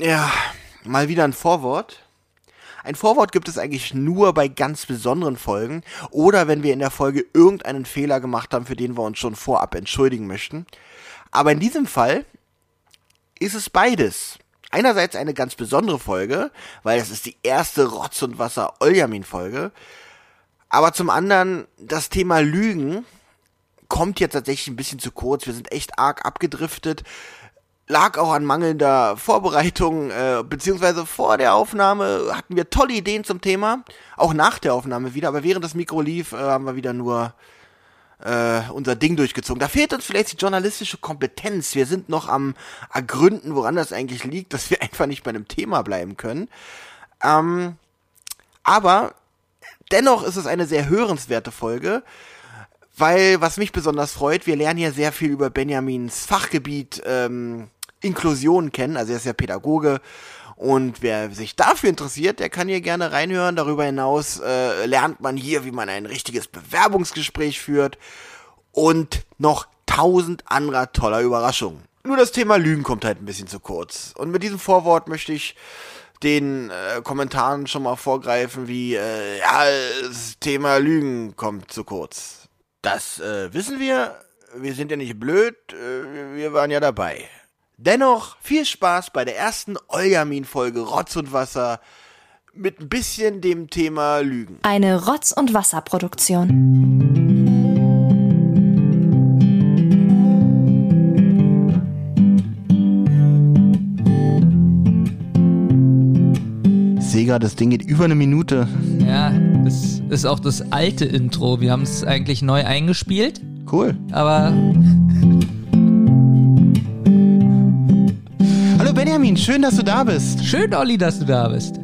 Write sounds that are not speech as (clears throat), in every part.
Ja, mal wieder ein Vorwort. Ein Vorwort gibt es eigentlich nur bei ganz besonderen Folgen oder wenn wir in der Folge irgendeinen Fehler gemacht haben, für den wir uns schon vorab entschuldigen möchten. Aber in diesem Fall ist es beides. Einerseits eine ganz besondere Folge, weil es ist die erste Rotz und Wasser Oljamin Folge. Aber zum anderen das Thema Lügen kommt jetzt tatsächlich ein bisschen zu kurz. Wir sind echt arg abgedriftet lag auch an mangelnder Vorbereitung, äh, beziehungsweise vor der Aufnahme hatten wir tolle Ideen zum Thema, auch nach der Aufnahme wieder, aber während das Mikro lief, äh, haben wir wieder nur äh, unser Ding durchgezogen. Da fehlt uns vielleicht die journalistische Kompetenz. Wir sind noch am ergründen, woran das eigentlich liegt, dass wir (laughs) einfach nicht bei einem Thema bleiben können. Ähm, aber dennoch ist es eine sehr hörenswerte Folge weil was mich besonders freut, wir lernen hier sehr viel über Benjamins Fachgebiet ähm, Inklusion kennen, also er ist ja Pädagoge und wer sich dafür interessiert, der kann hier gerne reinhören. Darüber hinaus äh, lernt man hier, wie man ein richtiges Bewerbungsgespräch führt und noch tausend anderer toller Überraschungen. Nur das Thema Lügen kommt halt ein bisschen zu kurz. Und mit diesem Vorwort möchte ich den äh, Kommentaren schon mal vorgreifen, wie äh, ja, das Thema Lügen kommt zu kurz. Das äh, wissen wir. Wir sind ja nicht blöd. Äh, wir waren ja dabei. Dennoch viel Spaß bei der ersten Oljamin-Folge Rotz und Wasser mit ein bisschen dem Thema Lügen. Eine Rotz- und Wasserproduktion. Sega, das Ding geht über eine Minute. Ja, das ist auch das alte Intro. Wir haben es eigentlich neu eingespielt. Cool. Aber Benjamin, schön, dass du da bist. Schön, Olli, dass du da bist.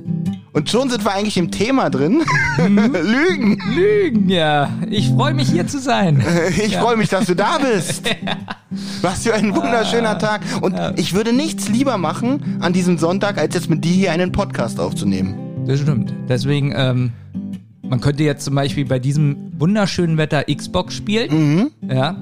Und schon sind wir eigentlich im Thema drin. (laughs) Lügen. Lügen, ja. Ich freue mich hier zu sein. (laughs) Ich ja. freue mich, dass du da bist. (laughs) Was für ein wunderschöner Tag. Und ja. ich würde nichts lieber machen an diesem Sonntag, als jetzt mit dir hier einen Podcast aufzunehmen. Das stimmt. Deswegen, ähm, man könnte jetzt zum Beispiel bei diesem wunderschönen Wetter Xbox spielen. Mhm. Ja.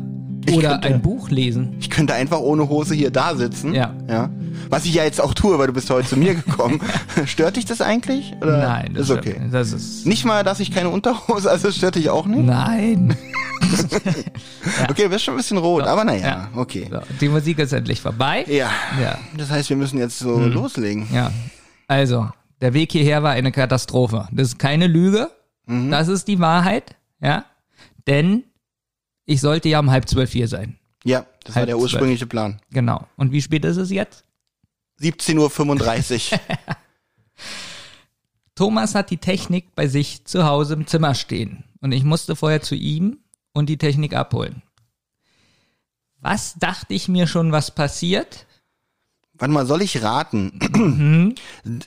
Oder könnte, ein Buch lesen. Ich könnte einfach ohne Hose hier da sitzen. Ja. ja. Was ich ja jetzt auch tue, weil du bist heute zu mir gekommen. (laughs) stört dich das eigentlich? Oder? Nein, das ist okay. Das ist nicht mal, dass ich keine Unterhose, also stört dich auch nicht? Nein. (laughs) ja. Okay, du bist schon ein bisschen rot, so, aber naja, ja. okay. So, die Musik ist endlich vorbei. Ja. ja. Das heißt, wir müssen jetzt so hm. loslegen. Ja. Also, der Weg hierher war eine Katastrophe. Das ist keine Lüge. Mhm. Das ist die Wahrheit. Ja. Denn ich sollte ja um halb zwölf hier sein. Ja, das halb war der ursprüngliche 12. Plan. Genau. Und wie spät ist es jetzt? 17.35 Uhr. (laughs) Thomas hat die Technik bei sich zu Hause im Zimmer stehen. Und ich musste vorher zu ihm und die Technik abholen. Was dachte ich mir schon, was passiert? Warte mal, soll ich raten? Mhm.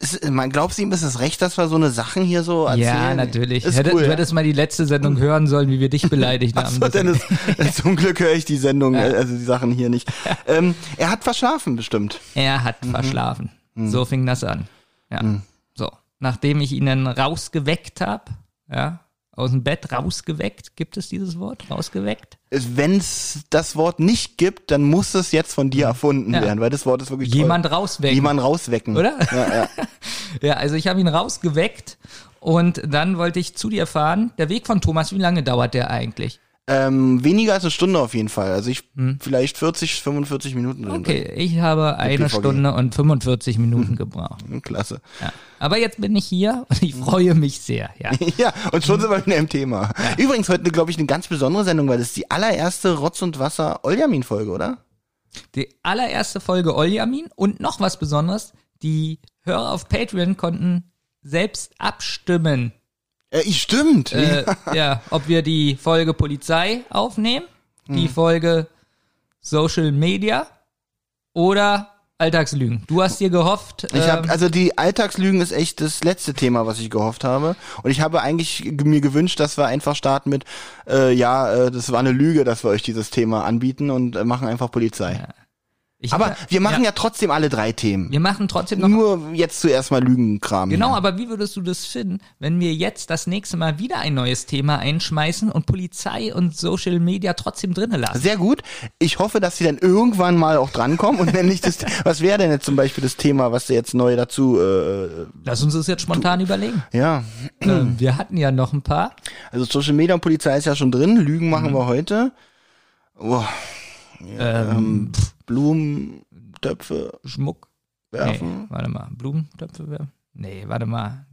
Ist, man glaubst du ihm ist es recht, dass wir so eine Sachen hier so erzählen? Ja, natürlich. Ist Hätte, cool, du hättest mal die letzte Sendung hören sollen, wie wir dich beleidigt (laughs) haben. So, Dennis, (laughs) zum Glück höre ich die Sendung, ja. also die Sachen hier nicht. (laughs) Ähm, er hat verschlafen, bestimmt. Er hat mhm. verschlafen. Mhm. So fing das an. Ja. Mhm. So. Nachdem ich ihn dann rausgeweckt habe, ja, aus dem Bett rausgeweckt. Gibt es dieses Wort? Rausgeweckt? Wenn es das Wort nicht gibt, dann muss es jetzt von dir erfunden ja. werden, weil das Wort ist wirklich Jemand toll. rauswecken. Jemand rauswecken. Oder? Ja, ja. (laughs) ja also ich habe ihn rausgeweckt und dann wollte ich zu dir fahren. Der Weg von Thomas, wie lange dauert der eigentlich? Ähm, weniger als eine Stunde auf jeden Fall. Also ich hm. vielleicht 40, 45 Minuten. Okay, ich habe eine Stunde und 45 Minuten (laughs) gebraucht. Klasse. Ja. Aber jetzt bin ich hier und ich freue mich sehr. Ja, (laughs) ja und schon sind wir wieder im Thema. Ja. Übrigens heute, glaube ich, eine ganz besondere Sendung, weil das ist die allererste Rotz und Wasser Oljamin-Folge, oder? Die allererste Folge Oljamin und noch was Besonderes, die Hörer auf Patreon konnten selbst abstimmen äh, stimmt. Äh, ja, ob wir die Folge Polizei aufnehmen, die hm. Folge Social Media oder Alltagslügen. Du hast dir gehofft. Ich hab, ähm, also die Alltagslügen ist echt das letzte Thema, was ich gehofft habe. Und ich habe eigentlich mir gewünscht, dass wir einfach starten mit, äh, ja, äh, das war eine Lüge, dass wir euch dieses Thema anbieten und äh, machen einfach Polizei. Ja. Ich Aber hab- wir machen ja. ja, trotzdem alle drei Themen. wir machen trotzdem noch Nur jetzt zuerst mal Lügenkram. Genau, hier. aber wie würdest du das finden, wenn wir jetzt das nächste Mal wieder ein neues Thema einschmeißen und Polizei und Social Media trotzdem drinnen lassen? Sehr gut. Ich hoffe, dass sie dann irgendwann mal auch drankommen und wenn nicht das, (laughs) was wäre denn jetzt zum Beispiel das Thema, was du jetzt neu dazu, äh, Lass uns das jetzt spontan überlegen. ja, Ähm, wir hatten ja noch ein paar. also Social Media und Polizei ist ja schon drin, Lügen machen Mhm. wir heute. Boah, ähm, Blumentöpfe Schmuck. werfen, Nee, warte mal. Blumentöpfe werfen? Nee, warte mal.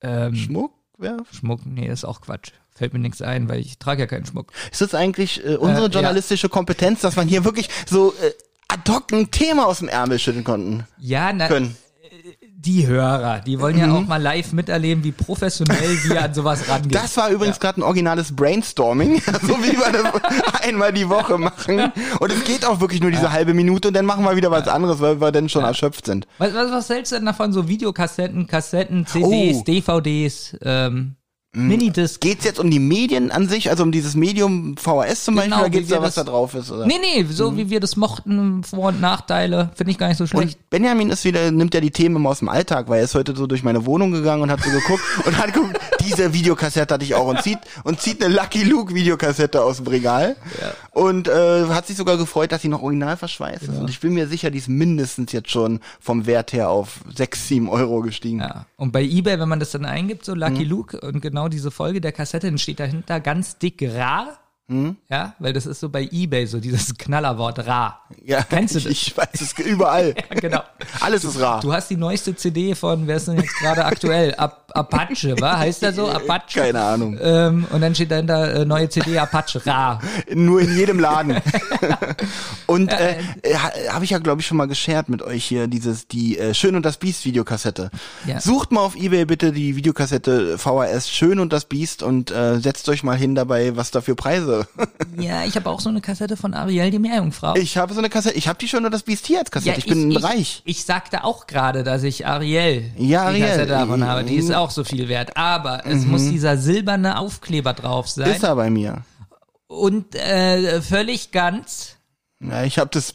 Ähm, Schmuck werfen. Schmuck, nee, ist auch Quatsch. Fällt mir nichts ein, weil ich trage ja keinen Schmuck. Ist das eigentlich äh, unsere Äh, ja. journalistische Kompetenz, dass man hier wirklich so äh, ad hoc ein Thema aus dem Ärmel schütteln konnten Ja, na, können? Die Hörer, die wollen ja auch mal live miterleben, wie professionell wir an sowas (laughs) rangehen. Das war übrigens gerade ein originales Brainstorming, (laughs) so wie wir das (laughs) einmal die Woche machen. Und es geht auch wirklich nur diese halbe Minute und dann machen wir wieder was anderes, weil wir dann schon erschöpft sind. Was, was, was hältst du denn davon? So Videokassetten, Kassetten, CDs, Oh. DVDs, ähm, Minidisc? Geht's jetzt um die Medien an sich, also um dieses Medium VHS zum Beispiel, Genau, oder geht's da, was da drauf ist? Oder? Nee, nee, so wie wir das mochten, Vor- und Nachteile, finde ich gar nicht so schlecht. Und Benjamin ist wieder, nimmt ja die Themen immer aus dem Alltag, weil er ist heute so durch meine Wohnung gegangen und hat so geguckt (laughs) und hat geguckt, diese Videokassette hatte ich auch und zieht und zieht eine Lucky Luke Videokassette aus dem Regal und äh, hat sich sogar gefreut, dass sie noch original verschweißt ist. Und ich bin mir sicher, die ist mindestens jetzt schon vom Wert her auf 6, 7 Euro gestiegen. Ja. Und bei Ebay, wenn man das dann eingibt, so Lucky Mhm. Luke und genau diese Folge der Kassette, dann steht dahinter ganz dick rar. Mhm. Ja, weil das ist so bei Ebay so dieses (laughs) Knallerwort rar. Ja, Kennst du das? ich weiß es überall. (laughs) Ja, genau. Alles ist rar. Du hast die neueste CD von, wer ist denn jetzt gerade aktuell? Ap Apache, wa? Heißt der so? (laughs) Apache? Keine Ahnung. Ähm, und dann steht dahinter äh, neue CD Apache, rar. Nur in jedem Laden. und äh, äh, habe ich ja, glaube ich, schon mal geshared mit euch hier, dieses, die äh, Schön und das Biest Videokassette. Ja. Sucht mal auf Ebay bitte die Videokassette VHS Schön und das Biest und äh, setzt euch mal hin dabei, was da für Preise. (laughs) Ja, ich habe auch so eine Kassette von Ariel, die Meerjungfrau. Ich habe so eine Kassette, ich habe die Schön und das Biest hier als Kassette. ich, bin reich. Ich, ich sagte auch gerade, dass ich Ariel Ja, die Ariel. Kassette davon habe. Die ist Mhm. auch so viel wert. Aber es muss dieser silberne Aufkleber drauf sein. Ist er bei mir. Und äh, völlig ganz. Ja, ich habe das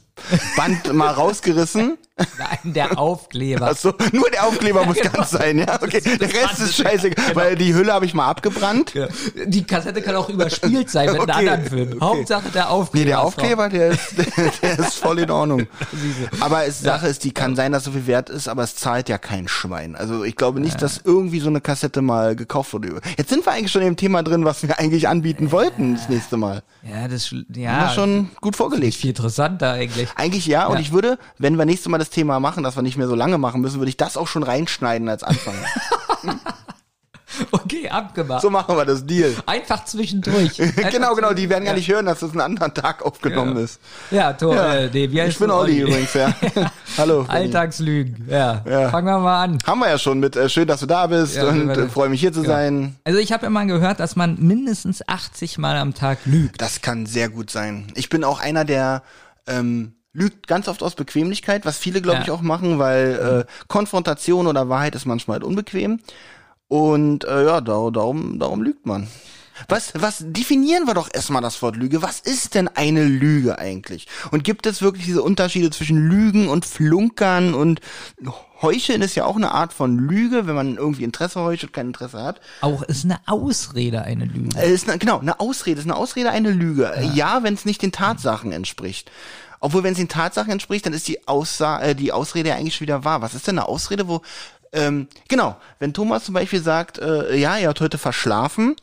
Band mal rausgerissen. Nein, der Aufkleber. Ach so, nur der Aufkleber muss genau. ganz sein, ja. Okay, Das- der das Rest Band ist scheiße, genau. weil die Hülle habe ich mal abgebrannt. Ja. Die Kassette kann auch überspielt sein mit Okay, einem anderen Film. okay. Hauptsache der Aufkleber. Nee, der. Aufkleber, der ist, der, (laughs) der ist voll in Ordnung. (laughs) Aber es, Sache ist, die kann sein, dass so viel wert ist, aber es zahlt ja kein Schwein. Also ich glaube nicht, dass irgendwie so eine Kassette mal gekauft wurde. Jetzt sind wir eigentlich schon im Thema drin, was wir eigentlich anbieten wollten das nächste Mal. Ja, das ja, schon gut vorgelegt. viel interessanter eigentlich. Eigentlich ja, und Ja. ich würde, wenn wir nächstes Mal das Thema machen, dass wir nicht mehr so lange machen müssen, würde ich das auch schon reinschneiden als Anfang. (laughs) Okay, abgemacht. so machen wir das Deal. Einfach zwischendurch. (laughs) Einfach genau, genau, die werden gar Ja. nicht hören, dass das einen anderen Tag aufgenommen Ja. ist. Ja, Tor, Ja. Äh, nee, Ich bin Olli übrigens, ja. (laughs) Hallo. Alltagslügen. Ja. Ja. Fangen wir mal an. Haben wir ja schon mit, äh, schön, dass du da bist und äh, freue mich hier zu Genau. sein. Also ich habe immer gehört, dass man mindestens 80 Mal am Tag lügt. Das kann sehr gut sein. Ich bin auch einer, der ähm, lügt ganz oft aus Bequemlichkeit, was viele, glaube Ja. ich, auch machen, weil äh, Konfrontation oder Wahrheit ist manchmal halt unbequem. Und äh, ja, da, darum, darum lügt man. Was, was definieren wir doch erstmal das Wort Lüge? Was ist denn eine Lüge eigentlich? Und gibt es wirklich diese Unterschiede zwischen Lügen und Flunkern und Heucheln ist ja auch eine Art von Lüge, wenn man irgendwie Interesse heuchelt, kein Interesse hat. Auch ist eine Ausrede eine Lüge. Äh, ist eine, genau, eine Ausrede. Ist eine Ausrede eine Lüge. Ja, wenn es nicht den Tatsachen entspricht. Obwohl, wenn es den Tatsachen entspricht, dann ist die, Aussa äh, die Ausrede ja eigentlich schon wieder wahr. Was ist denn eine Ausrede, wo, ähm, genau, wenn Thomas zum Beispiel sagt, äh, ja, er hat heute verschlafen,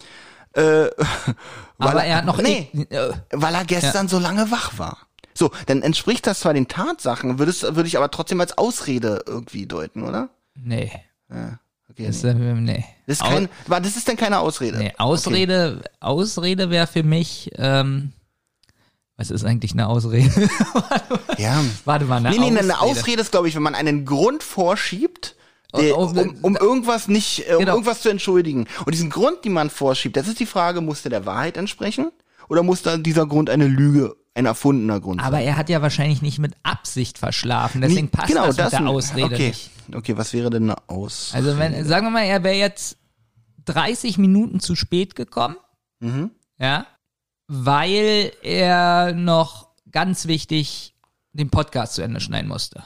äh, (laughs) weil Aber er hat noch nee, äh, weil er gestern so lange wach war. So, dann entspricht das zwar den Tatsachen, würde es, würde ich aber trotzdem als Ausrede irgendwie deuten, oder? nee. Okay, Das, nee. äh, nee. Das ist kein, war, das ist dann keine Ausrede. nee. Ausrede, Ausrede wäre für mich, ähm, was ist eigentlich eine Ausrede? (laughs) Ja. Warte mal, eine Nee, nee, Ausrede. eine Ausrede ist, glaube ich, wenn man einen Grund vorschiebt, der, um, um irgendwas nicht, äh, um Genau. irgendwas zu entschuldigen. Und diesen Grund, den man vorschiebt, das ist die Frage, muss der der Wahrheit entsprechen? Oder muss da dieser Grund eine Lüge, ein erfundener Grund Aber er hat ja wahrscheinlich nicht mit Absicht verschlafen, deswegen passt genau, das, mit der Ausrede okay. nicht. Okay, was wäre denn eine Ausrede? Also wenn, sagen wir mal, er wäre jetzt 30 Minuten zu spät gekommen, Mhm. ja, weil er noch ganz wichtig den Podcast zu Ende schneiden musste.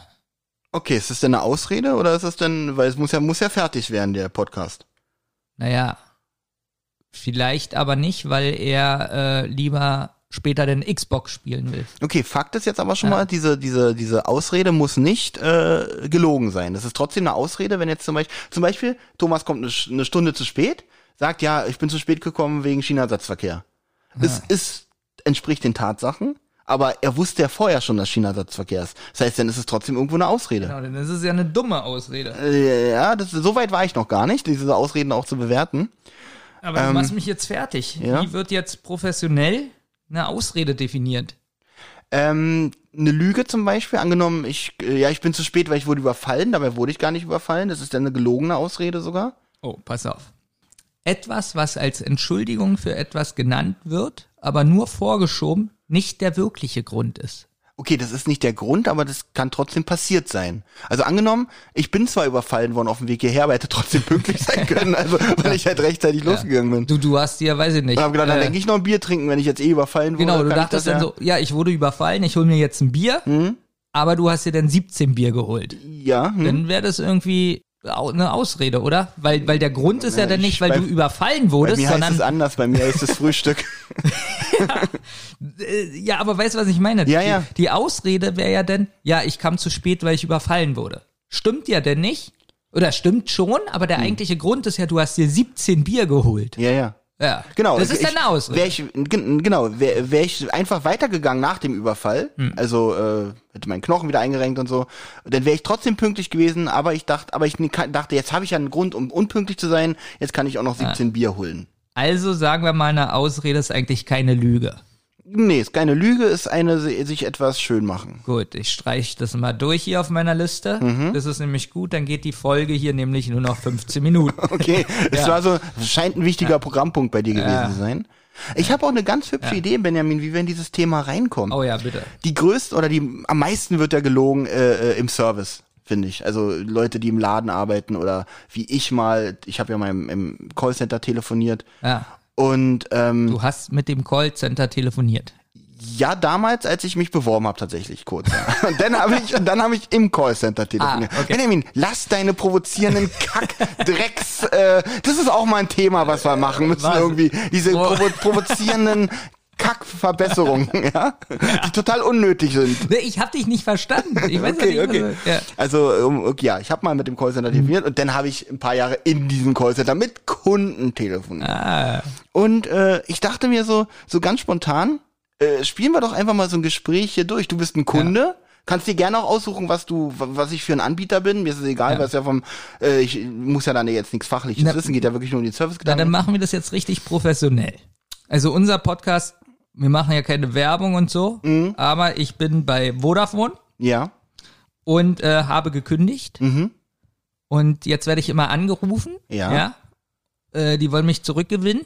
Okay, ist das denn eine Ausrede oder ist das denn, weil es muss ja, muss ja fertig werden, der Podcast. Naja, vielleicht aber nicht, weil er äh, lieber später den Xbox spielen will. Okay, Fakt ist jetzt aber schon Ja. mal, diese, diese, diese Ausrede muss nicht äh, gelogen sein. Das ist trotzdem eine Ausrede, wenn jetzt zum Beispiel, zum Beispiel, Thomas kommt eine, eine Stunde zu spät, sagt, ja, ich bin zu spät gekommen wegen China-Ersatzverkehr. Es ist, entspricht den Tatsachen, aber er wusste ja vorher schon, dass China-Ersatzverkehr ist. Das heißt, dann ist es trotzdem irgendwo eine Ausrede. Genau, denn das ist ja eine dumme Ausrede. Äh, ja, das, so weit war ich noch gar nicht, diese Ausreden auch zu bewerten. Aber du machst mich jetzt fertig. ja. Wie wird jetzt professionell eine Ausrede definiert? Ähm, eine Lüge zum Beispiel, angenommen, ich, äh, ja, ich bin zu spät, weil ich wurde überfallen, dabei wurde ich gar nicht überfallen, das ist dann eine gelogene Ausrede sogar. Oh, pass auf. Etwas, was als Entschuldigung für etwas genannt wird, aber nur vorgeschoben, nicht der wirkliche Grund ist. Okay, das ist nicht der Grund, aber das kann trotzdem passiert sein. Also angenommen, ich bin zwar überfallen worden auf dem Weg hierher, aber hätte trotzdem (laughs) pünktlich sein können, also weil ich halt rechtzeitig losgegangen bin. Du, du hast dir, weiß ich nicht. Und hab gedacht, dann äh, denke ich noch ein Bier trinken, wenn ich jetzt eh überfallen wurde. Genau, du dachtest das dann ja, Mhm. so, ja, ich wurde überfallen, ich hole mir jetzt ein Bier, aber du hast dir dann 17 Bier geholt. Ja, hm. Dann wäre das irgendwie eine Ausrede, oder? Weil, weil der Grund ist ja, Ja, dann ich- nicht, weil bei- du überfallen bei wurdest, mir heißt es sondern anders, bei mir ist es Frühstück. (laughs) (laughs) äh, ja, aber weißt du, was ich meine? Ja, die, ja. Die Ausrede wäre ja dann, ja, ich kam zu spät, weil ich überfallen wurde. Stimmt ja denn nicht? Oder stimmt schon, aber Hm. der eigentliche Grund ist ja, du hast dir 17 Bier geholt. ja, ja. Ja. Genau. Das ist ich, dann eine Ausrede. Wär ich, gen- genau, wäre wär ich einfach weitergegangen nach dem Überfall, Hm. also äh, hätte meinen Knochen wieder eingerenkt und so, dann wäre ich trotzdem pünktlich gewesen, aber ich dachte, aber ich dachte, jetzt habe ich ja einen Grund, um unpünktlich zu sein, jetzt kann ich auch noch 17 Bier holen. Also sagen wir mal, eine Ausrede ist eigentlich keine Lüge. Nee, ist keine Lüge, ist eine si- sich etwas schön machen. Gut, ich streiche das mal durch hier auf meiner Liste. Mhm. Das ist nämlich gut, dann geht die Folge hier nämlich nur noch 15 Minuten. (laughs) Okay, es Ja. war so, scheint ein wichtiger Programmpunkt bei dir gewesen Ja. zu sein. Ich habe auch eine ganz hübsche Idee, Benjamin, wie wir in dieses Thema reinkommen. Oh ja, bitte. Die größte oder die am meisten wird ja gelogen äh, äh, im Service, finde ich. Also Leute, die im Laden arbeiten oder wie ich mal, ich habe ja mal im, im Callcenter telefoniert Ja. und ähm, Du hast mit dem Callcenter telefoniert. ja damals, als ich mich beworben habe tatsächlich kurz. Ja. (laughs) Und dann habe ich, dann habe ich im Callcenter telefoniert. Ah, okay. Benjamin, lass deine provozierenden Kack (laughs) Drecks. Äh, das ist auch mal ein Thema, was wir machen müssen Was? irgendwie. Diese provo provozierenden Kackverbesserungen, (laughs) ja? die total unnötig sind. Nee, Ich hab dich nicht verstanden. Ich weiß Okay, ja nicht, okay. was- ja. Also, um, ja, ich habe mal mit dem Callcenter telefoniert und dann habe ich ein paar Jahre in diesem Callcenter mit Kunden telefoniert. Ah, Und äh, ich dachte mir so, so ganz spontan, äh, spielen wir doch einfach mal so ein Gespräch hier durch. Du bist ein Kunde. Kannst dir gerne auch aussuchen, was du, wa- was ich für ein Anbieter bin. Mir ist es egal, Ja. was ja vom, äh, ich muss ja dann jetzt nichts Fachliches Na- wissen, geht ja wirklich nur um die na, Servicegedanken. dann machen wir das jetzt richtig professionell. Also unser Podcast, wir machen ja keine Werbung und so, Mhm. aber ich bin bei Vodafone Ja. und äh, habe gekündigt. Mhm. Und jetzt werde ich immer angerufen. Ja. ja? Äh, die wollen mich zurückgewinnen.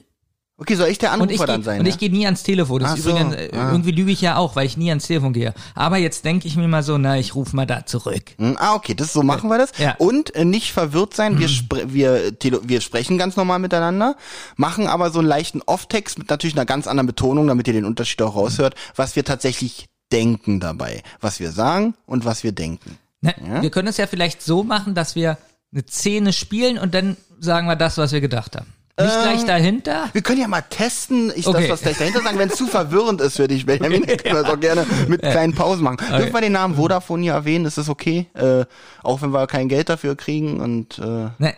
Okay, soll ich der Und ich, Anrufer geh, dann sein? und ja? ich gehe nie ans Telefon. Das Ach ist so, übrigens, äh, ah. irgendwie lüge ich ja auch, weil ich nie ans Telefon gehe. Aber jetzt denke ich mir mal so, na, ich rufe mal da zurück. Hm, Ah, okay, das so machen wir das. Ja. Und äh, nicht verwirrt sein, wir, spre wir, tele wir sprechen ganz normal miteinander, machen aber so einen leichten Off-Text mit natürlich einer ganz anderen Betonung, damit ihr den Unterschied auch raushört, was wir tatsächlich denken dabei. Was wir sagen und was wir denken. Na, Wir können es ja vielleicht so machen, dass wir eine Szene spielen und dann sagen wir das, was wir gedacht haben. Nicht Ähm, gleich dahinter. Wir können ja mal testen, ich Okay. das, was gleich dahinter sagen, wenn es zu verwirrend ist für dich, Benjamin, (laughs) dann können wir das auch gerne mit kleinen Pausen machen. Dürfen wir den Namen Vodafone hier erwähnen? Ist das okay? Äh, auch wenn wir kein Geld dafür kriegen und äh, Na,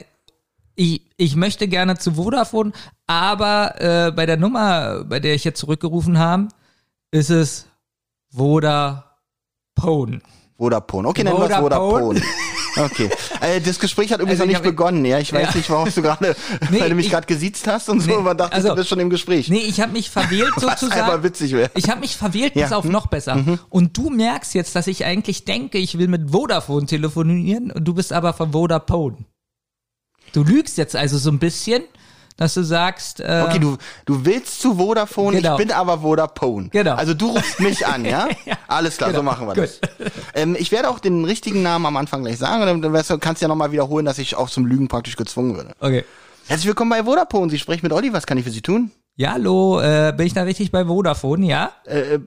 ich, ich möchte gerne zu Vodafone, aber äh, bei der Nummer, bei der ich jetzt zurückgerufen habe, ist es Vodapone. Vodapone. Okay, nennen wir es Vodapone. (laughs) Okay. Äh, das Gespräch hat übrigens Also noch ich nicht begonnen, ja. Ich weiß Ja. nicht, warum du (laughs) gerade, Nee, weil du mich ich- gerade gesiezt hast und so, Nee, aber dachte, also- du bist schon im Gespräch. Nee, ich habe mich verwählt (laughs) sozusagen. witzig wäre. Ich habe mich verwählt, Ja. pass auf, noch besser. Und du merkst jetzt, dass ich eigentlich denke, ich will mit Vodafone telefonieren und du bist aber von Vodapone. Du lügst jetzt also so ein bisschen, dass du sagst, äh, Okay, du, du willst zu Vodafone, Genau. ich bin aber Vodapone. Genau. Also du rufst mich an, ja? (laughs) Alles klar, so machen wir das. Ähm, ich werde auch den richtigen Namen am Anfang gleich sagen, und dann- kannst du ja nochmal wiederholen, dass ich auch zum Lügen praktisch gezwungen würde. okay. Herzlich willkommen bei Vodafone. Sie sprechen mit Olli. Was kann ich für Sie tun? Ja, hallo, äh, bin ich da richtig bei Vodafone, ja? Äh,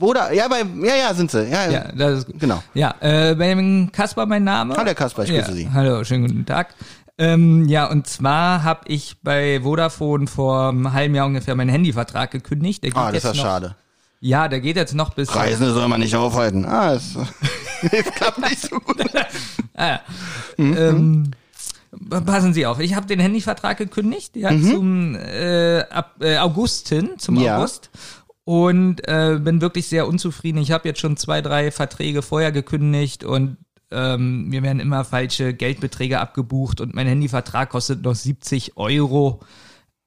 Woda, ja, bei, ja, ja, sind sie. Ja, Ja, das ist gut. Genau. Ja, äh, Benjamin Kasper mein Name. Hallo, Herr Kasper, ich grüße ja, Sie. Hallo, schönen guten Tag. Ähm, ja, und zwar habe ich bei Vodafone vor einem halben Jahr ungefähr meinen Handyvertrag gekündigt. Ah, das ist ja schade. Ja, der geht jetzt noch bis Reisende soll man nicht aufhalten. Ah, es, (laughs) es klappt nicht so gut. (laughs) Ah, ähm, passen Sie auf, ich habe den Handyvertrag gekündigt, ja, zum äh, ab, äh, August hin, zum Ja. August. Und äh, bin wirklich sehr unzufrieden. Ich habe jetzt schon zwei, drei Verträge vorher gekündigt und ähm, mir werden immer falsche Geldbeträge abgebucht und mein Handyvertrag kostet noch 70 Euro.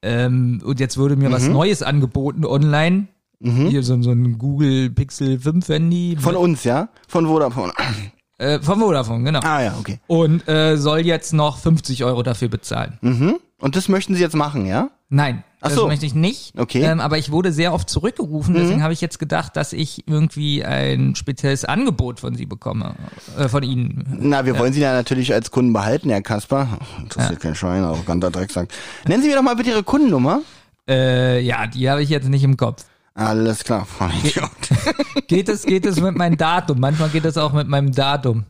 Ähm, und jetzt wurde mir was Neues angeboten online. Hier so, so ein Google Pixel 5 Handy. Von uns, ja? Von Vodafone. äh, von Vodafone, genau. Ah, ja, okay. Und äh, soll jetzt noch 50 Euro dafür bezahlen. Mhm. Und das möchten Sie jetzt machen, ja? Nein, Ach das so. möchte ich nicht. Okay. Mhm. Ähm, aber ich wurde sehr oft zurückgerufen, deswegen habe ich jetzt gedacht, dass ich irgendwie ein spezielles Angebot von Sie bekomme, äh, von Ihnen. Na, wir wollen Sie ja natürlich als Kunden behalten, Herr Kasper. Interessiert kein Schwein, arroganter Drecksack. Nennen Sie mir doch mal bitte Ihre Kundennummer. Äh, ja, die habe ich jetzt nicht im Kopf. Alles klar, Frau Idiot. (laughs) Geht es, geht es mit meinem Datum? Manchmal geht es auch mit meinem Datum.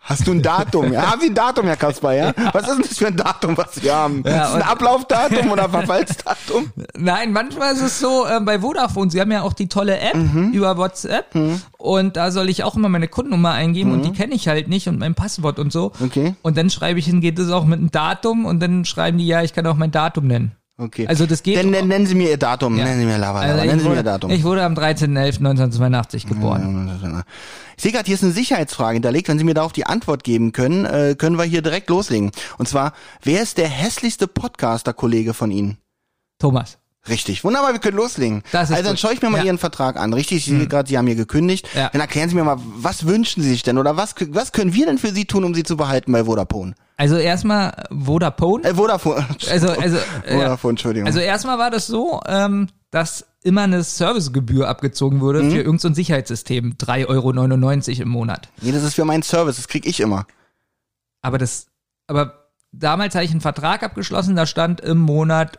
Hast du ein Datum? Ja, haben Sie ein Datum, Herr Kasper, ja? Was ist denn das für ein Datum, was Sie haben? Ja, ist das ein Ablaufdatum oder Verfallsdatum? (laughs) Nein, manchmal ist es so, äh, bei Vodafone, sie haben ja auch die tolle App Mhm. über WhatsApp und da soll ich auch immer meine Kundennummer eingeben und die kenne ich halt nicht und mein Passwort und so. Mhm. Okay. Und dann schreibe ich hin, geht es auch mit einem Datum und dann schreiben die, ja, ich kann auch mein Datum nennen. Okay. Also das geht- Dann nennen, nennen Sie mir Ihr Datum. Ja. Nennen Sie mir Lava, Lava. Also Nennen ich, Sie mir Ihr wurde, Datum. ich wurde am 13.11.1982 geboren. Ich sehe gerade, hier ist eine Sicherheitsfrage hinterlegt. Wenn Sie mir darauf die Antwort geben können, äh, können wir hier direkt loslegen. Und zwar, wer ist der hässlichste Podcaster-Kollege von Ihnen? Thomas. Richtig. Wunderbar, wir können loslegen. Also dann schaue ich mir mal Ja. Hm. Ihren Vertrag an. Richtig, ich sehe gerade, Sie haben hier gekündigt. Ja. Dann erklären Sie mir mal, was wünschen Sie sich denn oder was, was können wir denn für Sie tun, um Sie zu behalten bei Vodafone? Also erstmal Vodafone. Äh, Vodafone. Also, (laughs) also, äh, Vodafone, Entschuldigung. also erstmal war das so, ähm, dass immer eine Servicegebühr abgezogen wurde Mhm. für irgendein so Sicherheitssystem. 3,99 Euro im Monat. nee, das ist für meinen Service, das krieg ich immer. Aber das, aber damals hatte ich einen Vertrag abgeschlossen, da stand im Monat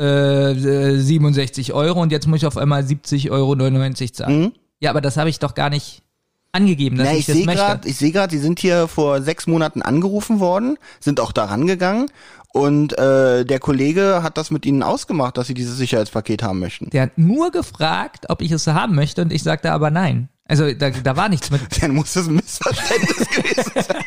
äh, äh, 67 Euro und jetzt muss ich auf einmal 70,99 Euro zahlen. Mhm. Ja, aber das habe ich doch gar nicht angegeben, dass Na, ich, ich das sehe möchte. gerade, ich sehe gerade, die sind hier vor sechs Monaten angerufen worden, sind auch da rangegangen und äh, der Kollege hat das mit ihnen ausgemacht, dass sie dieses Sicherheitspaket haben möchten. Der hat nur gefragt, ob ich es haben möchte und ich sagte aber nein. Also da, da war nichts mit. Dann muss das ein Missverständnis (laughs) gewesen sein.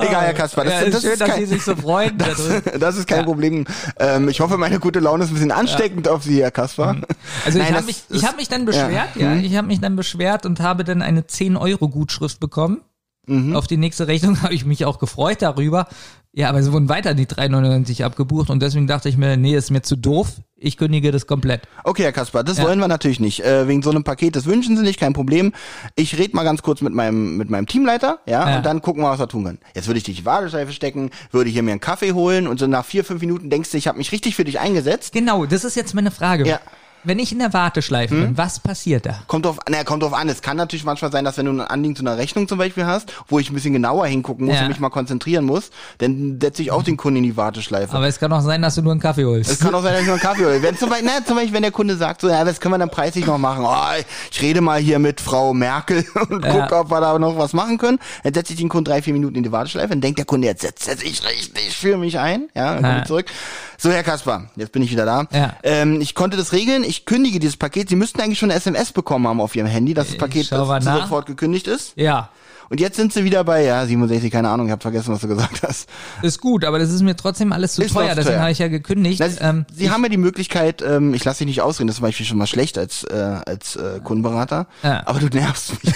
Egal, Herr Kasper, das, ja, ist das, schön, ist dass kein, Sie sich so freuen. darüber. (laughs) das ist kein Ja. Problem. Ähm, ich hoffe, meine gute Laune ist ein bisschen ansteckend auf Sie, Herr Kasper. Also Nein, ich habe das mich, ist- ich hab mich dann beschwert, ja, Mhm. ich habe mich dann beschwert und habe dann eine 10 Euro Gutschrift bekommen. Mhm. Auf die nächste Rechnung (laughs) habe ich mich auch gefreut darüber. Ja, aber es wurden weiter die 3,99 abgebucht und deswegen dachte ich mir, nee, ist mir zu doof. Ich kündige das komplett. Okay, Herr Kasper, das Ja. wollen wir natürlich nicht. Äh, wegen so einem Paket, das wünschen Sie nicht, kein Problem. Ich rede mal ganz kurz mit meinem mit meinem Teamleiter, ja, Ja. und dann gucken wir, was wir tun können. Jetzt würde ich dich in die Warteschleife stecken, würde hier mir einen Kaffee holen und so nach vier, fünf Minuten denkst du, ich habe mich richtig für dich eingesetzt. Genau, das ist jetzt meine Frage. Ja. Wenn ich in der Warteschleife Hm? bin, was passiert da? Kommt drauf, na, kommt drauf an. Es kann natürlich manchmal sein, dass wenn du ein Anliegen zu einer Rechnung zum Beispiel hast, wo ich ein bisschen genauer hingucken muss Ja. und mich mal konzentrieren muss, dann setze ich auch den Kunden in die Warteschleife. Aber es kann auch sein, dass du nur einen Kaffee holst. Es kann auch sein, dass ich nur einen Kaffee hole. Wenn zum Beispiel, na, zum Beispiel, wenn der Kunde sagt, so, ja, was können wir dann preislich noch machen? Oh, ich rede mal hier mit Frau Merkel (laughs) und Ja. gucke, ob wir da noch was machen können. Dann setze ich den Kunden drei, vier Minuten in die Warteschleife. Dann denkt der Kunde, jetzt setzt er sich richtig für mich ein. Ja, dann komme ich zurück. So, Herr Kaspar, jetzt bin ich wieder da. Ja. Ähm, ich konnte das regeln. Ich kündige dieses Paket. Sie müssten eigentlich schon eine SMS bekommen haben auf Ihrem Handy, dass das Paket sofort gekündigt ist. ja, Und jetzt sind Sie wieder bei, ja, 67, keine Ahnung, ich habe vergessen, was du gesagt hast. ist gut, aber das ist mir trotzdem alles zu Ist teuer, deswegen habe ich ja gekündigt. Na, Sie, ähm, Sie haben ja die Möglichkeit, ähm, ich lasse dich nicht ausreden, das ist zum Beispiel schon mal schlecht als, äh, als äh, Kundenberater, Ja. aber du nervst mich.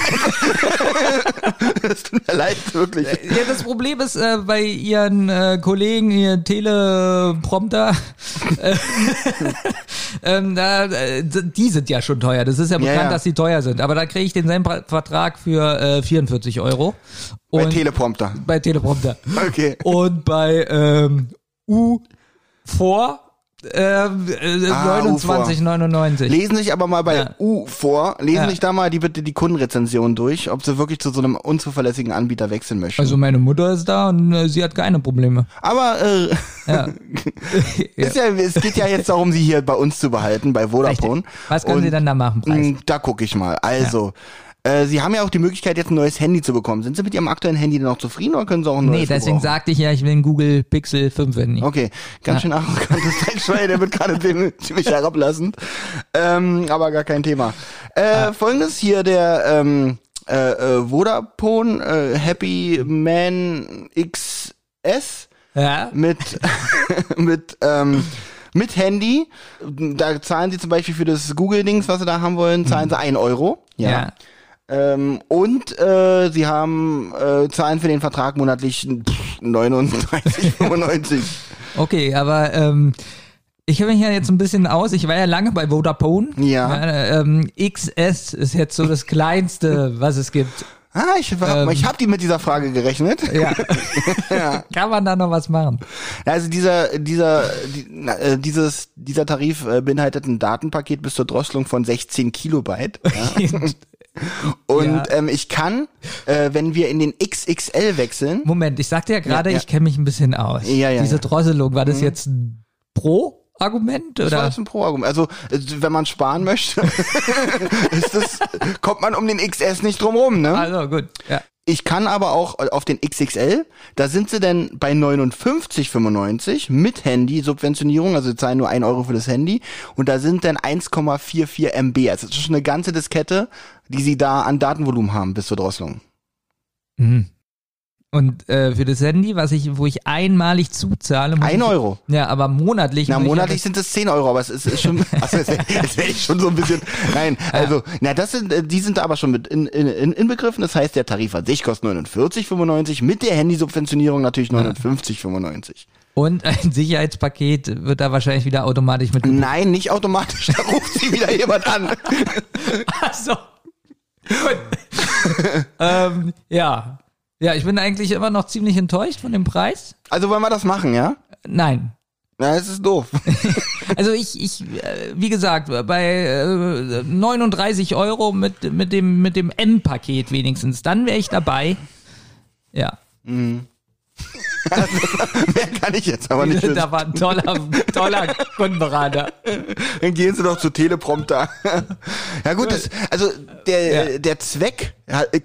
Es (laughs) tut mir leid, wirklich. Ja, das Problem ist äh, bei ihren äh, Kollegen, ihr Teleprompter, (laughs) äh, (laughs) ähm, da, äh, die sind ja schon teuer. Das ist ja bekannt, ja. dass sie teuer sind. Aber da kriege ich denselben Vertrag für äh, 44 Euro. Bei Und- Teleprompter. bei Teleprompter. Okay. Und bei ähm, U4 Ähm, äh, Ah, 29,99. Lesen sich aber mal bei Ja. U vor, lesen Ja. sich da mal die bitte die Kundenrezension durch, ob sie wirklich zu so einem unzuverlässigen Anbieter wechseln möchten. Also meine Mutter ist da und äh, sie hat keine Probleme. aber äh, Ja. (laughs) (laughs) ja, es geht ja jetzt darum, sie hier bei uns zu behalten, bei Vodafone. Richtig. Was können Und, Sie dann da machen, Preis? mh, Da gucke ich mal. Also, äh, Sie haben ja auch die Möglichkeit, jetzt ein neues Handy zu bekommen. Sind Sie mit Ihrem aktuellen Handy denn noch zufrieden oder können Sie auch ein neues Nee, deswegen sagte ich ja, ich will einen Google Pixel 5 Handy. Okay, ganz schön arrogantes (laughs) Dreckschwein, der wird gerade (laughs) ziemlich herablassend. Ähm, aber gar kein Thema. Äh, Folgendes hier, der ähm, äh, äh, Vodafone äh, Happy Man XS Ja. mit, (laughs) mit, ähm, mit Handy. Da zahlen sie zum Beispiel für das Google-Dings, was sie da haben wollen, zahlen sie 1 Euro. Ja. Ja. Ähm, und äh, sie haben äh, zahlen für den Vertrag monatlich pff, 39,95. (laughs) Okay, aber ähm, ich habe mich ja jetzt ein bisschen aus. Ich war ja lange bei Vodafone. Ja. Äh, ähm, XS ist jetzt so das kleinste, was es gibt. Ah, ich, hab- Ähm. ich habe die mit dieser Frage gerechnet. (laughs) (laughs) Ja. Kann man da noch was machen? Also dieser dieser die, äh, dieses dieser Tarif äh, beinhaltet ein Datenpaket bis zur Drosselung von 16 Kilobyte. Ja. (laughs) Und Ja. ähm, ich kann, äh, wenn wir in den XXL wechseln, Moment, ich sagte ja gerade, Ja, ja. ich kenne mich ein bisschen aus. Ja, ja, Diese ja. Drosselung, war das jetzt ein War oder? das ein Pro-Argument. Also äh, wenn man sparen möchte, (laughs) ist das, kommt man um den XS nicht drum rum, ne? Also gut, ja. Ich kann aber auch auf den XXL, da sind sie denn bei 59,95 mit Handy-Subventionierung, also sie zahlen nur 1 Euro für das Handy und da sind dann 1,44 MB. Also das ist schon eine ganze Diskette, die sie da an Datenvolumen haben bis zur Drosselung. Mhm. Und äh, für das Handy, was ich, wo ich einmalig zuzahle, 1 ich, Euro. Ja, aber monatlich. Na, monatlich ja sind es 10 Euro, aber es ist, ist schon, (laughs) also jetzt, jetzt werde ich schon so ein bisschen, nein, also, na, das sind, äh, die sind da aber schon mit in, in, in, inbegriffen. Das heißt, der Tarif an sich kostet 49,95, mit der Handysubventionierung natürlich 59,95. das- und ein Sicherheitspaket wird da wahrscheinlich wieder automatisch mit. Nein, nicht automatisch, da ruft sie wieder jemand an. (laughs) Ach so. (laughs) Gut. ähm, ja. Ja, ich bin eigentlich immer noch ziemlich enttäuscht von dem Preis. Also wollen wir das machen, ja? Nein. Na, es ist doof. (laughs) Also ich, ich, äh, wie gesagt, bei äh, 39 Euro mit, mit dem, mit dem M-Paket wenigstens, dann wäre ich dabei. Ja. (laughs) Mehr kann ich jetzt aber nicht. da war ein toller, toller Kundenberater. Dann gehen Sie doch zu Teleprompter. ja gut, das, also der, Ja. der Zweck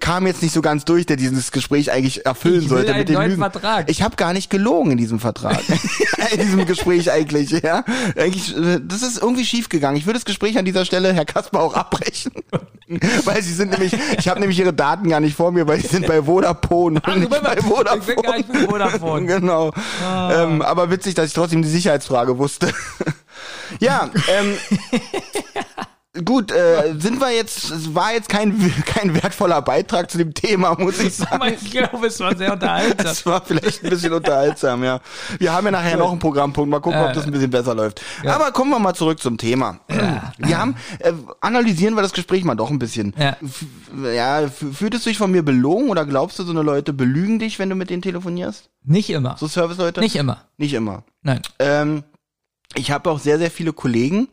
kam jetzt nicht so ganz durch, der dieses Gespräch eigentlich erfüllen Ich sollte mit neuen Lügen. Vertrag. Ich habe gar nicht gelogen in diesem Vertrag. (laughs) (laughs) in diesem Gespräch eigentlich, ja. Eigentlich, äh, das ist irgendwie schief gegangen. Ich würde das Gespräch an dieser Stelle, Herr Kasper, auch abbrechen. weil Sie sind nämlich, ich habe nämlich Ihre Daten gar nicht vor mir, weil Sie sind bei Vodafone und nicht bei Vodafone. (laughs) Vodafone. Genau. Ah. Ähm, aber witzig, dass ich trotzdem die Sicherheitsfrage wusste. (laughs) ja, ähm, (laughs) gut, äh, sind wir jetzt, es war jetzt kein, (laughs) kein wertvoller Beitrag zu dem Thema, muss ich Aber (laughs) sagen. ich glaube, es war sehr unterhaltsam. Es war vielleicht ein bisschen unterhaltsam, ja. Wir haben ja nachher noch einen Programmpunkt. Mal gucken, ob Äh. das ein bisschen besser läuft. Aber kommen wir mal zurück zum Thema. Wir haben, äh, analysieren wir das Gespräch mal doch ein bisschen. Ja. F ja, fühltest du dich von mir belogen oder glaubst du, so eine Leute belügen dich, wenn du mit denen telefonierst? Nicht immer. So Service-Leute? Nicht immer. Nicht immer. Nein. Ähm, ich habe auch sehr, sehr viele Kollegen,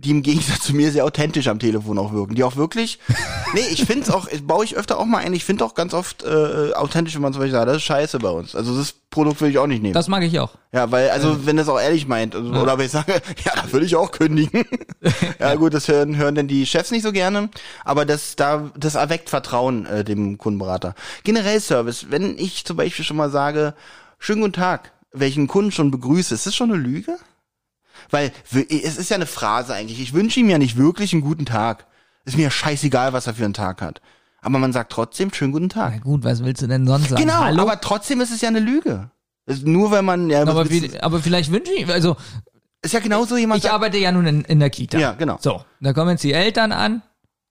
die im Gegensatz zu mir sehr authentisch am Telefon auch wirken. Die auch wirklich, (laughs) nee, ich finde es auch, baue ich öfter auch mal ein, ich finde auch ganz oft äh, authentisch, wenn man zum Beispiel sagt, das ist scheiße bei uns. Also das Produkt würde ich auch nicht nehmen. Das mag ich auch. ja, weil, also wenn es auch ehrlich meint, also, oder wenn ich sage, (laughs) ja, da würde ich auch kündigen. (laughs) ja gut, das hören, hören denn die Chefs nicht so gerne, aber das, da, das erweckt Vertrauen äh, dem Kundenberater. Generell Service, wenn ich zum Beispiel schon mal sage, schönen guten Tag, welchen Kunden schon begrüße, ist das schon eine Lüge? Weil es ist ja eine Phrase eigentlich. Ich wünsche ihm ja nicht wirklich einen guten Tag. Ist mir ja scheißegal, was er für einen Tag hat. Aber man sagt trotzdem schönen guten Tag. Na gut, was willst du denn sonst sagen? Genau, Hallo? aber trotzdem ist es ja eine Lüge. Ist nur wenn man ja, aber, wie, aber vielleicht wünsche ich, also ist ja genauso jemand. ich sagt- arbeite ja nun in, in der Kita. Ja, genau. So, da kommen jetzt die Eltern an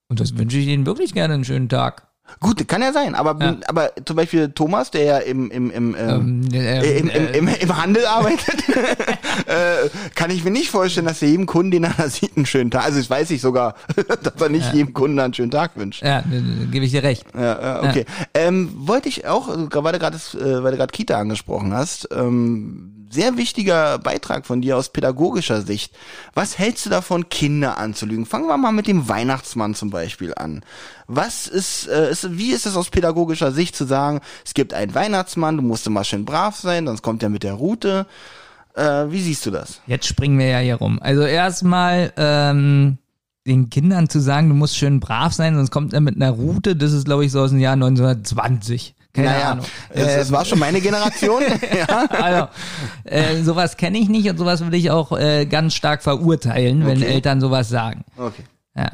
und das wünsche ich ihnen wirklich gerne einen schönen Tag. Gut, kann ja sein, aber, Ja. aber zum Beispiel Thomas, der ja im, im, im, ähm, Ähm, äh, äh, im, im, äh, im, im Handel arbeitet, (laughs) äh, kann ich mir nicht vorstellen, dass er jedem Kunden, den er da sieht, einen schönen Tag, also ich weiß ich sogar, (laughs) dass er nicht jedem Kunden einen schönen Tag wünscht. ja, äh, gebe ich dir recht. Ja, ja, okay. Ähm, wollte ich auch, weil du gerade das, äh, weil du gerade Kita angesprochen hast, ähm, sehr wichtiger Beitrag von dir aus pädagogischer Sicht. Was hältst du davon, Kinder anzulügen? Fangen wir mal mit dem Weihnachtsmann zum Beispiel an. Was ist, äh, ist wie ist es aus pädagogischer Sicht zu sagen, es gibt einen Weihnachtsmann, du musst immer schön brav sein, sonst kommt er mit der Route. Äh, wie siehst du das? Jetzt springen wir ja hier rum. Also erstmal ähm, den Kindern zu sagen, du musst schön brav sein, sonst kommt er mit einer Route, das ist glaube ich so aus dem Jahr 1920. Keine naja, Ahnung. Es, es war schon meine Generation. (laughs) ja. (laughs) Also, äh, sowas kenne ich nicht und sowas würde ich auch äh, ganz stark verurteilen, wenn Okay. Eltern sowas sagen. Okay. Ja.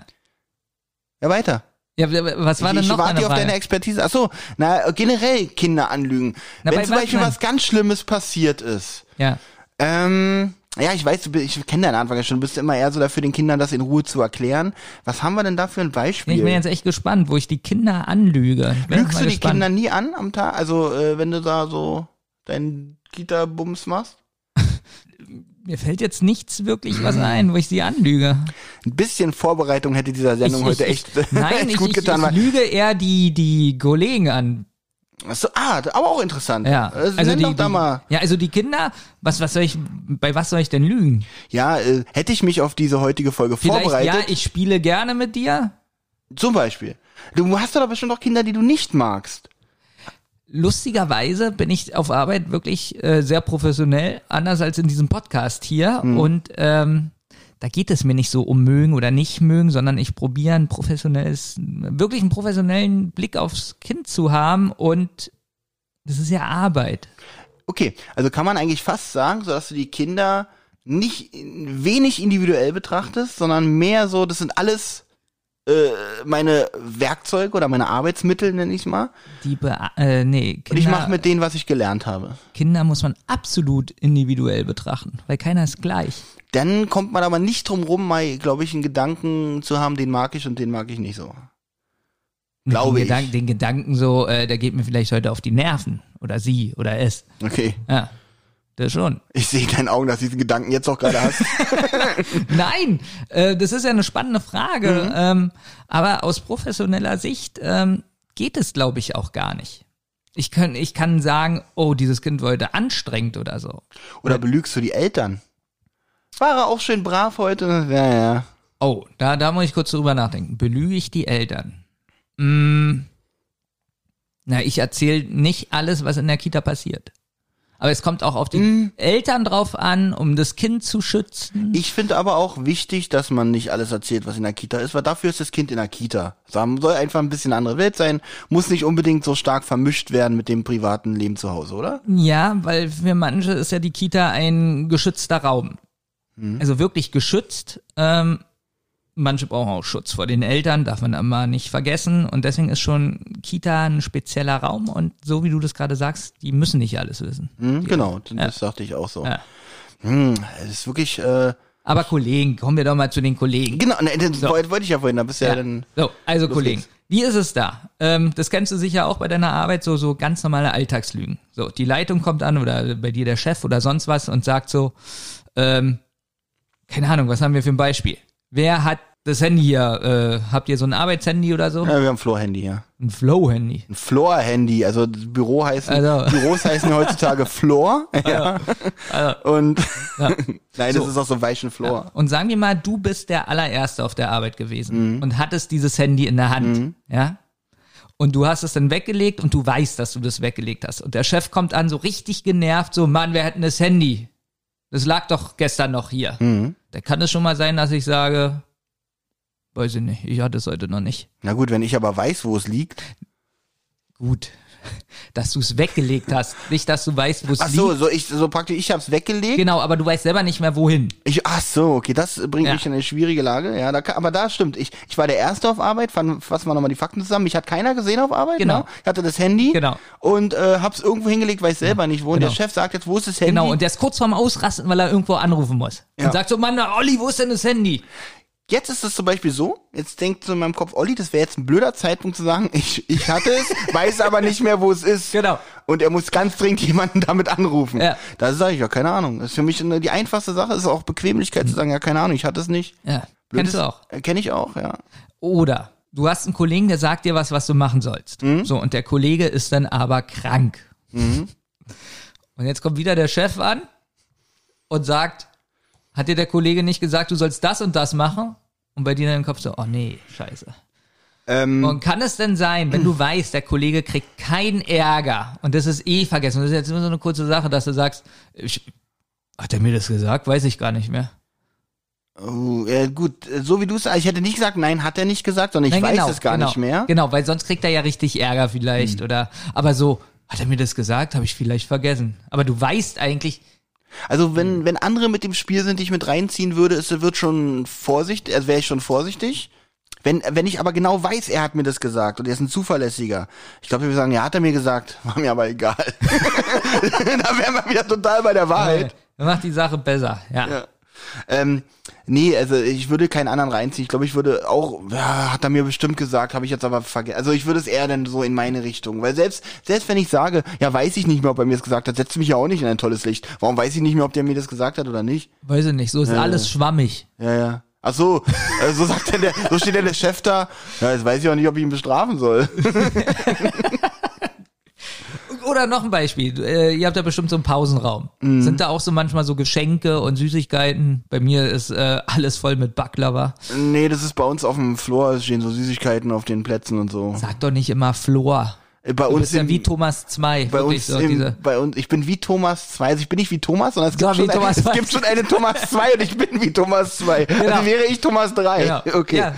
Ja, weiter. Ja, was war ich, denn ich noch warte eine auf Frage? deine Expertise. Ach so, na generell Kinder anlügen. Na, Wenn bei zum Beispiel was ganz Schlimmes passiert ist. Ja. Ähm, ja, ich weiß, du bist- ich kenne deinen Anfang ja schon. Du bist immer eher so dafür, den Kindern das in Ruhe zu erklären. Was haben wir denn da für ein Beispiel? Ich bin jetzt echt gespannt, wo ich die Kinder anlüge. Ich Lügst du die gespannt. Kinder nie an am Tag? Also, äh, wenn du da so deinen Kita-Bums machst? (laughs) Mir fällt jetzt nichts wirklich was ein, wo ich sie anlüge. Ein bisschen Vorbereitung hätte dieser Sendung ich, heute ich, echt, ich, (laughs) nein, echt ich, gut ich, getan. ich weil- lüge eher die, die Kollegen an. Achso, ah, aber auch interessant. Ja, also nenn die, doch da die, mal. ja, also die Kinder, was, was soll ich, bei was soll ich denn lügen? Ja, äh, hätte ich mich auf diese heutige Folge Vielleicht, vorbereitet. ja, ich spiele gerne mit dir. Zum Beispiel. Du hast doch bestimmt auch Kinder, die du nicht magst. Lustigerweise bin ich auf Arbeit wirklich äh, sehr professionell, anders als in diesem Podcast hier. Hm. Und ähm, da geht es mir nicht so um mögen oder nicht mögen, sondern ich probiere ein professionelles, wirklich einen professionellen Blick aufs Kind zu haben und das ist ja Arbeit. Okay, also kann man eigentlich fast sagen, so dass du die Kinder nicht wenig individuell betrachtest, sondern mehr so, das sind alles äh, meine Werkzeuge oder meine Arbeitsmittel, nenne ich mal. Die Be äh, nee, Und ich Kinder, mache mit denen, was ich gelernt habe. Kinder muss man absolut individuell betrachten, weil keiner ist gleich. Dann kommt man aber nicht drum rum, mal, glaube ich, einen Gedanken zu haben, den mag ich und den mag ich nicht so. Glaube den ich. Gedanken, den Gedanken so, äh, der geht mir vielleicht heute auf die Nerven oder sie oder es. Okay. Ja, das schon. Ich sehe in deinen Augen, dass du diesen Gedanken jetzt auch gerade hast. (laughs) Nein, äh, das ist ja eine spannende Frage. Mhm. Ähm, aber aus professioneller Sicht ähm, geht es, glaube ich, auch gar nicht. Ich kann, ich kann sagen, oh, dieses Kind war heute anstrengend oder so. Oder belügst du die Eltern? War er auch schön brav heute? Ja, ja. Oh, da, da muss ich kurz drüber nachdenken. Belüge ich die Eltern? Mm, na, ich erzähle nicht alles, was in der Kita passiert. Aber es kommt auch auf die Mm. Eltern drauf an, um das Kind zu schützen. Ich finde aber auch wichtig, dass man nicht alles erzählt, was in der Kita ist, weil dafür ist das Kind in der Kita. Es soll einfach ein bisschen andere Welt sein, muss nicht unbedingt so stark vermischt werden mit dem privaten Leben zu Hause, oder? Ja, weil für manche ist ja die Kita ein geschützter Raum. Also wirklich geschützt. Ähm, manche brauchen auch Schutz vor den Eltern, darf man immer nicht vergessen. Und deswegen ist schon Kita ein spezieller Raum. Und so wie du das gerade sagst, die müssen nicht alles wissen. Hm, genau, das dachte ich auch so. Ja. Hm, es ist wirklich, äh, Aber Kollegen, kommen wir doch mal zu den Kollegen. genau, ne, das wollte wollte ich ja vorhin, da bist du ja, Ja. dann, So, also Kollegen. geht's. Wie ist es da? Ähm, das kennst du sicher auch bei deiner Arbeit, so, so ganz normale Alltagslügen. So, die Leitung kommt an oder bei dir der Chef oder sonst was und sagt so, ähm, keine Ahnung, was haben wir für ein Beispiel? Wer hat das Handy hier? Äh, habt ihr so ein Arbeitshandy oder so? ja, wir haben ein Floor-Handy, ja. Ein Flow-Handy. Ein Floor-Handy, also das Büro heißen, Also. (laughs) Büros heißen heutzutage Floor, (laughs) ja. Und, Ja. (laughs) nein, das So. ist auch so weichen Floor. Und sagen wir mal, du bist der allererste auf der Arbeit Mhm. gewesen und hattest dieses Handy in der Hand, ja? Und du hast es dann weggelegt und du weißt, dass du das weggelegt hast. Und der Chef kommt an, so richtig genervt, so, Mann, wir hätten das Handy. Das lag doch gestern noch hier. Mhm. Da kann es schon mal sein, dass ich sage, weiß ich nicht, ich hatte es heute noch nicht. Na gut, wenn ich aber weiß, wo es liegt. Gut. (laughs) Dass du es weggelegt hast. Nicht, dass du weißt, wo es Ach so, liegt. so ich, so praktisch, ich hab's weggelegt. Genau, aber du weißt selber nicht mehr, wohin. Ich, ach so, okay, das bringt Ja. mich in eine schwierige Lage. Ja, da, aber da stimmt. Ich, ich war der Erste auf Arbeit. Fassen fassen wir nochmal die Fakten zusammen. Mich hat keiner gesehen auf Arbeit. Genau. Ne? Ich hatte das Handy. Genau. Und äh, hab's irgendwo hingelegt, weiß selber nicht wo. Und Genau. der Chef sagt jetzt, wo ist das Handy? Genau, und der ist kurz vorm Ausrasten, weil er irgendwo anrufen muss. Ja. Und sagt so, Mann, Olli, wo ist denn das Handy? Jetzt ist es zum Beispiel so, jetzt denkt so in meinem Kopf, Olli, das wäre jetzt ein blöder Zeitpunkt zu sagen, ich, ich hatte es, (laughs) weiß aber nicht mehr, wo es ist. Genau. Und er muss ganz dringend jemanden damit anrufen. Ja. Da sage ich ja, keine Ahnung. Das ist für mich eine, die einfachste Sache, ist auch Bequemlichkeit zu sagen, ja, keine Ahnung, ich hatte es nicht. Ja, Blödes- kennst du auch. Äh, Kenn ich auch, ja. Oder du hast einen Kollegen, der sagt dir was, was du machen sollst. Mhm. So, und der Kollege ist dann aber krank. Und jetzt kommt wieder der Chef an und sagt, hat dir der Kollege nicht gesagt, du sollst das und das machen? Und bei dir in deinem Kopf so, oh nee, scheiße. Ähm, Und kann es denn sein, wenn du (clears throat) weißt, der Kollege kriegt keinen Ärger und das ist eh vergessen, das ist jetzt nur so eine kurze Sache, dass du sagst, ich, hat er mir das gesagt? Weiß ich gar nicht mehr. oh, ja, gut, äh, so wie du es ich hätte nicht gesagt, nein, hat er nicht gesagt, sondern ich Nein, weiß es gar genau, nicht mehr. Hm. Genau, weil sonst kriegt er ja richtig Ärger vielleicht oder, aber so, hat er mir das gesagt? Habe ich vielleicht vergessen. Aber du weißt eigentlich, Also wenn, wenn andere mit dem Spiel sind, die ich mit reinziehen würde, ist, wird schon Vorsicht, also wäre ich schon vorsichtig. Wenn, wenn ich aber genau weiß, er hat mir das gesagt und er ist ein Zuverlässiger. Ich glaube, wir sagen, ja, hat er mir gesagt, (laughs) war mir aber egal. (laughs) da wären wir wieder total bei der Wahrheit. äh, macht die Sache besser. Ja. Ja. Ähm, nee, also ich würde keinen anderen reinziehen. Ich glaube, ich würde auch, ja, hat er mir bestimmt gesagt, habe ich jetzt aber vergessen. Also ich würde es eher dann so in meine Richtung. Weil selbst, selbst wenn ich sage, ja, weiß ich nicht mehr, ob er mir das gesagt hat, setzt mich ja auch nicht in ein tolles Licht. Warum weiß ich nicht mehr, ob der mir das gesagt hat oder nicht? Weiß ich nicht, so ist alles schwammig. Ja, ja. Ach so, (laughs) äh, so sagt denn der, so steht denn der Chef da. Ja, jetzt weiß ich auch nicht, ob ich ihn bestrafen soll. (laughs) Oder noch ein Beispiel. Äh, ihr habt ja bestimmt so einen Pausenraum. Mhm. Sind da auch so manchmal so Geschenke und Süßigkeiten? Bei mir ist äh, alles voll mit Baklava. nee, das ist bei uns auf dem Floor, es stehen so Süßigkeiten auf den Plätzen und so. Sag doch nicht immer Flor. Äh, Bei uns ja im- wie Thomas 2. bei uns, so im, bei uns, ich bin wie Thomas 2. Also ich bin nicht wie Thomas, sondern es gibt, So, schon, ein, Thomas es 2. gibt schon eine Thomas 2 und ich bin wie Thomas 2. Genau. Also wäre ich Thomas 3. genau. (laughs) Okay. Ja.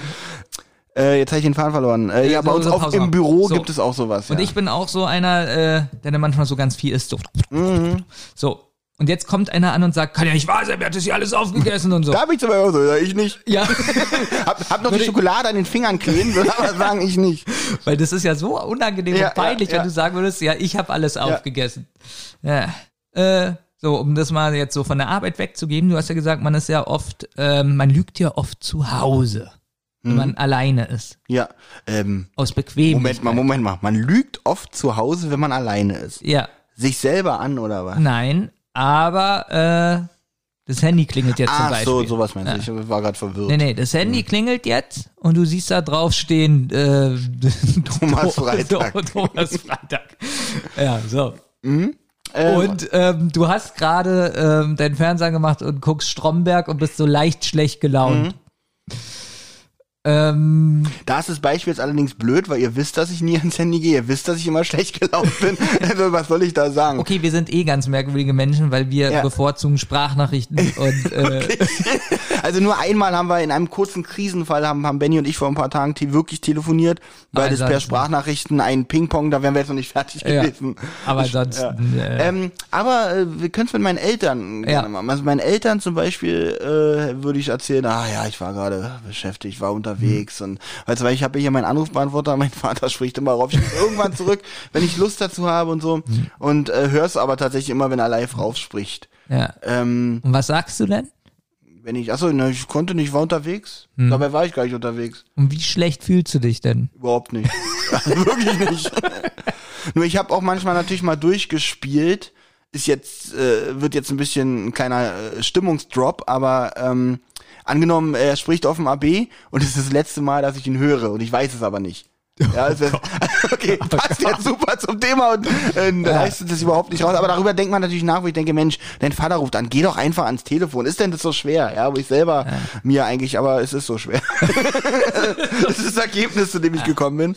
Äh, jetzt habe ich den Faden verloren. Äh, ja, so- bei uns auch im Büro So. gibt es auch sowas. Und ja. ich bin auch so einer, äh, der dann manchmal so ganz viel isst. So. Mhm. so. Und jetzt kommt einer an und sagt, kann ja nicht wahr sein, wer hat das hier alles aufgegessen und so. da habe ich zum Beispiel auch so, ja, ich nicht. Ja, (laughs) Hab, hab noch die Schokolade an den Fingern kleben, würde aber sagen, ich nicht. (laughs) weil das ist ja so unangenehm Ja, und peinlich, ja, ja. wenn du sagen würdest, ja, ich habe alles aufgegessen. Ja. Äh, so, um das mal jetzt so von der Arbeit wegzugeben, du hast ja gesagt, man ist ja oft, ähm, man lügt ja oft zu Hause, wenn Mhm. man alleine ist. Ja, ähm, Aus Bequemlichkeit. Moment mal, Moment mal. Man lügt oft zu Hause, wenn man alleine ist. Ja, Sich selber an oder was? nein, aber äh, das Handy klingelt jetzt zum Ach Beispiel. so, sowas meinst Ja. du. Ich war gerade verwirrt. Nee, nee, das Handy klingelt jetzt und du siehst da drauf stehen, äh, (laughs) Thomas Freitag. Thomas Freitag. Ja, so. Ähm, Und ähm, du hast gerade ähm, deinen Fernseher gemacht und guckst Stromberg und bist so leicht schlecht gelaunt. Mhm. Ähm, Da ist das Beispiel jetzt allerdings blöd, weil ihr wisst, dass ich nie ans Handy gehe. Ihr wisst, dass ich immer (laughs) schlecht gelaunt bin. Also, was soll ich da sagen? okay, wir sind eh ganz merkwürdige Menschen, weil wir Ja. bevorzugen Sprachnachrichten (laughs) und äh, Also nur einmal haben wir in einem kurzen Krisenfall haben, haben Benny und ich vor ein paar Tagen te wirklich telefoniert, weil das per Sprachnachrichten ein Ping-Pong, da wären wir jetzt noch nicht fertig Ja. gewesen. aber ansonsten äh, Ähm, aber äh, wir können es mit meinen Eltern Ja. gerne machen. Also meinen Eltern zum Beispiel äh, würde ich erzählen, ah ja, ich war gerade beschäftigt, war unterwegs und also, weil ich habe hier meinen Anrufbeantworter, mein Vater (laughs) spricht immer rauf, ich rufe irgendwann zurück, wenn ich Lust dazu habe und so und äh, hör's aber tatsächlich immer, wenn er live raufspricht. ja. Ähm, Und was sagst du denn? wenn ich, achso, ne, ich konnte nicht, ich war unterwegs. Dabei war ich gar nicht unterwegs. Und wie schlecht fühlst du dich denn? Überhaupt nicht. (laughs) Wirklich nicht. (laughs) Nur ich habe auch manchmal natürlich mal durchgespielt. Ist jetzt, äh, wird jetzt ein bisschen ein kleiner äh, Stimmungsdrop, aber ähm, angenommen, er spricht auf dem AB und es ist das letzte Mal, dass ich ihn höre und ich weiß es aber nicht. Ja, also, (laughs) okay, passt jetzt super zum Thema und äh, da reißt das überhaupt nicht raus. Aber darüber denkt man natürlich nach, wo ich denke, Mensch, dein Vater ruft an, geh doch einfach ans Telefon. Ist denn das so schwer? Ja, wo ich selber mir eigentlich, aber es ist so schwer. (laughs) das ist das Ergebnis, zu dem ich gekommen bin.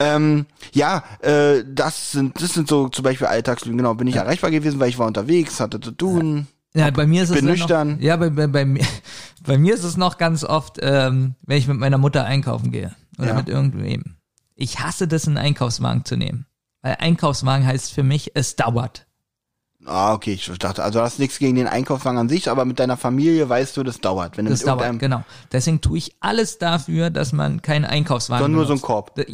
Ähm, ja, äh, das sind, das sind so zum Beispiel Alltagslügen. Genau, bin ich erreichbar gewesen, weil ich war unterwegs, hatte zu tun. Ja, bei mir ist es nüchtern. Noch, ja, bei, bei, bei, (laughs) bei mir ist es noch ganz oft, ähm, wenn ich mit meiner Mutter einkaufen gehe oder Ja. mit irgendwem. Ich hasse das, einen Einkaufswagen zu nehmen. Weil Einkaufswagen heißt für mich, es dauert. Ah, okay, ich dachte, also du hast nichts gegen den Einkaufswagen an sich, aber mit deiner Familie weißt du, das dauert. Wenn du Das dauert, genau. Deswegen tue ich alles dafür, dass man keinen Einkaufswagen Sondern nur so ein benutzt. Korb. D-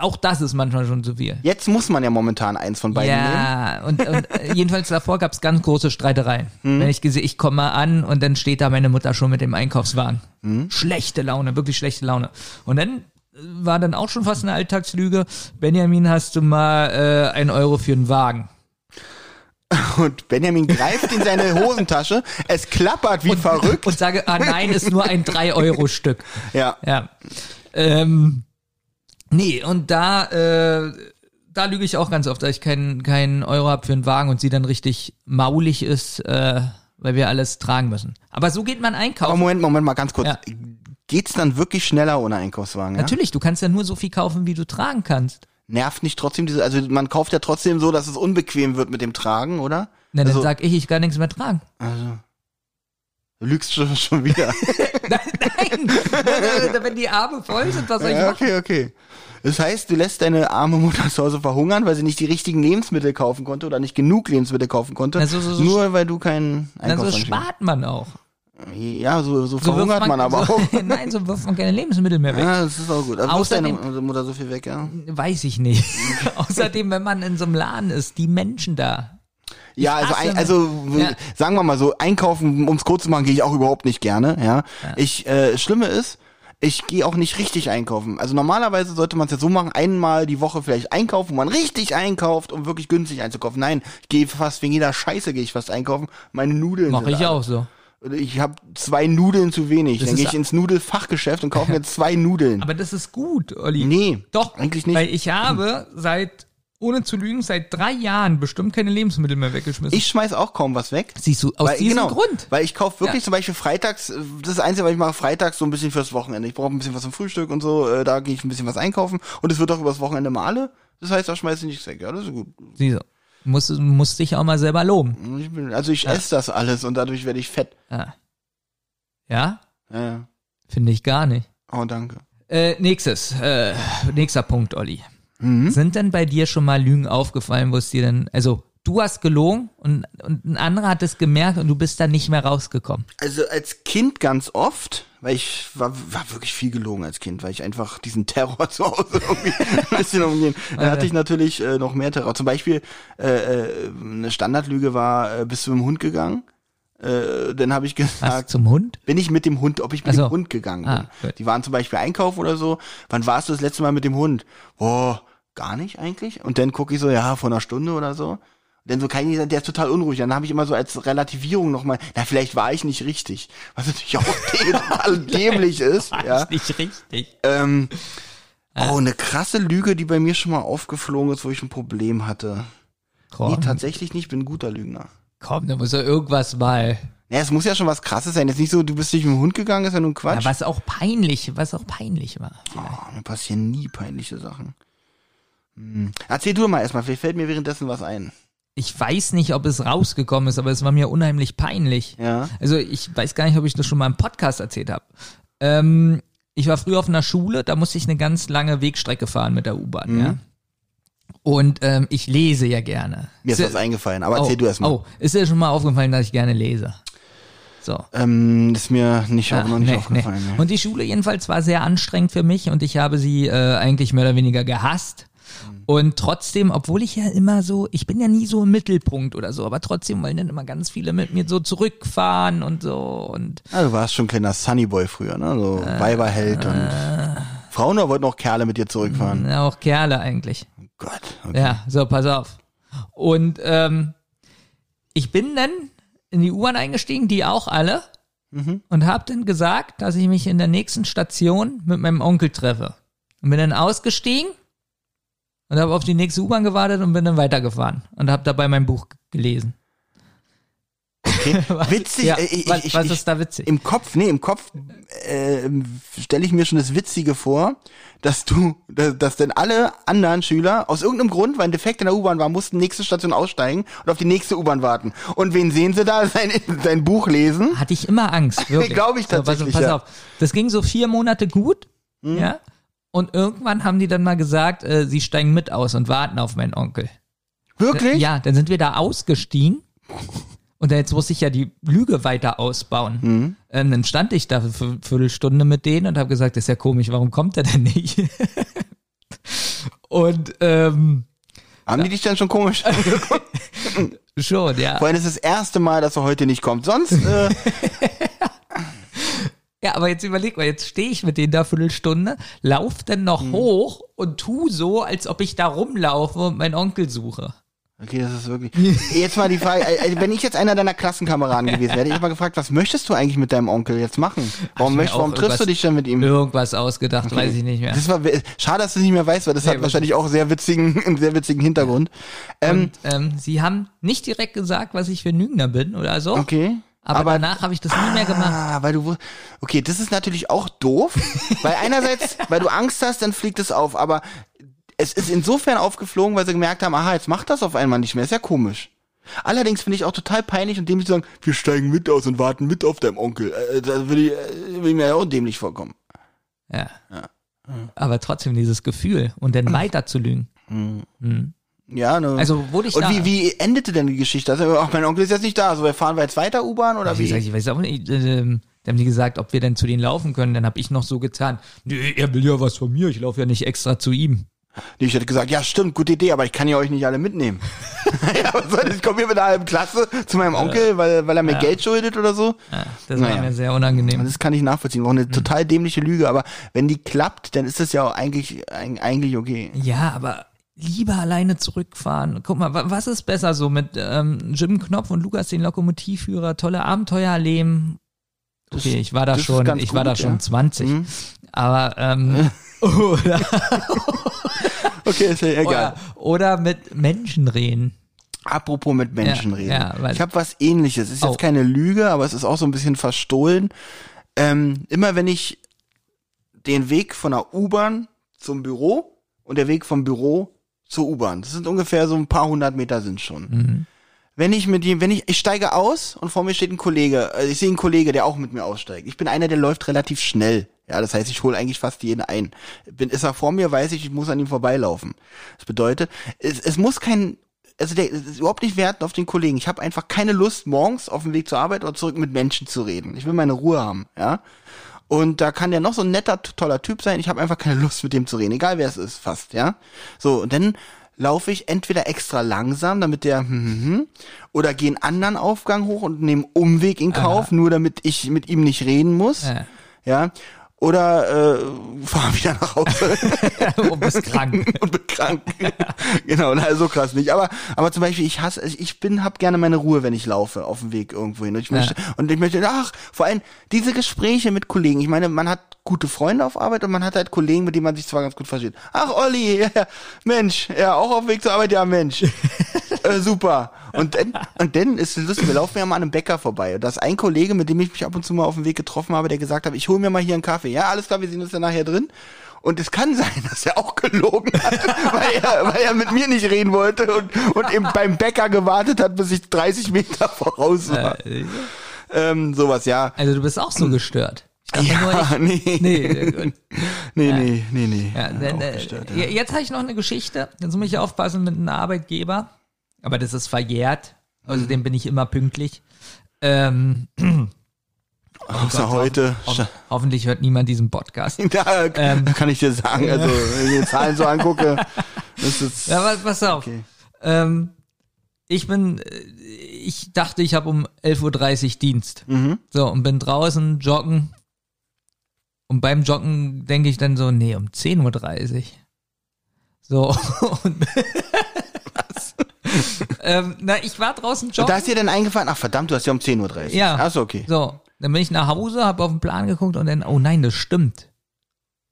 Auch das ist manchmal schon zu viel. Jetzt muss man ja momentan eins von beiden nehmen. Ja, und, und (laughs) äh, jedenfalls davor gab es ganz große Streitereien. Hm. Wenn ich gesehen, ich komme mal an und dann steht da meine Mutter schon mit dem Einkaufswagen. Hm. Schlechte Laune, wirklich schlechte Laune. Und dann äh, war dann auch schon fast eine Alltagslüge. Benjamin, hast du mal äh, ein Euro für einen Wagen? Und Benjamin greift in seine Hosentasche, es klappert wie verrückt. Und sage, ah nein, ist nur ein 3-Euro-Stück. Ja. Ja. Ähm, nee, und da, äh, da lüge ich auch ganz oft, dass ich keinen keinen Euro habe für einen Wagen und sie dann richtig maulig ist, äh, weil wir alles tragen müssen. Aber so geht man Aber einkaufen. Moment, Moment mal ganz kurz. Ja. Geht's dann wirklich schneller ohne Einkaufswagen? Ja? Natürlich, du kannst ja nur so viel kaufen, wie du tragen kannst. Nervt nicht trotzdem diese, also man kauft ja trotzdem so, dass es unbequem wird mit dem Tragen, oder? Na, dann Also- sag ich, ich kann nichts mehr tragen. Du lügst schon, schon wieder. (laughs) Nein, nein, wenn die Arme voll sind, was soll ich ja, machen? okay, okay. Das heißt, du lässt deine arme Mutter zu Hause verhungern, weil sie nicht die richtigen Lebensmittel kaufen konnte oder nicht genug Lebensmittel kaufen konnte. Na, so- so- so- nur weil du keinen Dann so Einkaufswagen spart man auch. Ja, so, so, So verhungert wirft man, aber so, auch. (laughs) Nein, so wirft man keine Lebensmittel mehr weg. Ja, das ist auch gut. Also wirft deine Außerdem- Mutter so viel weg, ja? Weiß ich nicht. (laughs) Außerdem, wenn man in so einem Laden ist, die Menschen da. Ja, also, ein, also Ja. sagen wir mal so, einkaufen, ums kurz zu machen, gehe ich auch überhaupt nicht gerne. Ja, ich äh, Schlimme ist, ich gehe auch nicht richtig einkaufen. Also normalerweise sollte man es ja so machen, einmal die Woche vielleicht einkaufen, wo man richtig einkauft, um wirklich günstig einzukaufen. Nein, ich gehe fast wegen jeder Scheiße gehe ich fast einkaufen. Meine Nudeln. Mache ich alle- auch so. Ich habe zwei Nudeln zu wenig. Das Dann gehe ich ins Nudelfachgeschäft und kaufe mir (laughs) zwei Nudeln. Aber das ist gut, Olli. nee, Doch, eigentlich nicht. Weil ich habe seit, ohne zu lügen, seit drei Jahren bestimmt keine Lebensmittel mehr weggeschmissen. Ich schmeiß auch kaum was weg. Siehst du, aus weil, diesem genau, Grund. Weil ich kaufe wirklich Ja. zum Beispiel freitags, äh, das ist das Einzige, was ich mache, freitags so ein bisschen fürs Wochenende. Ich brauche ein bisschen was zum Frühstück und so, äh, da gehe ich ein bisschen was einkaufen und es wird auch übers Wochenende male. Das heißt, da schmeiße ich nichts weg. Ja, das ist gut. Siehst du, musst, musst dich auch mal selber loben. Ich bin, also ich esse das alles und dadurch werde ich fett. Ja? ja? Ja, ja. Finde ich gar nicht. Oh, danke. Äh, nächstes, äh, nächster Punkt, Olli. Mhm. Sind denn bei dir schon mal Lügen aufgefallen, wo es dir denn, also du hast gelogen und, und ein anderer hat es gemerkt und du bist da nicht mehr rausgekommen. Also als Kind ganz oft, weil ich war, war wirklich viel gelogen als Kind, weil ich einfach diesen Terror (laughs) zu Hause irgendwie ein bisschen umgehen. (laughs) Dann hatte ich natürlich äh, noch mehr Terror. Zum Beispiel äh, äh, eine Standardlüge war, äh, bist du mit dem Hund gegangen? Äh, dann habe ich Was gesagt, zum Hund? bin ich mit dem Hund, ob ich mit so. dem Hund gegangen bin. Ah. Die waren zum Beispiel einkaufen oder so. Wann warst du das letzte Mal mit dem Hund? Boah, gar nicht eigentlich. Und dann gucke ich so, ja, vor einer Stunde oder so. Denn so kann ich sagen, der ist total unruhig. Dann habe ich immer so als Relativierung nochmal, na, vielleicht war ich nicht richtig. Was natürlich auch (laughs) total dämlich ist. Ja. Ist nicht richtig. Ähm, oh, eine krasse Lüge, die bei mir schon mal aufgeflogen ist, wo ich ein Problem hatte. Nee, Komm, tatsächlich nicht, ich bin ein guter Lügner. komm, da muss ja irgendwas mal. Ja, es muss ja schon was krasses sein. Jetzt nicht so, du bist nicht mit dem Hund gegangen, ist ja nun Quatsch. Ja, was auch peinlich, was auch peinlich war. Oh, mir passieren nie peinliche Sachen. Hm. Erzähl du mal erstmal, vielleicht fällt mir währenddessen was ein. Ich weiß nicht, ob es rausgekommen ist, aber es war mir unheimlich peinlich. Ja. Also ich weiß gar nicht, ob ich das schon mal im Podcast erzählt habe. Ähm, ich war früher auf einer Schule, da musste ich eine ganz lange Wegstrecke fahren mit der U-Bahn, ja. Und ähm, ich lese ja gerne. Mir ist Ist was eingefallen, aber oh, erzähl du erstmal. Oh, ist dir schon mal aufgefallen, dass ich gerne lese? So. Ähm, ist mir nicht, auch noch nicht nee, aufgefallen. nee. Nee. Und die Schule jedenfalls war sehr anstrengend für mich und ich habe sie äh, eigentlich mehr oder weniger gehasst. Mhm. Und trotzdem, obwohl ich ja immer so, ich bin ja nie so im Mittelpunkt oder so, aber trotzdem wollen dann immer ganz viele mit mir so zurückfahren und so und Ah, du warst schon ein kleiner Sunnyboy früher, ne? So Äh, Weiberheld und Frauen oder wollten auch Kerle mit dir zurückfahren? ja, auch Kerle eigentlich. Oh Gott. Okay. Ja, so, pass auf. Und ähm, ich bin dann in die U-Bahn eingestiegen, die auch alle, Mhm. und habe dann gesagt, dass ich mich in der nächsten Station mit meinem Onkel treffe. Und bin dann ausgestiegen und habe auf die nächste U-Bahn gewartet und bin dann weitergefahren und habe dabei mein Buch gelesen. Okay. (laughs) Witzig. Ja, äh, ich, was, ich, was ist da witzig? Im Kopf, nee, im Kopf äh, stelle ich mir schon das Witzige vor, dass du, dass, dass denn alle anderen Schüler aus irgendeinem Grund, weil ein Defekt in der U-Bahn war, mussten nächste Station aussteigen und auf die nächste U-Bahn warten. Und wen sehen sie da? (laughs) Sein, sein Buch lesen. Hatte ich immer Angst, wirklich. (laughs) Glaub ich So, pass- tatsächlich, Pass ja. auf, das ging so vier Monate gut, ja. Und irgendwann haben die dann mal gesagt, äh, sie steigen mit aus und warten auf meinen Onkel. Wirklich? Ja, dann sind wir da ausgestiegen. Und dann jetzt musste ich ja die Lüge weiter ausbauen. Mhm. Ähm, dann stand ich da für eine Viertelstunde mit denen und habe gesagt, das ist ja komisch, warum kommt er denn nicht? (laughs) und ähm, Haben die dich dann schon komisch (laughs) angeguckt? schon, ja. Vorhin ist das erste Mal, dass er heute nicht kommt. Sonst, äh, (laughs) Ja, aber jetzt überleg mal, jetzt stehe ich mit denen da eine Viertelstunde, lauf dann noch Mhm. hoch und tu so, als ob ich da rumlaufe und meinen Onkel suche. okay, das ist wirklich. (laughs) Jetzt mal die Frage, äh, äh, wenn ich jetzt einer deiner Klassenkameraden gewesen wäre, hätte ich mal gefragt, was möchtest du eigentlich mit deinem Onkel jetzt machen? Warum, möchtest, warum triffst du dich denn mit ihm? Irgendwas ausgedacht, weiß ich nicht mehr. Das war schade, dass du es nicht mehr weißt, weil das hat was- wahrscheinlich auch sehr witzigen, (laughs) einen sehr witzigen Hintergrund. Ähm, Und ähm, sie haben nicht direkt gesagt, was ich für ein Lügner bin oder so. okay. Aber, Aber- danach habe ich das nie mehr gemacht. Ah, weil du, okay, das ist natürlich auch doof, weil einerseits, (laughs) weil du Angst hast, dann fliegt es auf, aber es ist insofern aufgeflogen, weil sie gemerkt haben, aha, jetzt macht das auf einmal nicht mehr, ist ja komisch. Allerdings finde ich auch total peinlich und dämlich zu sagen, wir steigen mit aus und warten mit auf deinem Onkel. Äh, Da will ich, äh, ich mir ja auch dämlich vorkommen. Ja. Aber trotzdem dieses Gefühl und dann (clears throat) weiter zu lügen. Ja, ne. Also wurde ich und da. wie, wie endete denn die Geschichte? Also, ach, mein Onkel ist jetzt nicht da, also wir fahren wir jetzt weiter U-Bahn oder wie wie? ich weiß auch nicht. Ähm, dann haben die gesagt, ob wir denn zu denen laufen können. Dann habe ich noch so getan. Nee, er will ja was von mir. Ich laufe ja nicht extra zu ihm. Nee, ich hätte gesagt, ja stimmt, gute Idee, aber ich kann ja euch nicht alle mitnehmen. (laughs) (laughs) ja, was soll das? Ich komme hier mit einer halben Klasse zu meinem Onkel, weil, weil er mir Geld schuldet oder so. Ja, das Naja. war mir sehr unangenehm. Das kann ich nachvollziehen. Auch eine total dämliche Lüge, aber wenn die klappt, dann ist das ja auch eigentlich, eig- eigentlich okay. Ja, aber lieber alleine zurückfahren. Guck mal, wa- was ist besser so mit ähm, Jim Knopf und Lukas, den Lokomotivführer, tolle Abenteuer erleben? Okay, ich war da das schon, ich war da gut, schon ja. 20. Mhm. Aber ähm, (laughs) oder, Okay, ist ja (laughs) egal. oder, oder mit Menschen reden. Apropos mit Menschen Ja, reden. ja, ich habe was ähnliches. Ist jetzt Oh. keine Lüge, aber es ist auch so ein bisschen verstohlen. Ähm, immer wenn ich den Weg von der U-Bahn zum Büro und der Weg vom Büro zur U-Bahn, das sind ungefähr so ein paar hundert Meter sind schon. Mhm. Wenn ich mit ihm, wenn ich, ich steige aus und vor mir steht ein Kollege, äh, ich sehe einen Kollege, der auch mit mir aussteigt. Ich bin einer, der läuft relativ schnell. Ja, das heißt, ich hole eigentlich fast jeden ein. Bin, ist er vor mir, weiß ich, ich muss an ihm vorbeilaufen. Das bedeutet, es, es muss kein, also der es ist überhaupt nicht werten auf den Kollegen. Ich habe einfach keine Lust, morgens auf dem Weg zur Arbeit oder zurück mit Menschen zu reden. Ich will meine Ruhe haben, ja. Und da kann der noch so ein netter, toller Typ sein. Ich habe einfach keine Lust, mit dem zu reden, egal wer es ist, fast, ja. So, und dann laufe ich entweder extra langsam, damit der, hm, hm, hm, oder gehe einen anderen Aufgang hoch und nehme Umweg in Kauf, nur damit ich mit ihm nicht reden muss, Ja. ja. Oder äh, fahre (laughs) wieder nach Hause (laughs) Du bist krank. (laughs) und bin krank. genau, na, so krass nicht. Aber, aber zum Beispiel, ich hasse, ich bin, hab gerne meine Ruhe, wenn ich laufe auf dem Weg irgendwo hin. Und ich möchte, und ich möchte, ach, vor allem diese Gespräche mit Kollegen. Ich meine, man hat gute Freunde auf Arbeit und man hat halt Kollegen, mit denen man sich zwar ganz gut versteht. Ach, Olli, ja, ja, Mensch, ja, auch auf dem Weg zur Arbeit, ja, Mensch. äh, super. Und dann, und dann ist es lustig, wir laufen ja mal an einem Bäcker vorbei. Und da ist ein Kollege, mit dem ich mich ab und zu mal auf dem Weg getroffen habe, der gesagt hat, ich hole mir mal hier einen Kaffee. Ja, alles klar, wir sehen uns dann nachher drin. Und es kann sein, (laughs) dass er auch gelogen hat, weil er, weil er mit mir nicht reden wollte und, und eben beim Bäcker gewartet hat, bis ich 30 Meter voraus war. Äh, Ähm, sowas, ja. Also du bist auch so gestört. Ich dachte nur, Ja, nee. ich, nee, äh, gut. Nee, nee, nee, nee. Ja, äh, gestört, ja. Jetzt habe ich noch eine Geschichte. Jetzt muss ich aufpassen mit einem Arbeitgeber. Aber das ist verjährt. Außerdem bin ich immer pünktlich. Ähm, (clears throat) Außer heute. ho hoffentlich hört niemand diesen Podcast. (laughs) Da Ähm. kann ich dir sagen, also wenn ich die Zahlen so angucke, (laughs) das ist Ja, aber pass auf. okay. Ähm, ich bin, äh, ich dachte, ich habe um 11.30 Uhr Dienst. Mhm. So, und bin draußen joggen. Und beim Joggen denke ich dann so, nee, um 10.30 Uhr. So, (laughs) und (laughs) ähm, na, ich war draußen Und da joggen. ist dir dann eingefallen, ach verdammt, du hast ja um 10.30 Uhr. Ja. Achso, okay. So, dann bin ich nach Hause, habe auf den Plan geguckt und dann, oh nein, das stimmt.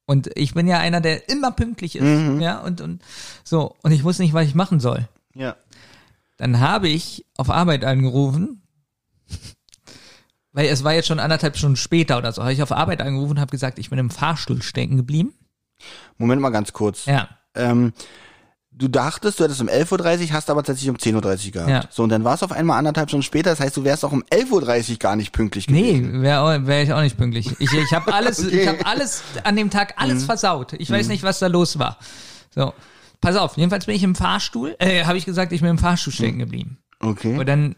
Und ich bin ja einer, der immer pünktlich ist. Mhm. Ja, und, und so, und ich wusste nicht, was ich machen soll. Ja. Dann habe ich auf Arbeit angerufen, weil es war jetzt schon anderthalb Stunden später oder so, habe ich auf Arbeit angerufen und habe gesagt, ich bin im Fahrstuhl stecken geblieben. Moment mal ganz kurz. Ja, Ähm, du dachtest, du hättest um 11.30 Uhr, hast aber tatsächlich um 10.30 Uhr gehabt. Ja. So, und dann war es auf einmal anderthalb Stunden später, das heißt, du wärst auch um 11.30 Uhr gar nicht pünktlich gewesen. nee, wäre wär ich auch nicht pünktlich. Ich, ich habe alles, (laughs) Okay. ich habe alles an dem Tag alles versaut. Ich weiß nicht, was da los war. So, pass auf. Jedenfalls bin ich im Fahrstuhl. Äh, habe ich gesagt, ich bin im Fahrstuhl stecken geblieben. Okay. Und dann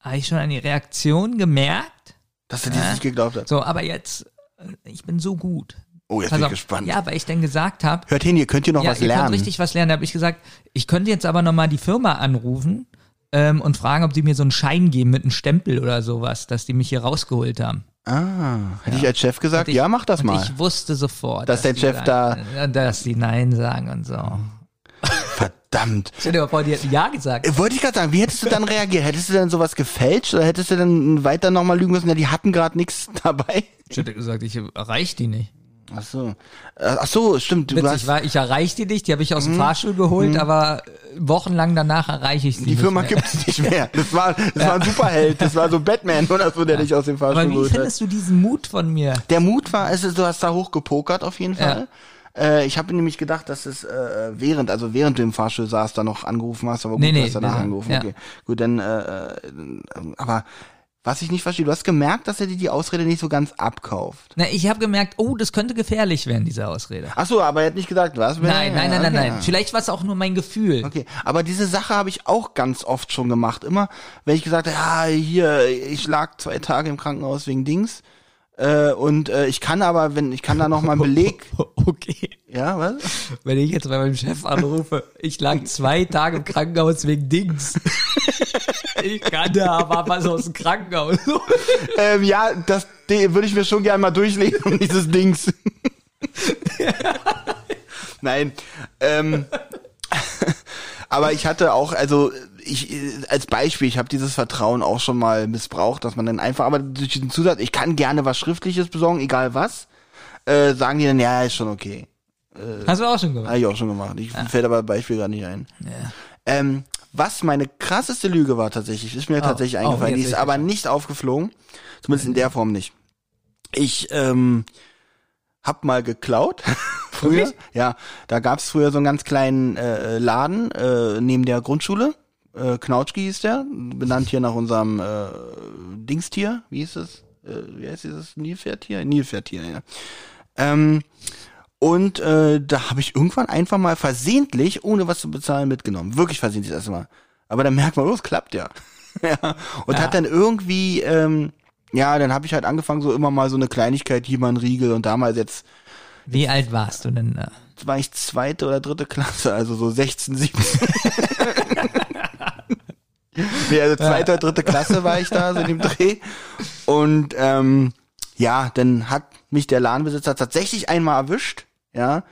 habe ich schon an die Reaktion gemerkt. Dass er das nicht geglaubt hat. So, aber jetzt, äh, ich bin so gut. Oh, jetzt Pass bin ich auf. gespannt. Ja, weil ich dann gesagt habe, Hört hin, ihr könnt hier noch ja, was ihr lernen. könnt richtig was lernen. Da habe ich gesagt, ich könnte jetzt aber nochmal die Firma anrufen ähm, und fragen, ob die mir so einen Schein geben mit einem Stempel oder sowas, dass die mich hier rausgeholt haben. ah, hätte ich als Chef gesagt, ich- ja, mach das mal. Ich wusste sofort, Dass der die Chef sagen, äh, dass die Nein sagen und so. Verdammt. Stell dir mal vor, die hätten Ja gesagt. Äh, Wollte ich gerade sagen, wie hättest du dann reagiert? Hättest du dann sowas gefälscht oder hättest du dann weiter nochmal lügen müssen, ja, die hatten gerade nichts dabei? Ich hätte gesagt, ich erreiche die nicht. Ach so. Äh, Ach so, stimmt. Du Witzig hast, war, ich erreiche die nicht, die habe ich aus dem Fahrstuhl geholt, aber äh, wochenlang danach erreiche ich sie die Firma mehr. gibt's nicht (laughs) mehr. Das war, das war ein Superheld. Das war so Batman oder so, der dich aus dem Fahrstuhl Aber wie geholt hat. findest du diesen Mut von mir? Der Mut war, also du hast da hoch gepokert auf jeden Fall. Äh, ich habe nämlich gedacht, dass es äh, während, also während du im Fahrstuhl saß, da noch angerufen hast, aber gut, Nee, du nee, hast danach wir- angerufen. ja. Okay, gut, dann, äh, aber was ich nicht verstehe, du hast gemerkt, dass er dir die Ausrede nicht so ganz abkauft. Na, ich habe gemerkt, oh, das könnte gefährlich werden, diese Ausrede. Ach so, aber er hat nicht gesagt, was? Nein, nein, nein, nein, Okay. nein. Vielleicht war es auch nur mein Gefühl. Okay, aber diese Sache habe ich auch ganz oft schon gemacht. Immer, wenn ich gesagt habe, ja, hier, ich lag zwei Tage im Krankenhaus wegen Dings. Äh, und äh, ich kann aber, wenn ich kann da noch mal einen Beleg. (laughs) Okay. Ja, was? Wenn ich jetzt bei meinem Chef anrufe, ich lag zwei Tage im Krankenhaus wegen Dings. Ich kann da aber was aus dem Krankenhaus. (laughs) ähm, ja, das würde ich mir schon gerne mal durchlesen, dieses Dings. (laughs) Nein. Ähm, aber ich hatte auch, also ich äh, als Beispiel, ich habe dieses Vertrauen auch schon mal missbraucht, dass man dann einfach, aber durch diesen Zusatz, ich kann gerne was Schriftliches besorgen, egal was, äh, sagen die dann, ja, ist schon okay. Hast du auch schon gemacht? Habe ich auch schon gemacht. Ich fällt aber Beispiel gerade nicht ein. Ähm, was meine krasseste Lüge war tatsächlich, ist mir tatsächlich oh, eingefallen, die ist aber schon. nicht aufgeflogen. Zumindest in der Form nicht. Ich ähm, hab mal geklaut. (laughs) früher. Ja, da gab's früher so einen ganz kleinen äh, Laden äh, neben der Grundschule. Äh, Knautschki hieß der, benannt hier nach unserem äh, Dingstier. Wie hieß es? Äh, wie heißt dieses Nilpferdtier? Nilpferdtier, ja. Ähm, und äh, da habe ich irgendwann einfach mal versehentlich, ohne was zu bezahlen, mitgenommen. Wirklich versehentlich erstmal. Aber dann merkt man, oh, es klappt ja. (laughs) ja. Und Ja. hat dann irgendwie, ähm, ja, dann habe ich halt angefangen, so immer mal so eine Kleinigkeit, hier mal ein Riegel und damals jetzt Wie alt warst du denn da? war ich zweite oder dritte Klasse, also so 16, 17. (laughs) nee, also zweite oder dritte Klasse war ich da, so in dem Dreh. Und ähm, ja, dann hat mich der Ladenbesitzer tatsächlich einmal erwischt, ja,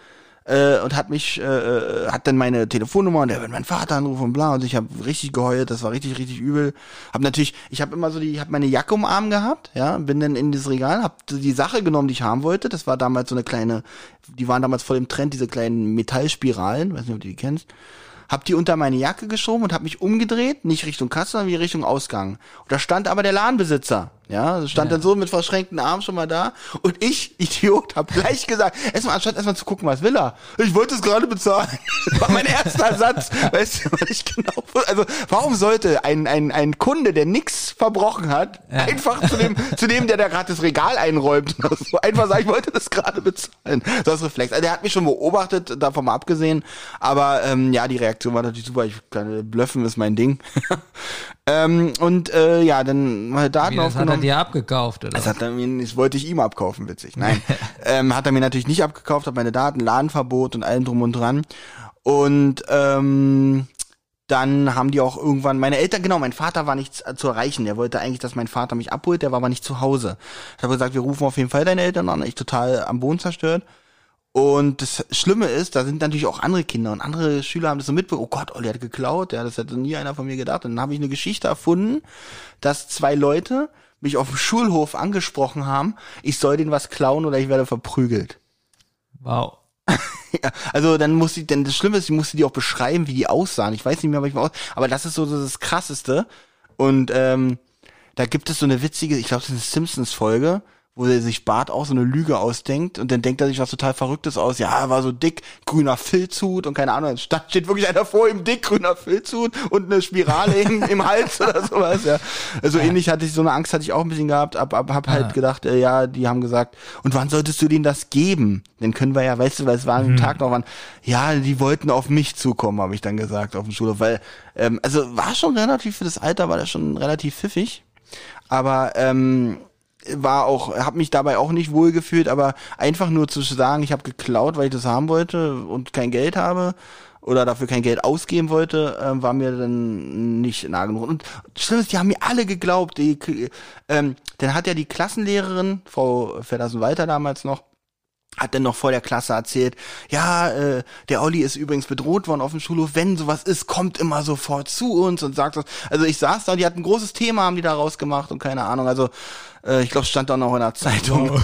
äh, und hat mich, äh, äh, hat dann meine Telefonnummer und der wird meinen Vater anrufen und bla und ich habe richtig geheult, das war richtig, richtig übel. Hab natürlich, ich habe immer so die, ich habe meine Jacke um den Arm gehabt, ja, bin dann in das Regal, hab die Sache genommen, die ich haben wollte. Das war damals so eine kleine, die waren damals voll im Trend, diese kleinen Metallspiralen, weiß nicht, ob du die kennst. Hab die unter meine Jacke geschoben und hab mich umgedreht, nicht Richtung Kasse, sondern wie Richtung Ausgang. Und da stand aber der Ladenbesitzer. Ja, stand dann so mit verschränkten Armen schon mal da. Und ich, (laughs) Idiot, hab gleich gesagt, erstmal anstatt erstmal zu gucken, was will er? Ich wollte es gerade bezahlen. Das (laughs) war mein erster Satz. Weißt du, weil ich genau, also warum sollte ein, ein, ein Kunde, der nix verbrochen hat, einfach zu dem, zu dem, der da gerade das Regal einräumt, oder so, einfach sagen, ich wollte das gerade bezahlen. Das ist Reflex. Also der hat mich schon beobachtet, davon mal abgesehen. Aber ähm, ja, die Reaktion war natürlich super. Ich kann blöffen ist mein Ding. (laughs) ähm, und äh, ja, dann meine Daten Wie, hat er dir abgekauft, oder? Das hat er mir, das wollte ich ihm abkaufen, witzig. Nein, (laughs) ähm, hat er mir natürlich nicht abgekauft, hat meine Daten, Ladenverbot und allem drum und dran. Und ähm, dann haben die auch irgendwann, meine Eltern, genau, mein Vater war nicht zu- zu erreichen. Der wollte eigentlich, dass mein Vater mich abholt, der war aber nicht zu Hause. Ich habe gesagt, wir rufen auf jeden Fall deine Eltern an. Ich total am Boden zerstört. Und das Schlimme ist, da sind natürlich auch andere Kinder und andere Schüler haben das so mitbekommen. Oh Gott, Olli hat geklaut. Ja, das hätte nie einer von mir gedacht. Und dann habe ich eine Geschichte erfunden, dass zwei Leute mich auf dem Schulhof angesprochen haben, ich soll denen was klauen oder ich werde verprügelt. wow. (laughs) Ja, also dann muss ich, denn das Schlimme ist, ich musste die auch beschreiben, wie die aussahen. Ich weiß nicht mehr, was ich mal aus, aber das ist so das Krasseste. Und ähm, da gibt es so eine witzige, ich glaube, das ist eine Simpsons-Folge, wo er sich Bart auch so eine Lüge ausdenkt und dann denkt er sich was total Verrücktes aus. Ja, er war so dick, grüner Filzhut und keine Ahnung, dann sta- steht wirklich einer vor ihm, dick, grüner Filzhut und eine Spirale im, im Hals (laughs) oder sowas, ja. Also ähnlich hatte ich, so eine Angst hatte ich auch ein bisschen gehabt, ab, ab, hab halt gedacht, äh, ja, die haben gesagt, und wann solltest du denen das geben? Dann können wir ja, weißt du, weil es war ein Tag noch wann, ja, die wollten auf mich zukommen, habe ich dann gesagt, auf dem Schulhof, weil, ähm, also war schon relativ, für das Alter war das schon relativ pfiffig, aber, ähm, war auch, habe mich dabei auch nicht wohl gefühlt, aber einfach nur zu sagen, ich habe geklaut, weil ich das haben wollte und kein Geld habe oder dafür kein Geld ausgeben wollte, ähm, war mir dann nicht nah genug. Und schlimm ist, die haben mir alle geglaubt. Die, ähm, dann hat ja die Klassenlehrerin, Frau Feddersen-Walter damals noch, hat dann noch vor der Klasse erzählt, ja, äh, der Olli ist übrigens bedroht worden auf dem Schulhof. Wenn sowas ist, kommt immer sofort zu uns und sagt das. Also ich saß da, die hatten ein großes Thema, haben die da rausgemacht und keine Ahnung. Also äh, ich glaube, stand auch noch in der Zeitung. (laughs)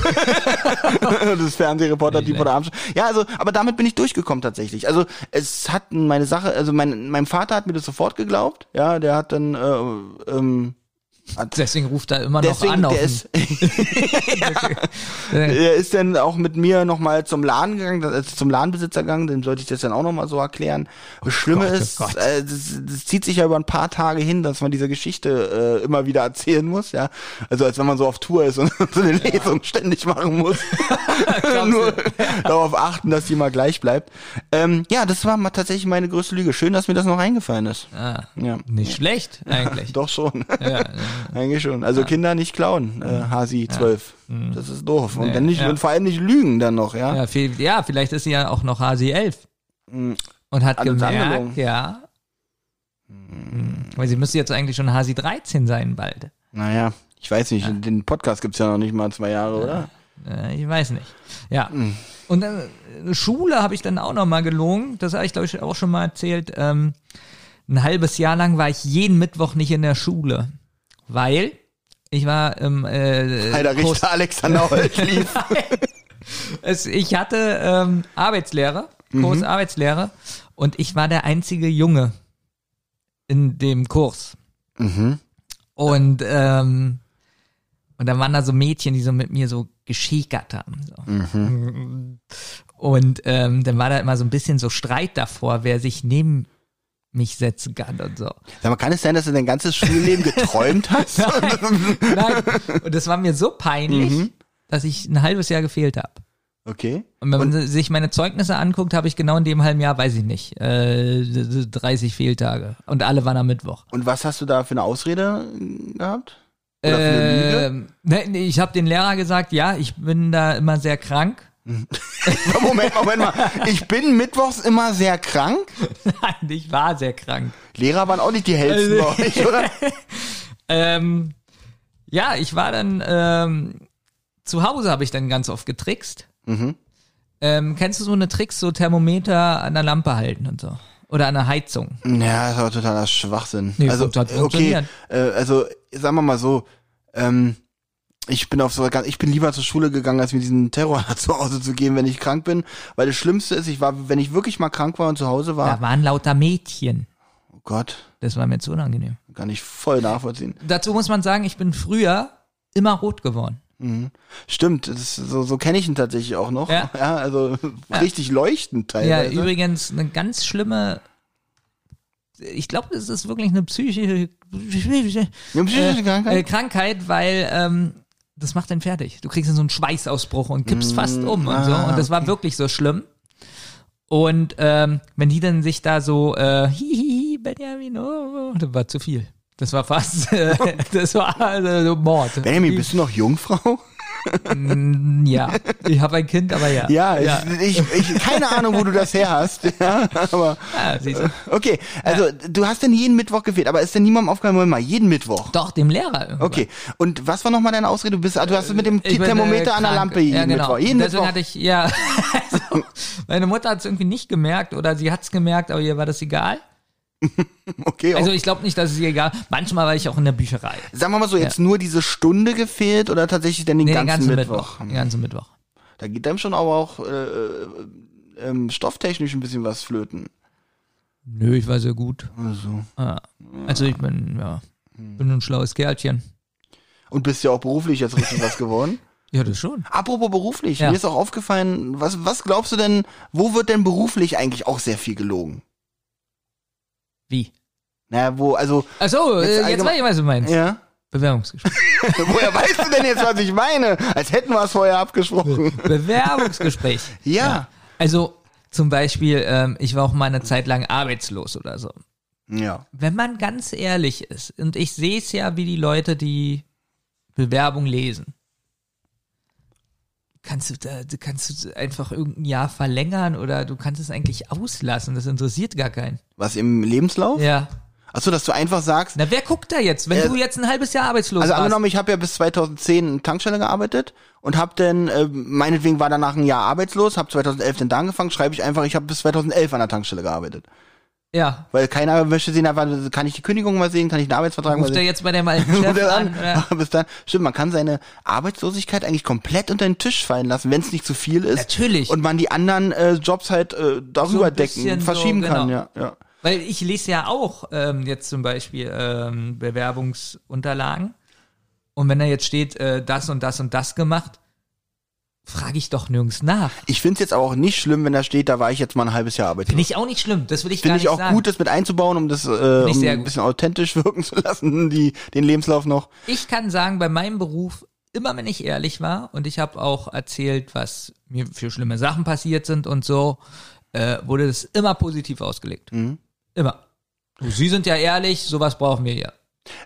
das Fernsehreporter-Typ oder Abend. Ja, also, aber damit bin ich durchgekommen tatsächlich. Also es hat meine Sache, also mein, mein Vater hat mir das sofort geglaubt. Ja, der hat dann äh, ähm, Deswegen ruft er immer noch Deswegen, an. Auf der, ist, (laughs) (laughs) er ist dann auch mit mir nochmal zum Laden gegangen, also zum Ladenbesitzer gegangen, dem sollte ich das dann auch nochmal so erklären. Das Schlimme Gott, oh ist, Gott. äh, das, das zieht sich ja über ein paar Tage hin, dass man diese Geschichte äh, immer wieder erzählen muss, ja. Also als wenn man so auf Tour ist und (laughs) so eine Lesung ständig machen muss. Nur darauf achten, dass die mal gleich bleibt. Ähm, ja, das war mal tatsächlich meine größte Lüge. Schön, dass mir das noch eingefallen ist. ah, Ja. nicht schlecht, eigentlich. Doch schon. ja, ja. (laughs) Eigentlich schon. Also Kinder nicht klauen, äh, Hasi 12. Das ist doof. Und Nee, dann nicht, ja. und vor allem nicht lügen dann noch, ja. Ja, viel, ja, vielleicht ist sie ja auch noch Hasi 11 Mhm. und hat Hat gemerkt, ja. Hm, Weil sie müsste jetzt eigentlich schon Hasi 13 sein bald. Naja, ich weiß nicht, den Podcast gibt's ja noch nicht mal zwei Jahre, oder? Äh, ich weiß nicht. Ja. Hm. Und äh, Schule habe ich dann auch noch mal gelogen. Das habe ich, glaube ich, auch schon mal erzählt. Ähm, ein halbes Jahr lang war ich jeden Mittwoch nicht in der Schule. Weil ich war im äh, Alter, Kurs- Richter Alexander Holt (laughs) lief. es, ich hatte ähm, Arbeitslehre, Kurs Mhm. Arbeitslehre und ich war der einzige Junge in dem Kurs. mhm. Und ähm, und dann waren da so Mädchen, die so mit mir so geschickert haben. So. Mhm. Und ähm, dann war da immer so ein bisschen so Streit davor, wer sich neben mich setzen kann und so. Sag mal, kann es sein, dass du dein ganzes Schulleben geträumt hast? (laughs) Nein. Und das war mir so peinlich, Mhm. dass ich ein halbes Jahr gefehlt habe. Okay. Und wenn man sich meine Zeugnisse anguckt, habe ich genau in dem halben Jahr, weiß ich nicht, äh, 30 Fehltage. Und alle waren am Mittwoch. Und was hast du da für eine Ausrede gehabt? Oder für eine Lüge? Ähm, ne, ich habe den Lehrer gesagt, ja, ich bin da immer sehr krank. (laughs) Moment, Moment mal. Ich bin mittwochs immer sehr krank. Nein, ich war sehr krank. Lehrer waren auch nicht die hellsten bei Also- euch, oder? (laughs) Ähm, ja, ich war dann ähm, zu Hause, habe ich dann ganz oft getrickst. Mhm. Ähm, kennst du so eine Tricks, so Thermometer an der Lampe halten und so? Oder an der Heizung? Ja, das war totaler Schwachsinn. Nee, also, hat okay, äh, also, sagen wir mal so, ähm, ich bin auf so ganz, ich bin lieber zur Schule gegangen, als mir diesen Terror (laughs) zu Hause zu geben, wenn ich krank bin. Weil das Schlimmste ist, ich war, wenn ich wirklich mal krank war und zu Hause war, Da waren lauter Mädchen. oh Gott, Das war mir zu unangenehm. kann ich voll nachvollziehen. Dazu muss man sagen, ich bin früher immer rot geworden. Stimmt, das ist, so, so kenne ich ihn tatsächlich auch noch. Ja. (laughs) also richtig leuchtend Ja, teilweise. übrigens eine ganz schlimme. Ich glaube, das ist wirklich eine psychische Ja, psychische äh, Krankheit? äh, Krankheit, weil ähm, das macht den fertig. Du kriegst dann so einen Schweißausbruch und kippst fast um und so. ah, Und das war wirklich so schlimm. Und ähm, wenn die dann sich da so, äh, hihihi, Benjamin, oh, oh, das war zu viel. Das war fast, äh, (laughs) das war also Mord. Benjamin, bist du noch Jungfrau? Mm, Ja, ich habe ein Kind, aber ja. Ja, Ich, ich, ich, keine Ahnung, wo du das her hast. (laughs) Ja, aber Ja, siehst du. okay, also du hast denn jeden Mittwoch gefehlt, aber ist denn niemandem aufgefallen, Moment mal, jeden Mittwoch? Doch, dem Lehrer. irgendwann. Okay, und was war nochmal deine Ausrede? Du bist, ah, du hast mit dem Ich bin, Thermometer äh, an der. Lampe jeden ja, genau. Mittwoch. Jeden Deswegen Mittwoch. hatte ich, ja, (laughs) also, meine Mutter hat es irgendwie nicht gemerkt oder sie hat es gemerkt, aber ihr war das egal. (laughs) okay, Also auch. ich glaube nicht, dass es ihr egal. Manchmal war ich auch in der Bücherei. sagen wir mal so, jetzt nur diese Stunde gefehlt oder tatsächlich denn den Nee, ganzen, den ganzen Mittwoch? Mittwoch. Den ganzen Mittwoch. Da geht einem schon aber auch äh, äh, ähm, stofftechnisch ein bisschen was flöten. Nö, ich war sehr gut. Also. Ah. Also ich bin, ja, bin ein schlaues Kerlchen. Und bist ja auch beruflich jetzt richtig was geworden. (laughs) Ja, das schon. Apropos beruflich, Ja. mir ist auch aufgefallen, was, was glaubst du denn, wo wird denn beruflich eigentlich auch sehr viel gelogen? Wie? Naja, wo, also, Achso, Jetzt äh, jetzt weiß ich, was du meinst. ja. Bewerbungsgespräch. (laughs) Woher weißt du denn jetzt, was ich meine? Als hätten wir es vorher abgesprochen. (laughs) Bewerbungsgespräch. Ja. Also zum Beispiel, ähm, ich war auch mal eine Zeit lang arbeitslos oder so. Ja. Wenn man ganz ehrlich ist, und ich sehe es ja, wie die Leute die Bewerbung lesen, kannst du da, kannst du einfach irgendein Jahr verlängern oder du kannst es eigentlich auslassen. Das interessiert gar keinen. Was im Lebenslauf? Ja. Achso, dass du einfach sagst, Na, wer guckt da jetzt, wenn Äh, du jetzt ein halbes Jahr arbeitslos also warst? angenommen, ich habe ja bis 2010 in Tankstelle gearbeitet und habe dann, äh, meinetwegen war danach ein Jahr arbeitslos, habe 2011 dann da angefangen, schreibe ich einfach, ich habe bis 2011 an der Tankstelle gearbeitet. Ja. Weil keiner möchte sehen, einfach, kann ich die Kündigung mal sehen, kann ich den Arbeitsvertrag mal Ruft er sehen. jetzt bei (laughs) alten Ruft Chef an? an. Bis dann. Stimmt, man kann seine Arbeitslosigkeit eigentlich komplett unter den Tisch fallen lassen, wenn es nicht zu viel ist. Natürlich. Und man die anderen äh, Jobs halt äh, darüber So decken, bisschen so, verschieben kann, genau. ja. ja. Weil ich lese ja auch ähm, jetzt zum Beispiel ähm, Bewerbungsunterlagen. Und wenn da jetzt steht, äh, das und das und das gemacht, frage ich doch nirgends nach. Ich finde es jetzt aber auch nicht schlimm, wenn da steht, da war ich jetzt mal ein halbes Jahr arbeitslos. Finde ich auch nicht schlimm. Das will ich gar Finde nicht ich auch sagen. gut, das mit einzubauen, um das äh, um ein bisschen authentisch (laughs) wirken zu lassen, die, den Lebenslauf noch. Ich kann sagen, bei meinem Beruf, immer wenn ich ehrlich war und ich habe auch erzählt, was mir für schlimme Sachen passiert sind und so, äh, wurde das immer positiv ausgelegt. Mhm. Immer. Sie sind ja ehrlich, sowas brauchen wir ja.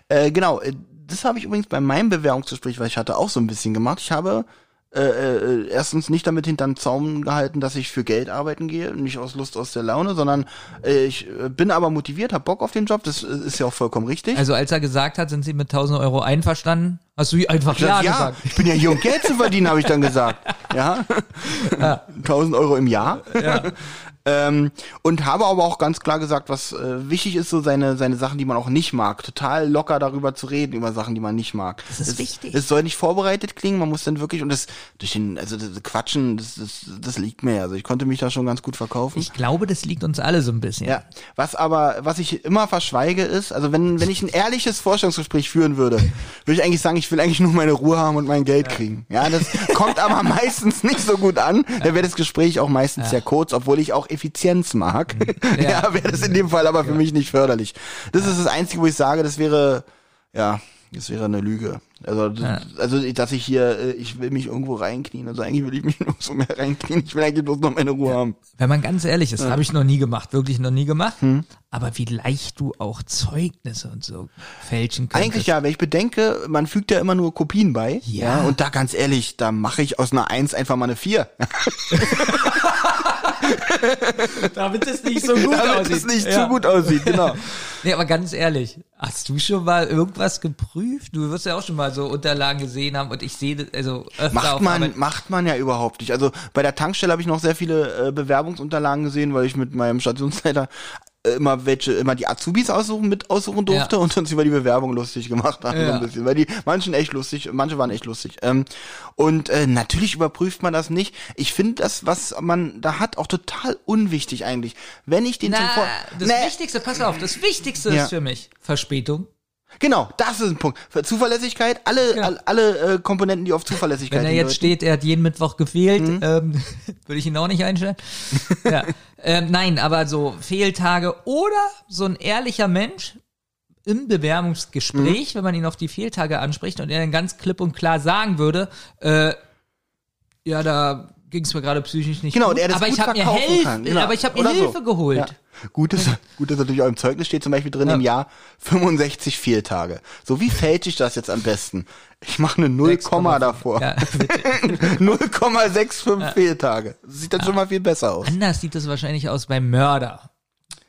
Äh, genau, äh, das habe ich übrigens bei meinem Bewerbungsgespräch, weil ich hatte auch so ein bisschen gemacht. Ich habe äh, äh, erstens nicht damit hinterm Zaum gehalten, dass ich für Geld arbeiten gehe, nicht aus Lust, aus der Laune, sondern äh, ich äh, bin aber motiviert, hab Bock auf den Job, das äh, ist ja auch vollkommen richtig. Also als er gesagt hat, sind Sie mit 1000 Euro einverstanden, hast du einfach ja, ja, gesagt. ich bin ja hier, um Geld zu verdienen, habe ich dann gesagt. (laughs) Ja, 1000 Euro im Jahr. (laughs) Ähm, und habe aber auch ganz klar gesagt, was äh, wichtig ist, so seine, seine Sachen, die man auch nicht mag. Total locker darüber zu reden, über Sachen, die man nicht mag. Das ist es, wichtig. Es soll nicht vorbereitet klingen, man muss dann wirklich, und das durch den, also das Quatschen, das, das, das liegt mir. Also ich konnte mich da schon ganz gut verkaufen. Ich glaube, das liegt uns alle so ein bisschen. Ja, was aber, was ich immer verschweige ist, also wenn, wenn ich ein ehrliches Vorstellungsgespräch führen würde, (laughs) würde ich eigentlich sagen, ich will eigentlich nur meine Ruhe haben und mein Geld kriegen. Ja, das kommt aber (laughs) meistens nicht so gut an. Da wäre das Gespräch auch meistens sehr kurz, obwohl ich auch Effizienz mag. (laughs) Ja, Ja. wäre das in dem Fall aber für mich nicht förderlich. Das ist das Einzige, wo ich sage, das wäre, ja, das wäre eine Lüge. Also, also dass ich hier, äh, ich will mich irgendwo reinknien. Also eigentlich will ich mich (laughs) nur so mehr reinknien. Ich will eigentlich bloß noch meine Ruhe haben. Wenn man ganz ehrlich ist, habe ich noch nie gemacht, wirklich noch nie gemacht. Hm. Aber wie leicht du auch Zeugnisse und so fälschen könntest. Eigentlich ja, wenn ich bedenke, man fügt ja immer nur Kopien bei. Ja. und da ganz ehrlich, da mache ich aus einer Eins einfach mal eine Vier. (laughs) (laughs) Damit es nicht so gut Damit es nicht ja. zu gut aussieht, genau. (laughs) Nee, aber ganz ehrlich, hast du schon mal irgendwas geprüft? Du wirst ja auch schon mal so Unterlagen gesehen haben und ich sehe das, also öfter Macht auf man, Arbeit- macht man ja überhaupt nicht. Also bei der Tankstelle habe ich noch sehr viele äh, Bewerbungsunterlagen gesehen, weil ich mit meinem Stationsleiter immer welche, immer die Azubis aussuchen, mit aussuchen durfte Ja. und uns über die Bewerbung lustig gemacht haben, so Ja. ein bisschen. Weil die manchen echt lustig, manche waren echt lustig. Ähm, und äh, natürlich überprüft man das nicht. Ich finde das, was man da hat, auch total unwichtig eigentlich. Wenn ich den zum Na, Vor das Nee. Wichtigste, pass auf, das Wichtigste Ja. ist für mich Verspätung. Genau, das ist ein Punkt. Für Zuverlässigkeit, alle, Ja. all- alle äh, Komponenten, die auf Zuverlässigkeit Wenn er jetzt hindeuten. steht, er hat jeden Mittwoch gefehlt, Mhm. ähm, (laughs) würde ich ihn auch nicht einstellen. (laughs) ja. Ähm, nein, aber so Fehltage oder so ein ehrlicher Mensch im Bewerbungsgespräch, Mhm. wenn man ihn auf die Fehltage anspricht und er dann ganz klipp und klar sagen würde, äh, ja, da ging es mir gerade psychisch nicht Genau, gut, das aber ich habe mir Hilfe, kann. Genau. aber ich habe mir Oder so. Hilfe geholt. Ja. Gut, ist, gut, dass natürlich auch im Zeugnis steht zum Beispiel drin Ja. im Jahr 65 Fehltage. So, wie fälsche ich das jetzt am besten? Ich mache eine 0, 6,5. davor. Ja, (laughs) bitte. 0,65 Fehltage. Das sieht dann schon mal viel besser aus. Anders sieht es wahrscheinlich aus beim Mörder.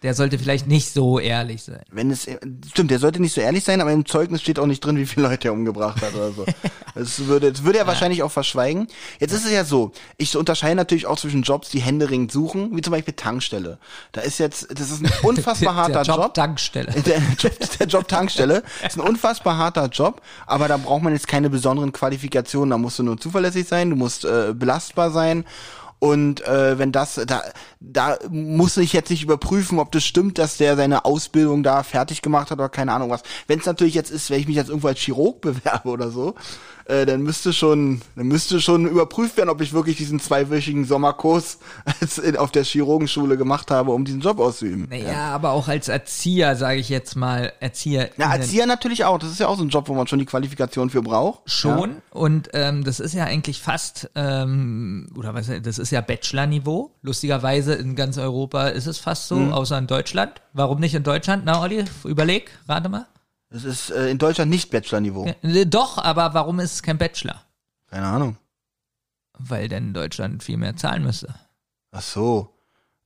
Der sollte vielleicht nicht so ehrlich sein. Wenn es, stimmt, der sollte nicht so ehrlich sein, aber im Zeugnis steht auch nicht drin, wie viele Leute er umgebracht hat oder so. (laughs) Das würde, das würde er wahrscheinlich auch verschweigen. Jetzt ist es ja so, ich unterscheide natürlich auch zwischen Jobs, die händeringend suchen, wie zum Beispiel Tankstelle. Da ist jetzt, das ist ein (laughs) (laughs) unfassbar harter der Job, Job. Tankstelle. Der Job, der Job Tankstelle ist ein unfassbar harter Job, aber da braucht man jetzt keine besonderen Qualifikationen. Da musst du nur zuverlässig sein, du musst äh, belastbar sein. Und äh, wenn das, da, da muss ich jetzt nicht überprüfen, ob das stimmt, dass der seine Ausbildung da fertig gemacht hat oder keine Ahnung was. Wenn es natürlich jetzt ist, wenn ich mich jetzt irgendwo als Chirurg (laughs) bewerbe oder so, äh, dann müsste schon, dann müsste schon überprüft werden, ob ich wirklich diesen zweiwöchigen Sommerkurs als in, auf der Chirurgenschule gemacht habe, um diesen Job auszuüben. Naja, aber auch als Erzieher, sage ich jetzt mal, Erzieher. Na, Erzieher natürlich auch. Das ist ja auch so ein Job, wo man schon die Qualifikation für braucht. Schon. Und ähm, das ist ja eigentlich fast, ähm, oder was, das ist ja Bachelor-Niveau. Lustigerweise in ganz Europa ist es fast so, Mhm. außer in Deutschland. Warum nicht in Deutschland? Na, Olli, überleg, rate mal. Das ist äh, in Deutschland nicht Bachelor-Niveau. Äh, Doch, aber warum ist es kein Bachelor? Keine Ahnung. Weil denn Deutschland viel mehr zahlen müsste. Ach so.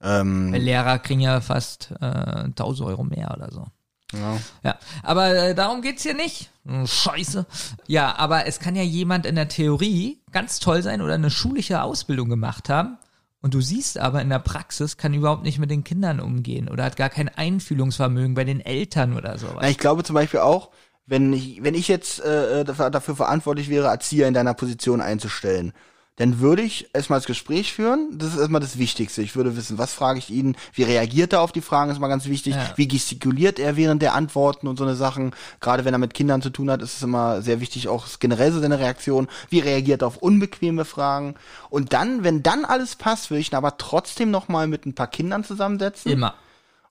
Ähm, Lehrer kriegen ja fast äh, 1000 Euro mehr oder so. Ja. ja. Aber äh, darum geht's hier nicht. Hm, Scheiße. Ja, aber es kann ja jemand in der Theorie ganz toll sein oder eine schulische Ausbildung gemacht haben. Und du siehst aber in der Praxis, kann überhaupt nicht mit den Kindern umgehen oder hat gar kein Einfühlungsvermögen bei den Eltern oder sowas. Na, ich glaube zum Beispiel auch, wenn ich, wenn ich jetzt äh, dafür verantwortlich wäre, Erzieher in deiner Position einzustellen, dann würde ich erstmal das Gespräch führen. Das ist erstmal das Wichtigste. Ich würde wissen, was frage ich ihn, wie reagiert er auf die Fragen, ist mal ganz wichtig. Ja. Wie gestikuliert er während der Antworten und so eine Sachen. Gerade wenn er mit Kindern zu tun hat, ist es immer sehr wichtig, auch generell so seine Reaktion. Wie reagiert er auf unbequeme Fragen? Und dann, wenn dann alles passt, würde ich ihn aber trotzdem noch mal mit ein paar Kindern zusammensetzen. Immer.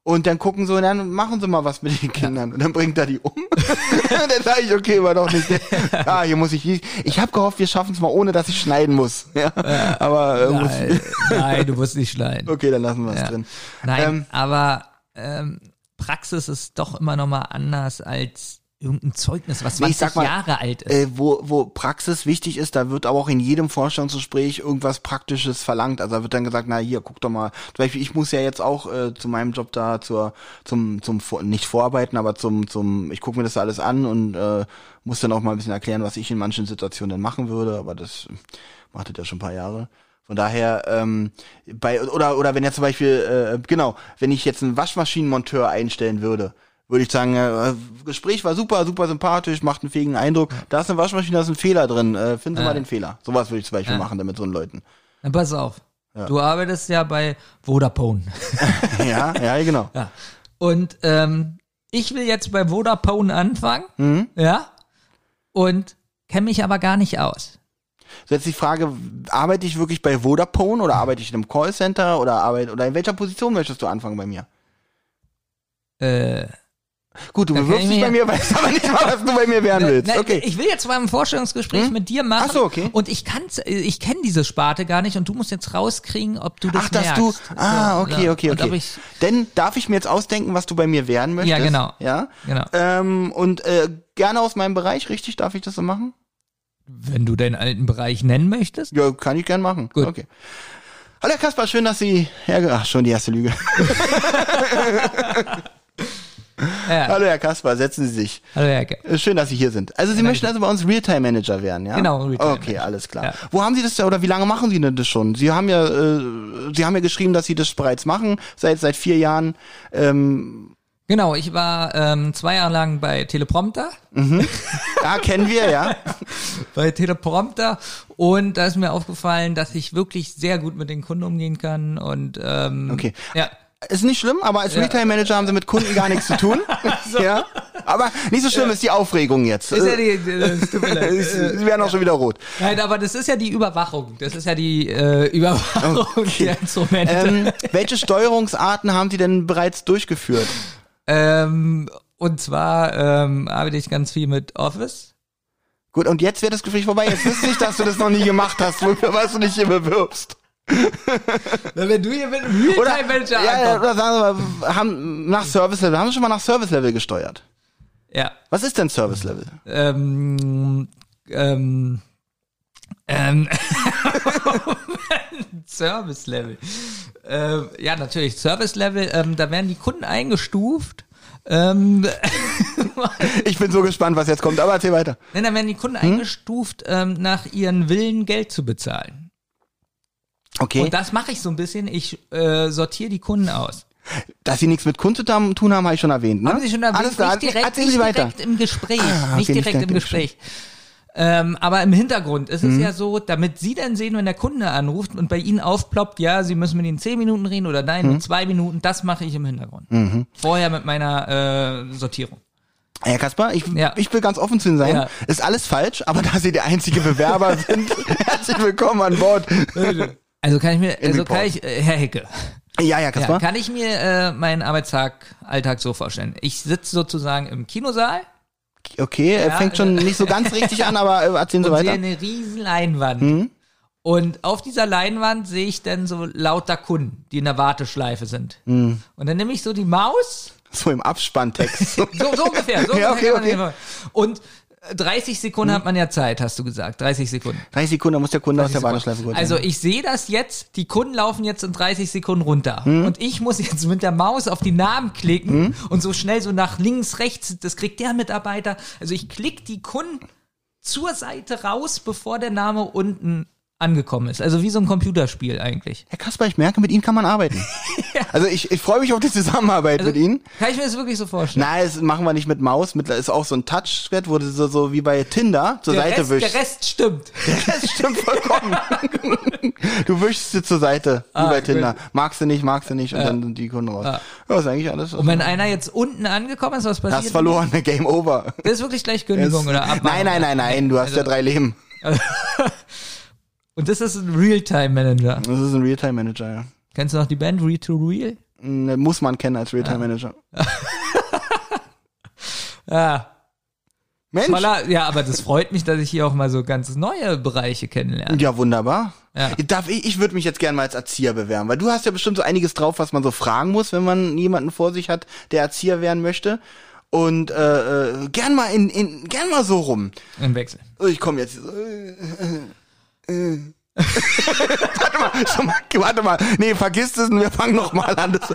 Und dann gucken so, dann machen sie mal was mit den Kindern. Und dann bringt er die um. (laughs) dann sage ich, okay, war doch nicht. (laughs) Ah, hier muss ich. Ich habe gehofft, wir schaffen es mal, ohne dass ich schneiden muss. (laughs) Ja. ja. Aber äh, nein, nein, du musst nicht schneiden. Okay, dann lassen wir es ja. drin. Nein, ähm, aber ähm, Praxis ist doch immer noch mal anders als irgendein Zeugnis, was 20 nee, mal, Jahre alt ist. Äh, wo, wo Praxis wichtig ist, da wird aber auch in jedem Vorstellungsgespräch irgendwas Praktisches verlangt. Also da wird dann gesagt, na hier, guck doch mal. Zum Beispiel, ich muss ja jetzt auch äh, zu meinem Job da zur, zum, zum, nicht vorarbeiten, aber zum, zum, ich gucke mir das alles an und äh, muss dann auch mal ein bisschen erklären, was ich in manchen Situationen denn machen würde, aber das macht das ja schon ein paar Jahre. Von daher, ähm, bei, oder, oder wenn jetzt zum Beispiel, äh, genau, wenn ich jetzt einen Waschmaschinenmonteur einstellen würde, würde ich sagen, äh, Gespräch war super, super sympathisch, macht einen fähigen Eindruck. Da ist eine Waschmaschine, da ist ein Fehler drin. Äh, finden Sie mal den Fehler. Sowas würde ich zum Beispiel machen, damit so einen Leuten. Dann pass auf. Ja. Du arbeitest ja bei Vodafone. (laughs) ja, ja, genau. Ja. Und ähm, ich will jetzt bei Vodafone anfangen, mhm. ja, und kenne mich aber gar nicht aus. So jetzt die Frage, arbeite ich wirklich bei Vodafone oder arbeite ich in einem Callcenter oder arbeite oder in welcher Position möchtest du anfangen bei mir? Äh, Gut, du bewirbst dich bei mir, (laughs) weißt aber nicht mal, was du bei mir werden willst. okay. Ich will jetzt mal ein Vorstellungsgespräch hm? mit dir machen. Ach so, okay. Und ich kann, ich kenne diese Sparte gar nicht und du musst jetzt rauskriegen, ob du das Ach, dass merkst. du, ah, okay, okay, okay. Ich, Denn darf ich mir jetzt ausdenken, was du bei mir werden möchtest? Ja, genau. Ja, genau. Ähm, und äh, gerne aus meinem Bereich, richtig? Darf ich das so machen? Wenn du deinen alten Bereich nennen möchtest? Ja, kann ich gern machen. Gut. Okay. Hallo Herr Kaspar, schön, dass Sie herge... Ach, schon die erste Lüge. (laughs) (laughs) Ja. Hallo Herr Kaspar, setzen Sie sich. Hallo Herr Ke äh, Schön, dass Sie hier sind. Also Sie ja, möchten also bei uns Realtime Manager werden, ja? Genau, Realtime Okay, alles klar. Ja. Wo haben Sie das oder wie lange machen Sie denn das schon? Sie haben ja, äh, Sie haben ja geschrieben, dass Sie das bereits machen, seit seit vier Jahren. Ähm, Genau, ich war ähm, zwei Jahre lang bei Teleprompter. Mhm. Ja, (laughs) kennen wir, ja. (laughs) bei Teleprompter. Und da ist mir aufgefallen, dass ich wirklich sehr gut mit den Kunden umgehen kann. Und ähm, okay. ja. Ist nicht schlimm, aber als ja. Retail Manager haben sie mit Kunden gar nichts zu tun. (laughs) so. Ja. Aber nicht so schlimm ja. ist die Aufregung jetzt. Ist ja die, das tut mir leid. (laughs) Sie werden auch schon wieder rot. Nein, aber das ist ja die Überwachung. Das ist ja die äh, Überwachung (laughs) okay. der Instrumente. Ähm, welche Steuerungsarten haben Sie denn bereits durchgeführt? Ähm, und zwar ähm, arbeite ich ganz viel mit Office. Gut, und jetzt wird das Gespräch vorbei. Jetzt wüsste ich, dass du das noch nie gemacht hast, was du nicht hier bewirbst. Na, wenn du hier mit einem Realtime-Manager ja, ja, oder sagen wir mal, haben nach Service Level, haben wir schon mal nach Service Level gesteuert? Ja. Was ist denn Service Level? Ähm, ähm, ähm, (laughs) Service Level. Ähm, ja, natürlich, Service Level, ähm, da werden die Kunden eingestuft. Ähm, (laughs) ich bin so gespannt, was jetzt kommt, aber erzähl weiter. Nein, da werden die Kunden hm? eingestuft, ähm, nach ihren Willen Geld zu bezahlen. Okay. Und das mache ich so ein bisschen. Ich äh, sortiere die Kunden aus. Dass sie nichts mit Kunst zu tun haben, habe ich schon erwähnt. Ne? Haben Sie schon erwähnt? Alles klar, nicht direkt, nicht direkt im Gespräch. Ah, nicht direkt im Gespräch. Ähm, aber im Hintergrund ist es mhm. ja so, damit Sie dann sehen, wenn der Kunde anruft und bei Ihnen aufploppt, ja, Sie müssen mit Ihnen zehn Minuten reden oder nein, mhm. nur zwei Minuten, das mache ich im Hintergrund. Mhm. Vorher mit meiner äh, Sortierung. Herr Kaspar, ich, ja. ich will ganz offen zu Ihnen sein. Ja. Ist alles falsch, aber (laughs) da Sie der einzige Bewerber sind, (laughs) herzlich willkommen an Bord. Also kann ich mir, also kann ich, äh, Herr Hecke. Ja, ja, Kaspar. Ja, kann ich mir äh, meinen Arbeitstag, Alltag so vorstellen. Ich sitze sozusagen im Kinosaal. Okay, ja, fängt schon nicht so ganz (laughs) richtig an, aber äh, erzählen Sie weiter. Ich sehe eine riesen Leinwand. Mhm. Und auf dieser Leinwand sehe ich dann so lauter Kunden, die in der Warteschleife sind. Mhm. Und dann nehme ich so die Maus. So im Abspanntext. (laughs) so, so ungefähr. So (laughs) ja, okay, okay. Und 30 Sekunden hat man ja Zeit, hast du gesagt. 30 Sekunden. 30 Sekunden, da muss der Kunde aus der. Warteschleife kurz. Also ich sehe das jetzt, die Kunden laufen jetzt in 30 Sekunden runter. Hm? Und ich muss jetzt mit der Maus auf die Namen klicken und so schnell so nach links, rechts, das kriegt der Mitarbeiter. Also ich klicke die Kunden zur Seite raus, bevor der Name unten angekommen ist. Also wie so ein Computerspiel eigentlich. Herr Kasper, ich merke, mit Ihnen kann man arbeiten. (laughs) Also ich, ich freue mich auf die Zusammenarbeit Also, mit Ihnen. Kann ich mir das wirklich so vorstellen? Nein, das machen wir nicht mit Maus. Mit, ist auch so ein Touchpad, wo du so, so wie bei Tinder zur der, Seite Rest, wischst. der Rest stimmt. (laughs) Das stimmt vollkommen. (laughs) du wischst sie zur Seite, wie Ah, bei gut. Tinder. Magst du nicht, magst du nicht und dann sind die Kunden raus. Ja, ist eigentlich alles. Und wenn einer jetzt unten angekommen ist, was passiert? hast verloren, Game over. Das ist wirklich gleich Kündigung oder Abmahnung. nein, nein, nein, nein, du hast Also- ja drei Leben. Und das ist ein Realtime-Manager. Das ist ein Realtime-Manager, ja. Kennst du noch die Band Real to Real? Mm, Muss man kennen als Realtime-Manager. Ja. (laughs) Mensch. Voller, ja, aber das freut mich, dass ich hier auch mal so ganz neue Bereiche kennenlerne. Ja, wunderbar. Ja. Darf ich, ich würde mich jetzt gerne mal als Erzieher bewerben, weil du hast ja bestimmt so einiges drauf, was man so fragen muss, wenn man jemanden vor sich hat, der Erzieher werden möchte. Und äh, äh, gern mal in, in gern mal so rum. Im Wechsel. Ich komme jetzt. Äh, warte mal, schon mal, warte mal. Nee, vergiss es und wir fangen noch mal an. Das,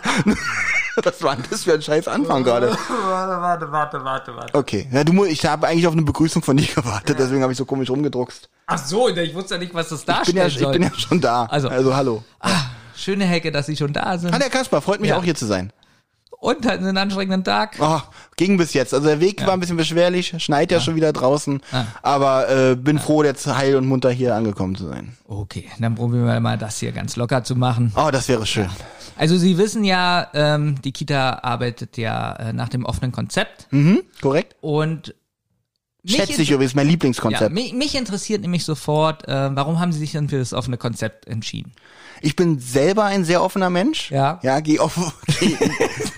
was war das für ein scheiß Anfang gerade? Warte, warte, warte, warte, warte. Okay, ja, du, ich habe eigentlich auf eine Begrüßung von dir gewartet, deswegen habe ich so komisch rumgedruckst. Ach so, ich wusste ja nicht, was das Ich bin, darstellen ja, ich bin ja schon da. Also- also hallo. ah, schöne Hecke, dass Sie schon da sind. Hallo Herr Kasper, freut mich Ja. auch hier zu sein. Und hatten einen anstrengenden Tag. Oh, ging bis jetzt. Also der Weg war ein bisschen beschwerlich, schneit ja, schon wieder draußen, Ah. aber äh, bin froh, jetzt heil und munter hier angekommen zu sein. Okay, dann probieren wir mal das hier ganz locker zu machen. Oh, das wäre schön. Also Sie wissen ja, ähm, die Kita arbeitet ja äh, nach dem offenen Konzept Mhm, korrekt? und Schätze ich übrigens, mein ja, Lieblingskonzept. mich, mich interessiert nämlich sofort, äh, warum haben Sie sich denn für das offene Konzept entschieden? Ich bin selber ein sehr offener Mensch. Ja. Ja, geh, offen, (laughs) geh,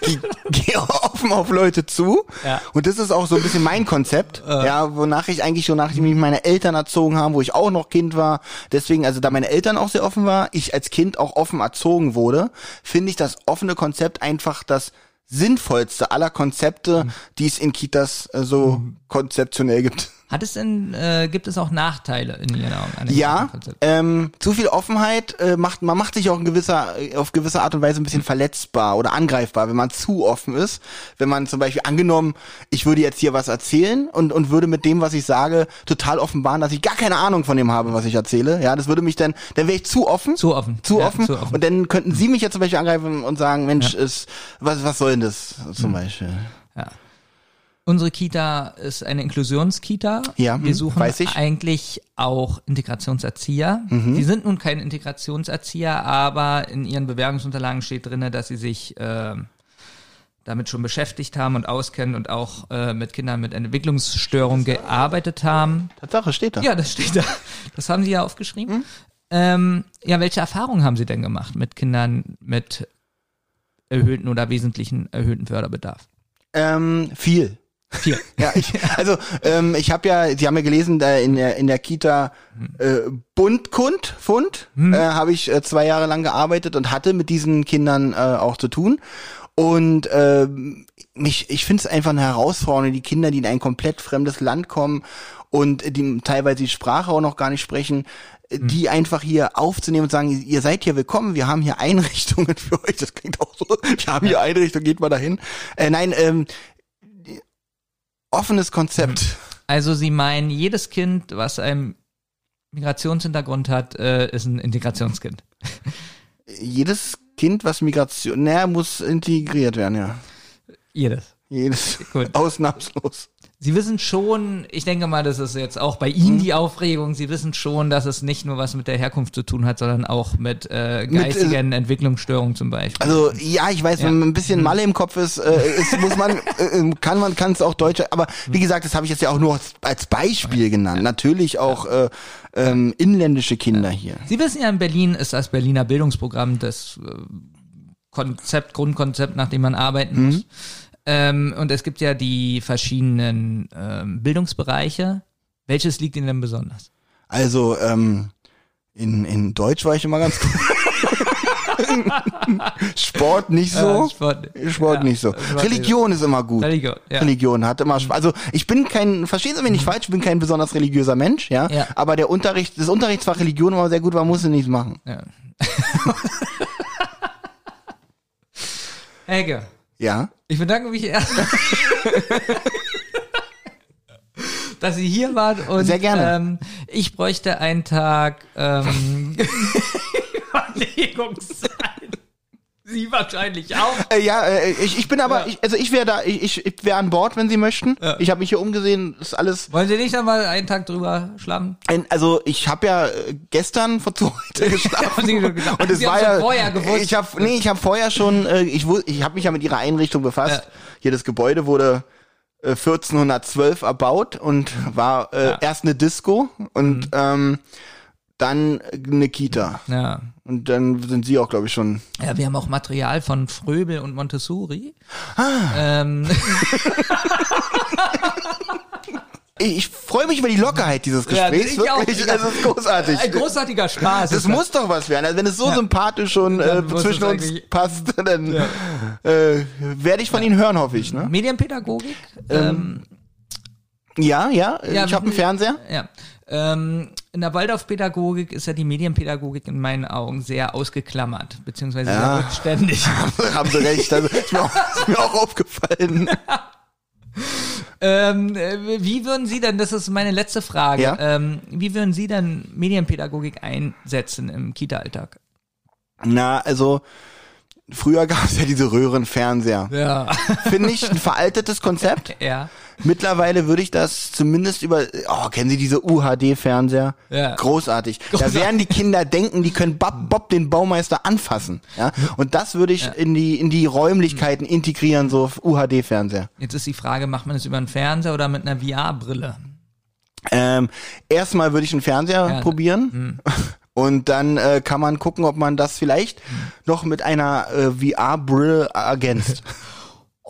geh, geh offen auf Leute zu. Ja. Und das ist auch so ein bisschen mein Konzept. Ja, wonach ich eigentlich schon, nachdem mich meine Eltern erzogen haben, wo ich auch noch Kind war. Deswegen, also da meine Eltern auch sehr offen war, ich als Kind auch offen erzogen wurde, finde ich das offene Konzept einfach das sinnvollste aller Konzepte, die es in Kitas äh, so konzeptionell gibt. Hat es denn, äh, gibt es auch Nachteile in Ihren Augen? Ja, ähm, zu viel Offenheit äh, macht, man macht sich auch in gewisser, auf gewisse Art und Weise ein bisschen verletzbar oder angreifbar, wenn man zu offen ist. Wenn man zum Beispiel angenommen, ich würde jetzt hier was erzählen und, und würde mit dem, was ich sage, total offenbaren, dass ich gar keine Ahnung von dem habe, was ich erzähle. Ja, das würde mich dann, dann wäre ich zu offen. Zu offen. Zu, Ja, offen. zu offen. Und dann könnten Sie mich jetzt zum Beispiel angreifen und sagen, Mensch, ist, was, was soll denn das zum Beispiel? Ja. Unsere Kita ist eine Inklusionskita. Ja, Wir suchen. Mhm. eigentlich auch Integrationserzieher. Sie sind nun kein Integrationserzieher, aber in ihren Bewerbungsunterlagen steht drinne, dass sie sich äh, damit schon beschäftigt haben und auskennen und auch äh, mit Kindern mit Entwicklungsstörungen gearbeitet haben. Tatsache steht da. Ja, das steht da. Das haben Sie ja aufgeschrieben. Hm? Ähm, ja, welche Erfahrungen haben Sie denn gemacht mit Kindern mit erhöhten oder wesentlichen erhöhten Förderbedarf? Ähm, viel. Vier. (laughs) Ja, ich, also ähm, ich habe ja, Sie haben ja gelesen, da in der in der Kita äh, Bundkund Fund äh, habe ich äh, zwei Jahre lang gearbeitet und hatte mit diesen Kindern äh, auch zu tun. Und äh, mich, ich finde es einfach eine Herausforderung, die Kinder, die in ein komplett fremdes Land kommen und die teilweise die Sprache auch noch gar nicht sprechen, äh, die einfach hier aufzunehmen und sagen, ihr seid hier willkommen, wir haben hier (laughs) Einrichtungen für euch. Das klingt auch so, wir haben hier Einrichtungen, geht mal dahin. Äh, nein, ähm, offenes Konzept. Also Sie meinen, jedes Kind, was einen Migrationshintergrund hat, äh, ist ein Integrationskind. (laughs) Jedes Kind, was Migration, naja, muss integriert werden, ja. Jedes. Jedes. Gut. (laughs) Ausnahmslos. Sie wissen schon, ich denke mal, das ist jetzt auch bei Ihnen die Aufregung, Sie wissen schon, dass es nicht nur was mit der Herkunft zu tun hat, sondern auch mit äh, Mit, äh, geistigen Entwicklungsstörungen zum Beispiel. Also ja, ich weiß, Ja. wenn man ein bisschen Malle im Kopf ist, äh, ist muss man, (laughs) äh, kann man, kann es auch Deutsch. Aber wie gesagt, das habe ich jetzt ja auch nur als- als Beispiel genannt. Natürlich auch äh, ähm, inländische Kinder hier. Sie wissen ja, in Berlin ist das Berliner Bildungsprogramm das äh, Konzept, Grundkonzept, nach dem man arbeiten muss. Ähm, und es gibt ja die verschiedenen ähm, Bildungsbereiche. Welches liegt Ihnen denn besonders? Also ähm, in, in Deutsch war ich immer ganz gut. (laughs) Sport nicht so. Sport, Sport ja, nicht so. Sport Religion ist immer gut. Religion, ja. Religion hat immer Spaß. Also ich bin kein, verstehen Sie mich nicht falsch, ich bin kein besonders religiöser Mensch, ja. Ja. Aber der Unterricht, das Unterrichtsfach Religion war sehr gut, man musste nichts machen. Ja. (laughs) Helge, Ja. ich bedanke mich erstmal, (laughs) dass Sie hier waren und Sehr gerne. Ähm, ich bräuchte einen Tag ähm, (laughs) (laughs) Überlegungszeit. Sie wahrscheinlich auch. (laughs) Äh, ja, äh, ich, ich bin aber, Ja. ich, also ich wäre da, ich, ich, wäre an Bord, wenn Sie möchten. Ja. Ich habe mich hier umgesehen, ist alles. Wollen Sie nicht noch mal einen Tag drüber schlafen? Also ich habe ja äh, gestern zu heute (laughs) geschlafen gesagt. und es Sie war haben ja vorher gewusst. ich habe nee, ich habe vorher schon äh, ich ich habe mich ja mit ihrer Einrichtung befasst. Ja. Hier das Gebäude wurde äh, 1412 erbaut und war äh. Mhm. erst eine Disco und ähm, dann eine Kita Ja. und dann sind sie auch glaube ich schon Ja, wir haben auch Material von Fröbel und Montessori. Ah. Ähm, (laughs) ich, freue mich über die Lockerheit dieses Ja, Gesprächs auch. wirklich, also es ist großartig. ein großartiger Spaß. Das ist muss doch was werden. Also wenn es so Ja. sympathisch schon äh, zwischen uns passt, dann äh, werde ich von Ihnen hören, hoffe ich. Ne? Medienpädagogik. Ähm, Ja, ja. Ja, ich habe einen Fernseher. ja. Ähm, in der Waldorfpädagogik ist ja die Medienpädagogik in meinen Augen sehr ausgeklammert, beziehungsweise Ja. sehr rückständig. (laughs) Haben Sie recht. Also, ist, mir auch, ist mir auch aufgefallen. (laughs) ähm, äh, wie würden Sie denn, das ist meine letzte Frage, Ja? ähm, wie würden Sie denn Medienpädagogik einsetzen im Kita-Alltag? Na, also früher gab es ja diese Röhrenfernseher. Ja. Finde ich ein veraltetes Konzept. (laughs) ja. Mittlerweile würde ich das zumindest über. Oh, kennen Sie diese UHD-Fernseher? Ja. Großartig. Da werden die Kinder denken, die können Bob, Bob den Baumeister anfassen. Ja. Und das würde ich in die in die Räumlichkeiten integrieren, so UHD-Fernseher. Jetzt ist die Frage, macht man das über einen Fernseher oder mit einer VR-Brille? Ähm, erstmal würde ich einen Fernseher Ja. probieren. (laughs) Und dann äh, kann man gucken, ob man das vielleicht noch mit einer äh, VR-Brille ergänzt. (laughs)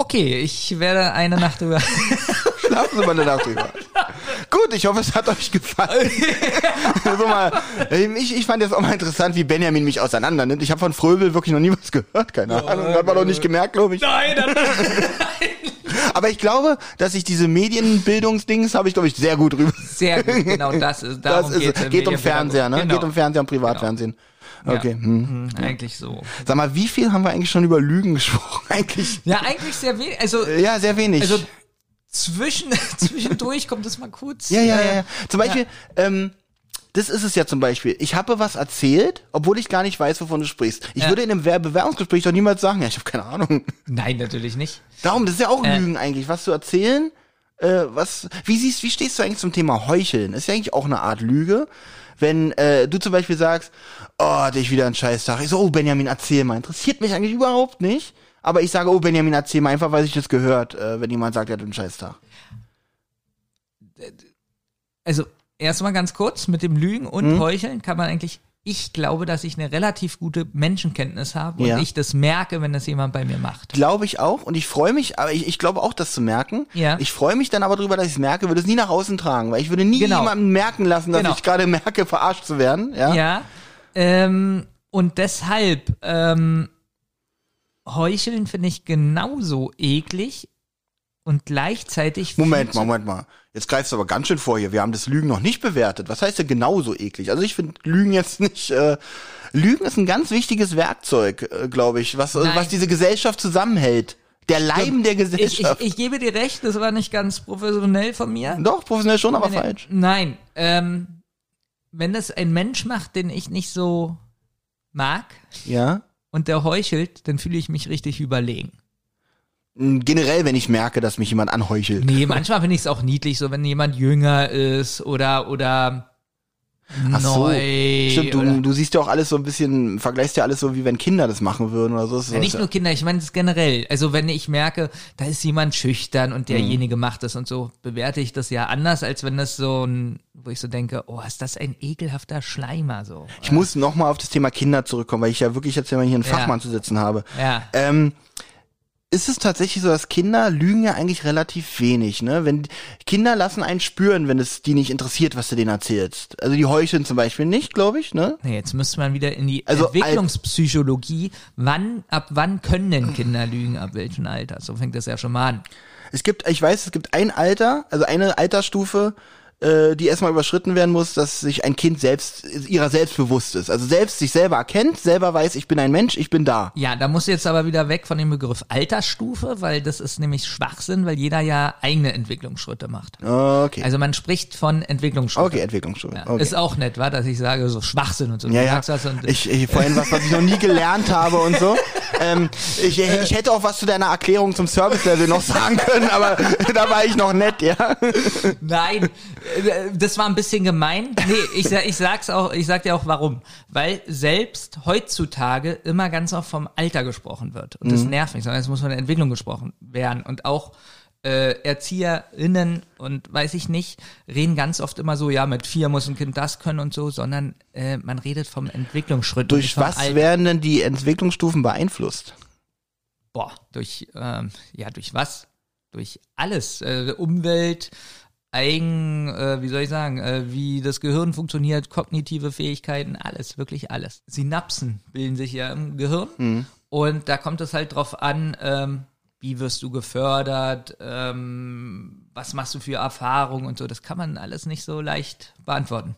Okay, ich werde eine Nacht drüber. (laughs) Schlafen Sie mal eine Nacht drüber. (laughs) Gut, ich hoffe, es hat euch gefallen. (laughs) so mal, ich, ich fand jetzt auch mal interessant, wie Benjamin mich auseinander nimmt. Ich habe von Fröbel wirklich noch nie was gehört, keine Ahnung. Hat man noch nicht gemerkt, glaube ich. Nein, das (laughs) Aber ich glaube, dass ich diese Medienbildungsdings habe ich, glaube ich, sehr gut rüber. sehr gut, genau das ist. Das Darum ist, geht's im geht um. Fernseher, ne? Genau. Geht um Fernseher und Privatfernsehen. Okay. Hm. Hm, Eigentlich so. Sag mal, wie viel haben wir eigentlich schon über Lügen gesprochen? Eigentlich, Ja, eigentlich sehr wenig. Also, ja, sehr wenig. also zwischen, (laughs) zwischendurch kommt es mal kurz. Ja, ja, ja, ja. Zum Beispiel, ähm, das ist es ja zum Beispiel. Ich habe was erzählt, obwohl ich gar nicht weiß, wovon du sprichst. Ich Ja. würde in einem Wer- Bewerbungsgespräch doch niemals sagen, ja, ich habe keine Ahnung. Nein, natürlich nicht. Darum, das ist ja auch Äh. Lügen eigentlich, was zu erzählen. Äh, was, wie siehst, wie stehst du eigentlich zum Thema Heucheln? Ist ja eigentlich auch eine Art Lüge. Wenn äh, du zum Beispiel sagst, oh, hatte ich wieder einen Scheißtag. Ich so, oh, Benjamin, erzähl mal. Interessiert mich eigentlich überhaupt nicht. Aber ich sage, oh, Benjamin, erzähl mal, einfach weil ich das gehört, äh, wenn jemand sagt, er hat einen Scheißtag. Also, erstmal ganz kurz, mit dem Lügen und Hm? Heucheln kann man eigentlich, ich glaube, dass ich eine relativ gute Menschenkenntnis habe und Ja. ich das merke, wenn das jemand bei mir macht. Glaube ich auch. Und ich freue mich, aber ich, ich glaube auch, das zu merken. Ja. Ich freue mich dann aber drüber, dass ich es merke, würde es nie nach außen tragen, weil ich würde nie Genau. jemandem merken lassen, dass Genau. ich gerade (laughs) merke, verarscht zu werden. Ja. Ja. Ähm, und deshalb, ähm, Heucheln finde ich genauso eklig und gleichzeitig. Moment mal, Moment mal. Jetzt greifst du aber ganz schön vor hier. Wir haben das Lügen noch nicht bewertet. Was heißt denn genauso eklig? Also ich finde Lügen jetzt nicht. Äh, Lügen ist ein ganz wichtiges Werkzeug, äh, glaube ich, was, äh, Nein. was diese Gesellschaft zusammenhält. Der Leim der Ich, ich, Gesellschaft. ich gebe dir recht, das war nicht ganz professionell von mir. Doch, professionell schon, aber nee. falsch. Nein, ähm, wenn das ein Mensch macht, den ich nicht so mag Ja. Und der heuchelt, dann fühle ich mich richtig überlegen. Mm, Generell, wenn ich merke, dass mich jemand anheuchelt. Nee, manchmal finde ich es auch niedlich, so wenn jemand jünger ist oder oder Ach so. neu. Stimmt, du, du siehst ja auch alles so ein bisschen, vergleichst ja alles so, wie wenn Kinder das machen würden oder so. Das ja, nicht nur Kinder, ich meine es generell. Also wenn ich merke, da ist jemand schüchtern und derjenige Mhm. macht das und so, bewerte ich das ja anders, als wenn das so ein, wo ich so denke, oh, ist das ein ekelhafter Schleimer so. Ich muss noch mal auf das Thema Kinder zurückkommen, weil ich ja wirklich jetzt mal hier einen Ja. Fachmann zu sitzen habe. Ja. Ähm, ist es tatsächlich so, dass Kinder lügen ja eigentlich relativ wenig, ne? Wenn Kinder lassen einen spüren, wenn es die nicht interessiert, was du denen erzählst. Also die heucheln zum Beispiel nicht, glaube ich, ne? Nee, jetzt müsste man wieder in die Also Entwicklungspsychologie. Wann, ab wann können denn Kinder lügen, ab welchem Alter? So fängt das ja schon mal an. Es gibt, ich weiß, es gibt ein Alter, also eine Altersstufe, äh, die erstmal überschritten werden muss, dass sich ein Kind selbst ihrer selbst bewusst ist. Also selbst sich selber erkennt, selber weiß, ich bin ein Mensch, ich bin da. Ja, da muss jetzt aber wieder weg von dem Begriff Altersstufe, weil das ist nämlich Schwachsinn, weil jeder ja eigene Entwicklungsschritte macht. Okay. Also man spricht von Entwicklungsschritte. okay, Entwicklungsstufe. Ja, Okay. Ist auch nett, wa, dass ich sage, so Schwachsinn und so. Ja, ja. und Ich, ich vorhin was, was ich noch nie gelernt habe und so. Ähm, ich, ich hätte auch was zu deiner Erklärung zum Service-Level noch sagen können, aber (laughs) da war ich noch nett, ja. Nein, äh, das war ein bisschen gemein. Nee, ich, ich sag's auch, ich sag dir auch warum. Weil selbst heutzutage immer ganz oft vom Alter gesprochen wird. Und das nervt mich, sondern es muss von der Entwicklung gesprochen werden. Und auch äh, ErzieherInnen und weiß ich nicht, reden ganz oft immer so, ja, mit vier muss ein Kind das können und so, sondern äh, man redet vom Entwicklungsschritt. Durch vom was Alter. werden denn die Entwicklungsstufen beeinflusst? Boah, durch, ähm, ja, durch was? Durch alles. Äh, Umwelt, Eigen, äh, wie soll ich sagen, äh, wie das Gehirn funktioniert, kognitive Fähigkeiten, alles, wirklich alles. Synapsen bilden sich ja im Gehirn und da kommt es halt drauf an, ähm, wie wirst du gefördert, ähm, was machst du für Erfahrungen und so. Das kann man alles nicht so leicht beantworten.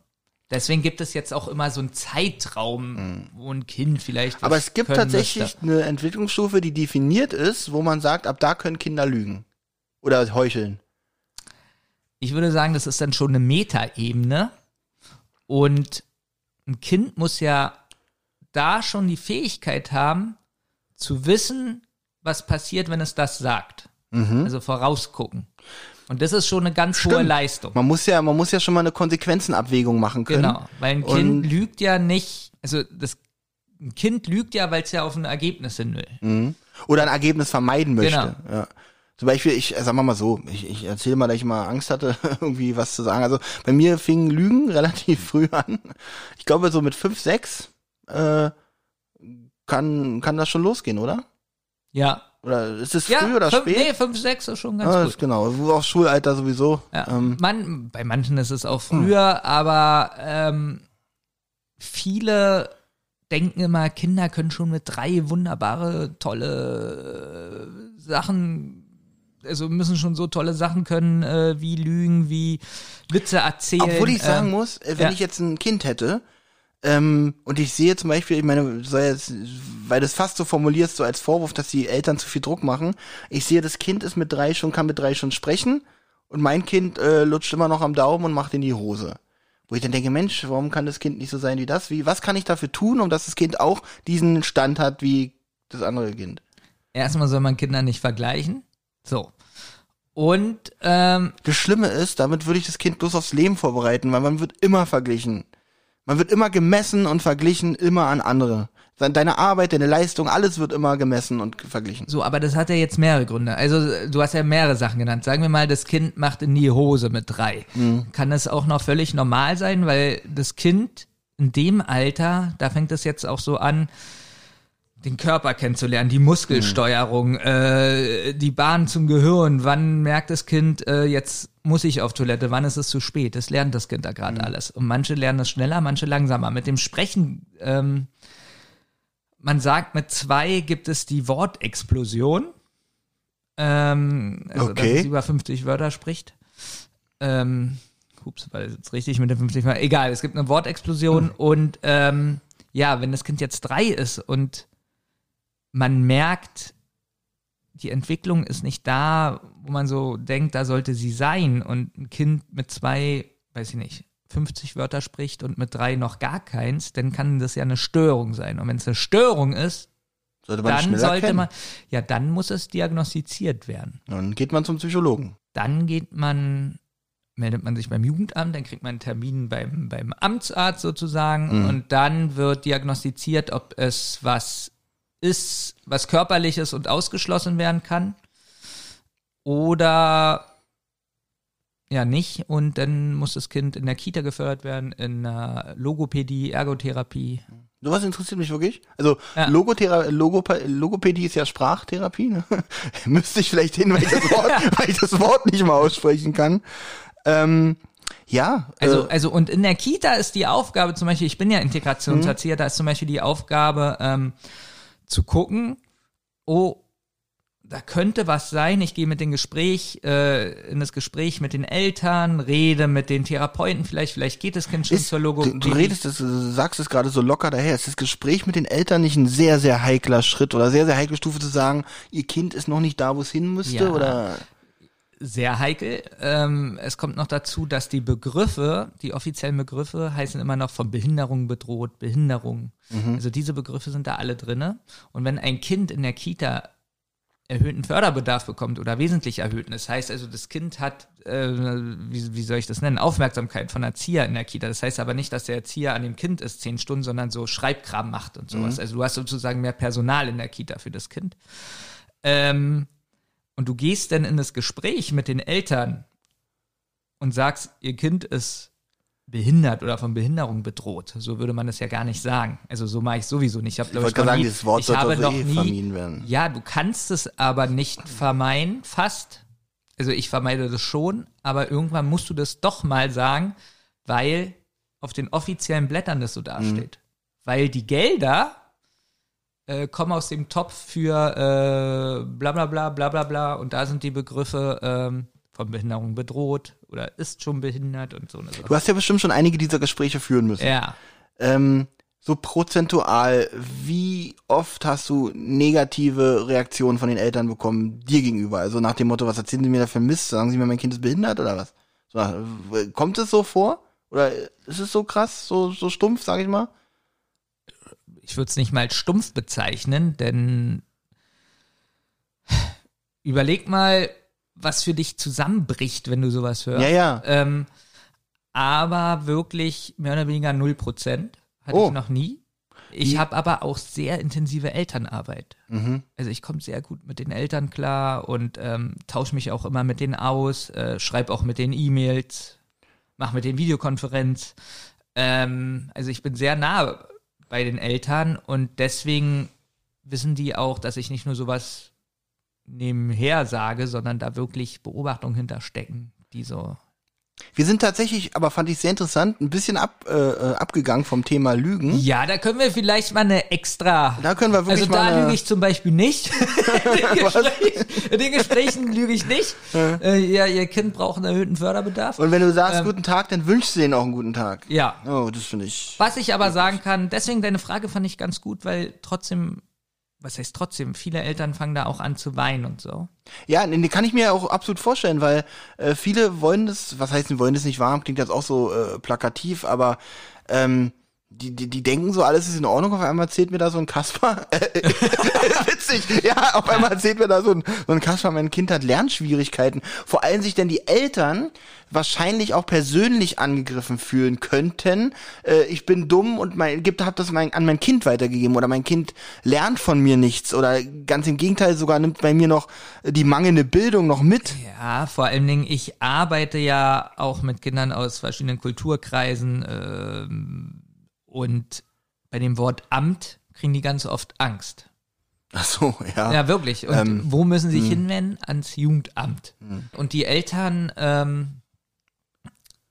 Deswegen gibt es jetzt auch immer so einen Zeitraum, wo ein Kind vielleicht. Aber es gibt tatsächlich müsste. eine Entwicklungsstufe, die definiert ist, wo man sagt, ab da können Kinder lügen. Oder heucheln. Ich würde sagen, das ist dann schon eine Metaebene. Und ein Kind muss ja da schon die Fähigkeit haben, zu wissen, was passiert, wenn es das sagt. Also vorausgucken. Und das ist schon eine ganz hohe Stimmt. Leistung. Man muss ja, man muss ja schon mal eine Konsequenzenabwägung machen können. Genau. Weil ein Und- Kind lügt ja nicht, also das ein Kind lügt ja, weil es ja auf ein Ergebnis hin will. Mhm. Oder ein Ergebnis vermeiden möchte. Genau. Ja. Zum Beispiel, ich äh, sag mal mal so, ich, ich erzähle mal, dass ich mal Angst hatte, (laughs) irgendwie was zu sagen. Also bei mir fingen Lügen (laughs) relativ früh an. Ich glaube, so mit fünf, sechs äh, kann, kann das schon losgehen, oder? Ja. Oder ist es Ja, früh oder fünf, spät? nee, fünf, sechs ist schon ganz ah, gut. ist genau, auch Schulalter sowieso. Ja, Ähm, man, bei manchen ist es auch früher, aber ähm, viele denken immer, Kinder können schon mit drei wunderbare, tolle äh, Sachen, also müssen schon so tolle Sachen können, äh, wie Lügen, wie Witze erzählen. Obwohl ich sagen ähm, muss, äh, wenn ja. ich jetzt ein Kind hätte ähm, und ich sehe zum Beispiel, ich meine, jetzt, weil du es fast so formulierst, so als Vorwurf, dass die Eltern zu viel Druck machen. Ich sehe, das Kind ist mit drei schon, kann mit drei schon sprechen und mein Kind äh, lutscht immer noch am Daumen und macht in die Hose. Wo ich dann denke, Mensch, warum kann das Kind nicht so sein wie das? Wie, was kann ich dafür tun, um dass das Kind auch diesen Stand hat wie das andere Kind? Erstmal soll man Kinder nicht vergleichen. So. Und ähm, Das Schlimme ist, damit würde ich das Kind bloß aufs Leben vorbereiten, weil man wird immer verglichen. Man wird immer gemessen und verglichen, immer an andere. Deine Arbeit, deine Leistung, alles wird immer gemessen und verglichen. So, aber das hat ja jetzt mehrere Gründe. Also du hast ja mehrere Sachen genannt. Sagen wir mal, das Kind macht in die Hose mit drei. Kann das auch noch völlig normal sein, weil das Kind in dem Alter, da fängt es jetzt auch so an, den Körper kennenzulernen, die Muskelsteuerung, äh, die Bahn zum Gehirn. Wann merkt das Kind, äh, jetzt muss ich auf Toilette? Wann ist es zu spät? Das lernt das Kind da gerade alles. Und manche lernen das schneller, manche langsamer. Mit dem Sprechen ähm, man sagt, mit zwei gibt es die Wortexplosion. Ähm, also, Okay. dass es über 50 Wörter spricht. Ähm, ups, weil jetzt richtig mit den 50 Wörtern. Egal, es gibt eine Wortexplosion und ähm, ja, wenn das Kind jetzt drei ist und man merkt, die Entwicklung ist nicht da, wo man so denkt, da sollte sie sein und ein Kind mit zwei, weiß ich nicht, 50 Wörter spricht und mit drei noch gar keins, dann kann das ja eine Störung sein. Und wenn es eine Störung ist, Sollte man dann sollte kennen. man, ja, dann muss es diagnostiziert werden. Dann geht man zum Psychologen. Dann geht man, meldet man sich beim Jugendamt, dann kriegt man einen Termin beim, beim Amtsarzt sozusagen Mhm. und dann wird diagnostiziert, ob es was ist, was körperliches und ausgeschlossen werden kann oder ja nicht und dann muss das Kind in der Kita gefördert werden, in einer Logopädie, Ergotherapie. Sowas interessiert mich wirklich. Also Ja. Logothera Logopa Logopädie ist ja Sprachtherapie. Ne? (laughs) Müsste ich vielleicht hin, weil ich, das Wort, (laughs) weil ich das Wort nicht mal aussprechen kann. Ähm, ja, Also, äh, also und in der Kita ist die Aufgabe zum Beispiel, ich bin ja Integrationserzieher, da ist zum Beispiel die Aufgabe ähm, zu gucken, oh, da könnte was sein, ich gehe mit dem Gespräch, äh, in das Gespräch mit den Eltern, rede mit den Therapeuten vielleicht, vielleicht geht das Kind schon ist, zur du, Logopädie. du redest, das, du sagst es gerade so locker daher. Ist das Gespräch mit den Eltern nicht ein sehr, sehr heikler Schritt oder sehr, sehr heikle Stufe zu sagen, ihr Kind ist noch nicht da, wo es hin müsste? Ja. Oder sehr heikel. Ähm, es kommt noch dazu, dass die Begriffe, die offiziellen Begriffe, heißen immer noch von Behinderung bedroht, Behinderung. Also diese Begriffe sind da alle drinne. Und wenn ein Kind in der Kita erhöhten Förderbedarf bekommt oder wesentlich erhöhten, das heißt also, das Kind hat, äh, wie, wie soll ich das nennen, Aufmerksamkeit von Erzieher in der Kita. Das heißt aber nicht, dass der Erzieher an dem Kind ist zehn Stunden, sondern so Schreibkram macht und sowas. Also du hast sozusagen mehr Personal in der Kita für das Kind. Ähm, und du gehst dann in das Gespräch mit den Eltern und sagst, ihr Kind ist behindert oder von Behinderung bedroht. So würde man das ja gar nicht sagen. Also so mache ich sowieso nicht. Ich, hab, ich wollte gerade sagen, nie- dieses Wort sollte also noch eh nie, vermieden werden. Ja, du kannst es aber nicht vermeiden, fast. Also ich vermeide das schon, aber irgendwann musst du das doch mal sagen, weil auf den offiziellen Blättern das so dasteht. Weil die Gelder äh, kommen aus dem Topf für äh, bla bla bla bla bla bla und da sind die Begriffe ähm, von Behinderung bedroht oder ist schon behindert und so. eine Sache. Du hast ja bestimmt schon einige dieser Gespräche führen müssen. Ja. Ähm, so prozentual, wie oft hast du negative Reaktionen von den Eltern bekommen, dir gegenüber? Also nach dem Motto, was erzählen sie mir da für Mist? Sagen sie mir, mein Kind ist behindert oder was? So, kommt es so vor? Oder ist es so krass, so, so stumpf, sag ich mal? Ich würde es nicht mal als stumpf bezeichnen, denn überleg mal, was für dich zusammenbricht, wenn du sowas hörst. Ja, ja. Ähm, aber wirklich mehr oder weniger 0% hatte Oh. ich noch nie. Ich habe aber auch sehr intensive Elternarbeit. Mhm. Also ich komme sehr gut mit den Eltern klar und ähm, tausche mich auch immer mit denen aus, äh, schreibe auch mit den E-Mails, mache mit denen Videokonferenz. Ähm, also ich bin sehr nah bei den Eltern und deswegen wissen die auch, dass ich nicht nur sowas nebenher sage, sondern da wirklich Beobachtungen hinterstecken, die so. Wir sind tatsächlich, aber fand ich sehr interessant, ein bisschen ab, äh, äh, abgegangen vom Thema Lügen. Ja, da können wir vielleicht mal eine extra. Da können wir wirklich also mal da eine- lüge ich zum Beispiel nicht. in, (laughs) den Gespräch, in den Gesprächen lüge ich nicht. Äh, ja, ihr Kind braucht einen erhöhten Förderbedarf. Und wenn du sagst, Ähm, guten Tag, dann wünschst du denen auch einen guten Tag. ja. Oh, das finde ich. Was ich aber sagen kann, deswegen deine Frage fand ich ganz gut, weil trotzdem, was heißt trotzdem, viele Eltern fangen da auch an zu weinen und so. Ja, nee, kann ich mir auch absolut vorstellen, weil äh, viele wollen das, was heißt, sie wollen das nicht warm, klingt jetzt auch so äh, plakativ, aber ähm, die, die, die denken so, alles ist in Ordnung, auf einmal erzählt mir da so ein Kasper, (laughs) äh, witzig, ja, auf einmal erzählt mir da so ein, so ein Kasper, mein Kind hat Lernschwierigkeiten. Vor allem sich denn die Eltern wahrscheinlich auch persönlich angegriffen fühlen könnten. Äh, ich bin dumm und mein, gibt, hab das mein, an mein Kind weitergegeben oder mein Kind lernt von mir nichts oder ganz im Gegenteil sogar nimmt bei mir noch äh, die mangelnde Bildung noch mit. Ja, vor allen Dingen, ich arbeite ja auch mit Kindern aus verschiedenen Kulturkreisen ähm, und bei dem Wort Amt kriegen die ganz oft Angst. Ach so, ja. Ja, wirklich. Und Ähm, wo müssen sie sich hinwenden? Ans Jugendamt. Und die Eltern, ähm,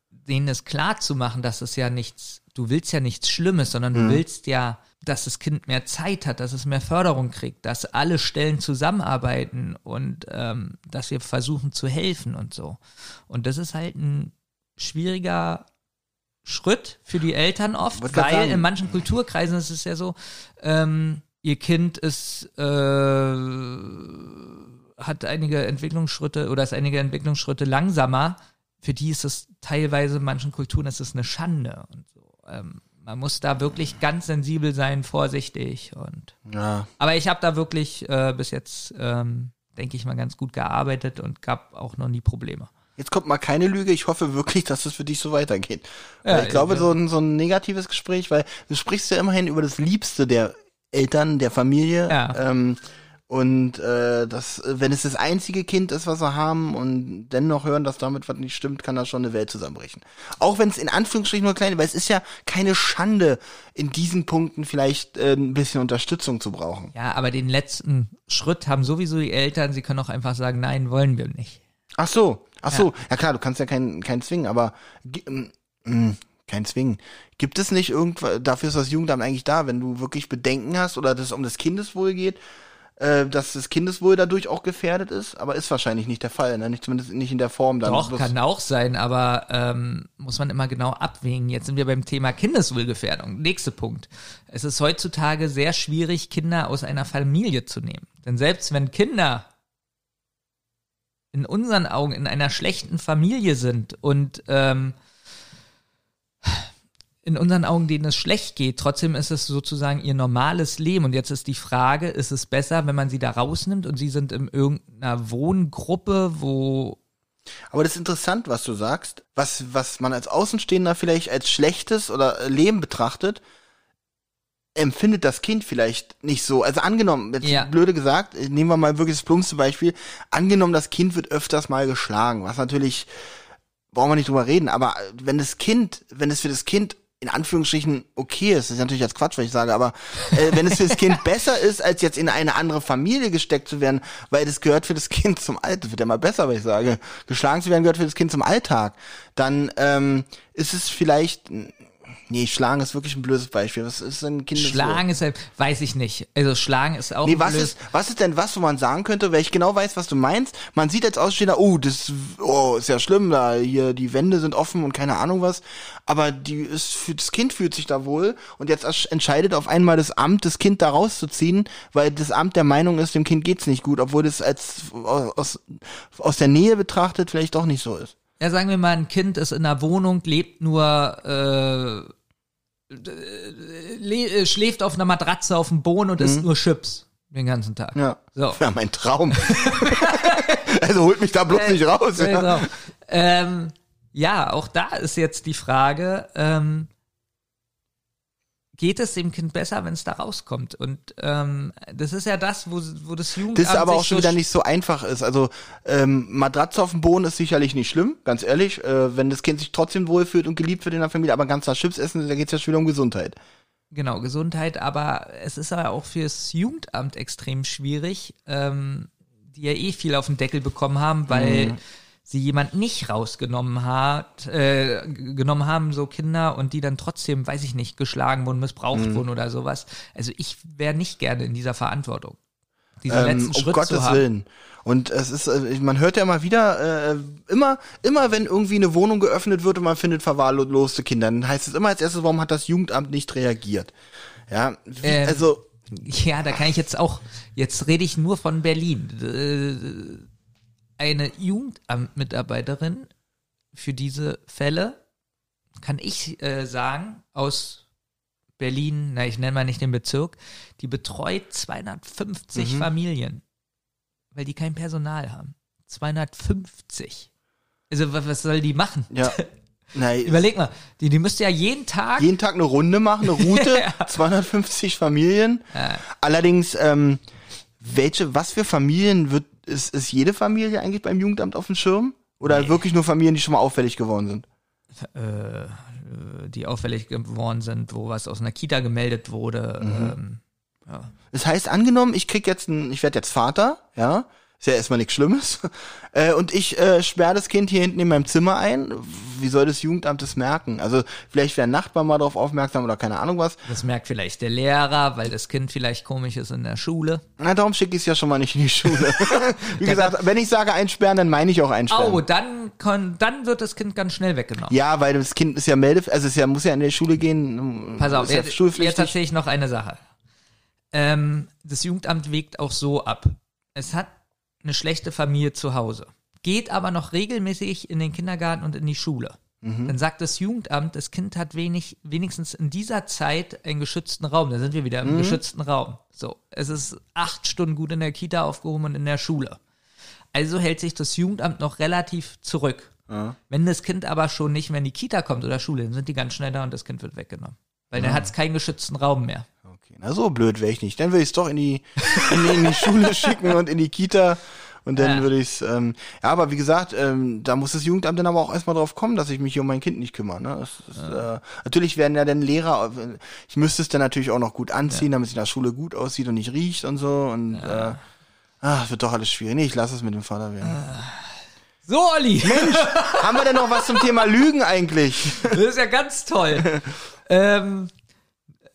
denen es klar zu machen, dass es ja nichts, du willst ja nichts Schlimmes, sondern du willst ja, dass das Kind mehr Zeit hat, dass es mehr Förderung kriegt, dass alle Stellen zusammenarbeiten und ähm, dass wir versuchen zu helfen und so. Und das ist halt ein schwieriger Schritt für die Eltern oft, weil sagen. in manchen Kulturkreisen ist es ja so, ähm, ihr Kind ist äh, hat einige Entwicklungsschritte oder ist einige Entwicklungsschritte langsamer. Für die ist es teilweise in manchen Kulturen ist es eine Schande und so. Ähm, man muss da wirklich ganz sensibel sein, vorsichtig und. ja. Aber ich habe da wirklich äh, bis jetzt, ähm, denke ich mal, ganz gut gearbeitet und gab auch noch nie Probleme. Jetzt kommt mal keine Lüge. Ich hoffe wirklich, dass es für dich so weitergeht. Ja, ich glaube, ja. so ein, so ein negatives Gespräch, weil du sprichst ja immerhin über das Liebste der Eltern, der Familie. Ja. Ähm, Und äh, das, wenn es das einzige Kind ist, was wir haben und dennoch hören, dass damit was nicht stimmt, kann das schon eine Welt zusammenbrechen. Auch wenn es in Anführungsstrichen nur klein, weil es ist ja keine Schande, in diesen Punkten vielleicht äh, ein bisschen Unterstützung zu brauchen. Ja, aber den letzten Schritt haben sowieso die Eltern. Sie können auch einfach sagen, nein, wollen wir nicht. Ach so, ach so, ja, ja klar, du kannst ja keinen keinen zwingen, aber ähm, mh, kein Zwingen. Gibt es nicht irgendwas, dafür ist das Jugendamt eigentlich da, wenn du wirklich Bedenken hast oder es um das Kindeswohl geht, äh, dass das Kindeswohl dadurch auch gefährdet ist, aber ist wahrscheinlich nicht der Fall, ne? nicht, zumindest nicht in der Form. Dann Doch, kann auch sein, aber ähm, muss man immer genau abwägen. Jetzt sind wir beim Thema Kindeswohlgefährdung. Nächster Punkt. Es ist heutzutage sehr schwierig, Kinder aus einer Familie zu nehmen. Denn selbst wenn Kinder in unseren Augen in einer schlechten Familie sind und ähm, in unseren Augen, denen es schlecht geht, trotzdem ist es sozusagen ihr normales Leben. Und jetzt ist die Frage, ist es besser, wenn man sie da rausnimmt und sie sind in irgendeiner Wohngruppe, wo aber das ist interessant, was du sagst. Was, was man als Außenstehender vielleicht als schlechtes oder Leben betrachtet, empfindet das Kind vielleicht nicht so. Also angenommen, jetzt ja. blöde gesagt, nehmen wir mal wirklich das plumpste Beispiel. Angenommen, das Kind wird öfters mal geschlagen, was natürlich, brauchen wir nicht drüber reden, aber wenn das Kind, wenn es für das Kind in Anführungsstrichen okay ist. Das ist natürlich jetzt Quatsch, was ich sage, aber äh, wenn es für das Kind (laughs) besser ist, als jetzt in eine andere Familie gesteckt zu werden, weil das gehört für das Kind zum Alltag, wird ja mal besser, was ich sage. Geschlagen zu werden gehört für das Kind zum Alltag. Dann ähm, ist es vielleicht Nee, Schlagen ist wirklich ein blödes Beispiel. Was ist denn Kinder Schlagen ist halt, weiß ich nicht. Also Schlagen ist auch nee, was blödes. Ist, was ist denn was, wo man sagen könnte, weil ich genau weiß, was du meinst? Man sieht als Ausstehender, oh, das oh, ist ja schlimm, da hier die Wände sind offen und keine Ahnung was. Aber die ist für das Kind fühlt sich da wohl und jetzt entscheidet auf einmal das Amt, das Kind da rauszuziehen, weil das Amt der Meinung ist, dem Kind geht's nicht gut, obwohl das als aus, aus der Nähe betrachtet vielleicht doch nicht so ist. Ja, sagen wir mal, ein Kind ist in einer Wohnung, lebt nur äh, schläft auf einer Matratze auf dem Boden und mhm. isst nur Chips den ganzen Tag. Ja. So. (laughs) Ja, mein Traum. (laughs) also holt mich da bloß äh, nicht raus. Ja. Genau. Ähm, ja, auch da ist jetzt die Frage, ähm, geht es dem Kind besser, wenn es da rauskommt. Und ähm, das ist ja das, wo, wo das Jugendamt Das aber auch schon wieder nicht so einfach ist. Also ähm, Matratze auf dem Boden ist sicherlich nicht schlimm, ganz ehrlich. Äh, wenn das Kind sich trotzdem wohlfühlt und geliebt wird in der Familie, aber ganz nach Chips essen, da geht es ja schon wieder um Gesundheit. Genau, Gesundheit, aber es ist ja auch fürs Jugendamt extrem schwierig, ähm, die ja eh viel auf den Deckel bekommen haben, weil mhm sie jemand nicht rausgenommen hat, äh, genommen haben, so Kinder, und die dann trotzdem, weiß ich nicht, geschlagen wurden, missbraucht mhm. wurden oder sowas. Also ich wäre nicht gerne in dieser Verantwortung. Diesen ähm, letzten Schritt um Gottes zu haben. Willen. Und es ist, äh, man hört ja mal wieder, äh, immer, immer wenn irgendwie eine Wohnung geöffnet wird und man findet verwahrloste Kinder, dann heißt es immer als erstes, warum hat das Jugendamt nicht reagiert? Ja, wie, ähm, also. (laughs) Ja, da kann ich jetzt auch, jetzt rede ich nur von Berlin. Eine Jugendamtmitarbeiterin für diese Fälle, kann ich äh, sagen, aus Berlin, na, ich nenne mal nicht den Bezirk, die betreut 250 mhm. Familien, weil die kein Personal haben. 250. Also was soll die machen? Ja. (laughs) Nein, Überleg mal, die, die müsste ja jeden Tag. Jeden Tag eine Runde machen, eine (laughs) Route, ja. 250 Familien. Ja. Allerdings, ähm, welche, was für Familien wird ist, ist jede Familie eigentlich beim Jugendamt auf dem Schirm? Oder nee. wirklich nur Familien, die schon mal auffällig geworden sind? Äh, die auffällig geworden sind, wo was aus einer Kita gemeldet wurde. Mhm. Ähm, ja. Das heißt, angenommen, ich krieg jetzt ein, ich werde jetzt Vater, ja, ist ja erstmal nichts Schlimmes. (laughs) Äh, und ich äh, sperre das Kind hier hinten in meinem Zimmer ein. Wie soll das Jugendamt das merken? Also vielleicht wäre ein Nachbar mal darauf aufmerksam oder keine Ahnung was. Das merkt vielleicht der Lehrer, weil das Kind vielleicht komisch ist in der Schule. Na, darum schicke ich es ja schon mal nicht in die Schule. (laughs) Wie gesagt, wenn ich sage einsperren, dann meine ich auch einsperren. Oh, dann, kann, dann wird das Kind ganz schnell weggenommen. Ja, weil das Kind ist ja melde, also es ja, muss ja in die Schule gehen. Pass auf, jetzt, jetzt erzähle ich noch eine Sache. Ähm, das Jugendamt wägt auch so ab. Es hat eine schlechte Familie zu Hause, geht aber noch regelmäßig in den Kindergarten und in die Schule. Mhm. Dann sagt das Jugendamt, das Kind hat wenig, wenigstens in dieser Zeit einen geschützten Raum. Da sind wir wieder im mhm. geschützten Raum. So, es ist acht Stunden gut in der Kita aufgehoben und in der Schule. Also hält sich das Jugendamt noch relativ zurück. Ja. Wenn das Kind aber schon nicht mehr in die Kita kommt oder Schule, dann sind die ganz schnell da und das Kind wird weggenommen. Weil ja. dann hat es keinen geschützten Raum mehr. Na, so blöd wäre ich nicht. Dann würde ich es doch in die, in die, in die Schule (laughs) schicken und in die Kita. Und dann Ja. würde ich es, ähm, ja, aber wie gesagt, ähm, da muss das Jugendamt dann aber auch erstmal drauf kommen, dass ich mich hier um mein Kind nicht kümmere. Ne? Das ist, äh, natürlich werden ja dann Lehrer, ich müsste es dann natürlich auch noch gut anziehen, damit es in der Schule gut aussieht und nicht riecht und so. Und äh, wird doch alles schwierig. Nee, ich lasse es mit dem Vater werden. So, Olli, Haben wir denn noch was zum Thema Lügen eigentlich? das ist ja ganz toll. (laughs) ähm,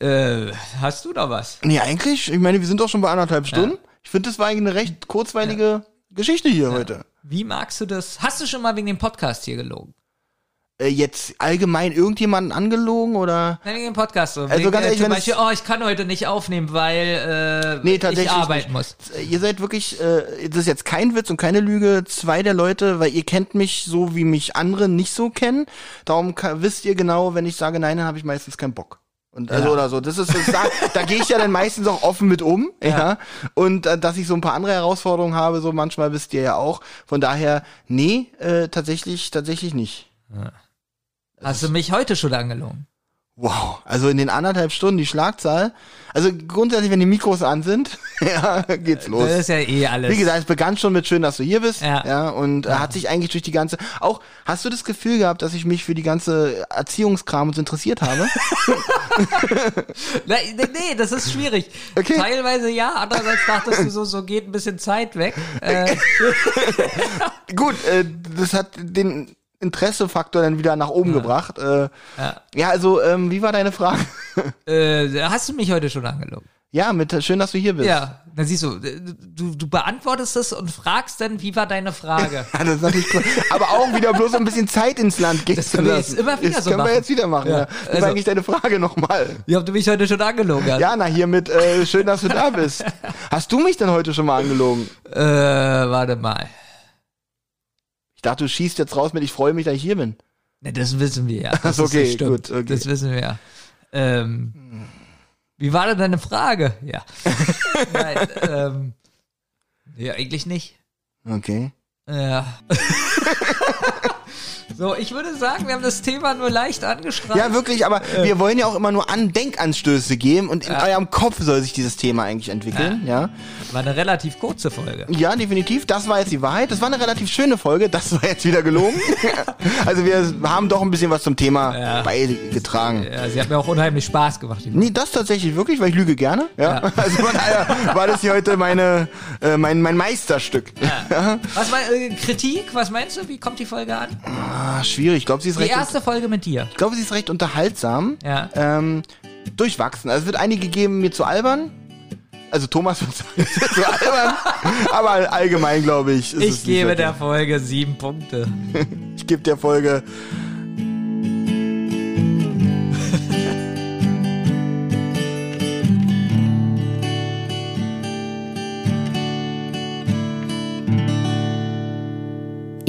äh, hast du da was? Nee, eigentlich, ich meine, wir sind doch schon bei anderthalb Stunden. Ich finde, das war eigentlich eine recht kurzweilige Geschichte hier heute. Wie magst du das? Hast du schon mal wegen dem Podcast hier gelogen? Äh, jetzt allgemein irgendjemanden angelogen oder? Nein, wegen dem Podcast. So. Also wegen, ganz äh, ehrlich, zum wenn es- Beispiel, oh, ich kann heute nicht aufnehmen, weil äh, Nee, ich arbeiten muss. Ihr seid wirklich, äh, das ist jetzt kein Witz und keine Lüge, zwei der Leute, weil ihr kennt mich so, wie mich andere nicht so kennen. Darum wisst ihr genau, wenn ich sage nein, dann habe ich meistens keinen Bock. Und also Ja. oder so. Das ist das, da, da gehe ich ja dann meistens auch offen mit um, ja. Und äh, dass ich so ein paar andere Herausforderungen habe, so manchmal wisst ihr ja auch. Von daher, nee, äh, tatsächlich, tatsächlich nicht. Hast du mich heute schon angelogen? Wow, also in den anderthalb Stunden die Schlagzahl. Also grundsätzlich, wenn die Mikros an sind, (laughs) ja, geht's los. Das ist ja eh alles. Wie gesagt, es begann schon mit schön, dass du hier bist. Ja. Ja. und äh, hat sich eigentlich durch die ganze. Auch hast du das Gefühl gehabt, dass ich mich für die ganze Erziehungskram und so interessiert habe? (laughs) Nee, nee, nee, das ist schwierig. Okay. Teilweise ja, andererseits dachtest du so, so geht ein bisschen Zeit weg. Äh, (laughs) Gut, äh, das hat den Interessefaktor dann wieder nach oben gebracht. Äh, Ja. ja, also ähm, wie war deine Frage? (laughs) äh, hast du mich heute schon angelogen? ja, mit schön, dass du hier bist. Ja, dann siehst du, äh, du, du beantwortest es und fragst dann, wie war deine Frage? (laughs) Ja, das ist natürlich cool. Aber auch wieder bloß ein bisschen Zeit ins Land gehen Das zu können wir jetzt immer wieder das so können wir jetzt wieder machen. Ja. Ja. Das Also- war eigentlich deine Frage nochmal. Wie ob du mich heute schon angelogen hast? Ja, na hier mit äh, schön, dass du da bist. (laughs) Hast du mich denn heute schon mal angelogen? Äh, warte mal. Dachte, du schießt jetzt raus mit, ich freue mich, dass ich hier bin. Ne, das wissen wir ja. (laughs) Das okay, ist stimmt. gut, okay. Das wissen wir ja. Ähm, wie war denn deine Frage? Ja. (laughs) Nein, ähm, ja, eigentlich nicht. Okay. Ja. (laughs) so, ich würde sagen, wir haben das Thema nur leicht angestrahlt. Ja, wirklich, aber Äh. wir wollen ja auch immer nur an Denkanstöße geben und in eurem Kopf soll sich dieses Thema eigentlich entwickeln, ja. War eine relativ kurze Folge. Ja, definitiv. Das war jetzt die Wahrheit. Das war eine relativ schöne Folge. Das war jetzt wieder gelogen. (laughs) also wir haben doch ein bisschen was zum Thema Ja. beigetragen. Ja, sie hat mir auch unheimlich Spaß gemacht. Nee, das tatsächlich wirklich, weil ich lüge gerne. Ja. (laughs) Also von daher war das hier heute meine, äh, mein, mein Meisterstück. Was war äh, Kritik? Was meinst du? Wie kommt die Folge an? Ah, schwierig. Ich glaube, sie ist Die recht. erste Folge mit dir. Ich glaube, sie ist recht unterhaltsam. Ja. Ähm, durchwachsen. Also es wird einige geben, mir zu albern. Also Thomas wird (laughs) zu albern. Aber allgemein glaube ich. Ist es Ich nicht gebe wirklich. der Folge sieben Punkte. (laughs) Ich gebe der Folge.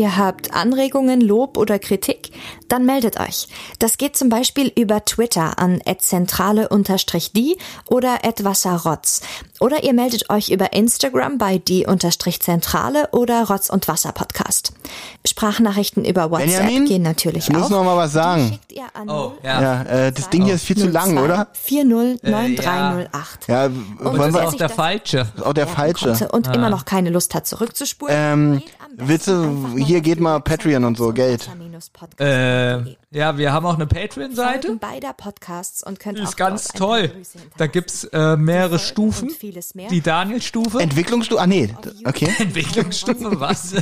Ihr habt Anregungen, Lob oder Kritik? Dann meldet euch. Das geht zum Beispiel über Twitter an @zentrale_die oder @wasserrotz. Oder ihr meldet euch über Instagram bei die_zentrale oder Rotz und Wasser Podcast. Sprachnachrichten über WhatsApp Benjamin, gehen natürlich ich muss auch. noch mal was sagen. schickt ihr an Oh, ja. Ja, äh, das Ding hier ist viel zu lang, oder? 409308. Ja, Und Das wollen ist auch der falsche. auch der falsche. konnte Und immer noch keine Lust hat zurückzuspulen. Ähm, mal hier geht mal Patreon und so, Geld. Äh, ja, wir haben auch eine Patreon-Seite. Beider Podcasts und könnt ist ganz toll. Da gibt's äh, mehrere Stufen. Die Daniel-Stufe. Entwicklungsstufe, ah nee, okay. (laughs) Entwicklungsstufe, was?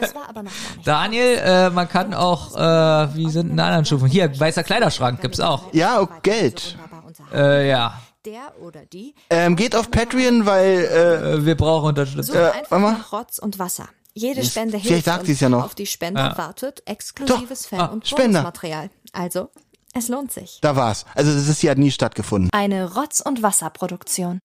Das war aber noch. Daniel, äh, man kann auch, äh, wie sind die anderen Stufen? Hier, weißer Kleiderschrank gibt's auch. Ja, oh, So Geld. Äh, ja. Der oder die Ähm, geht auf Patreon, weil, äh, Äh, wir brauchen Unterstützung. sucht Äh, einfach Rotz und Wasser. Jede Spende vielleicht hilft sagt uns. ja noch. Auf die Spender Ja. wartet exklusives Fan- Ah, und. Bonusmaterial. Also, es lohnt sich. da war's. Also das ist hat nie stattgefunden. Eine Rotz- und Wasserproduktion.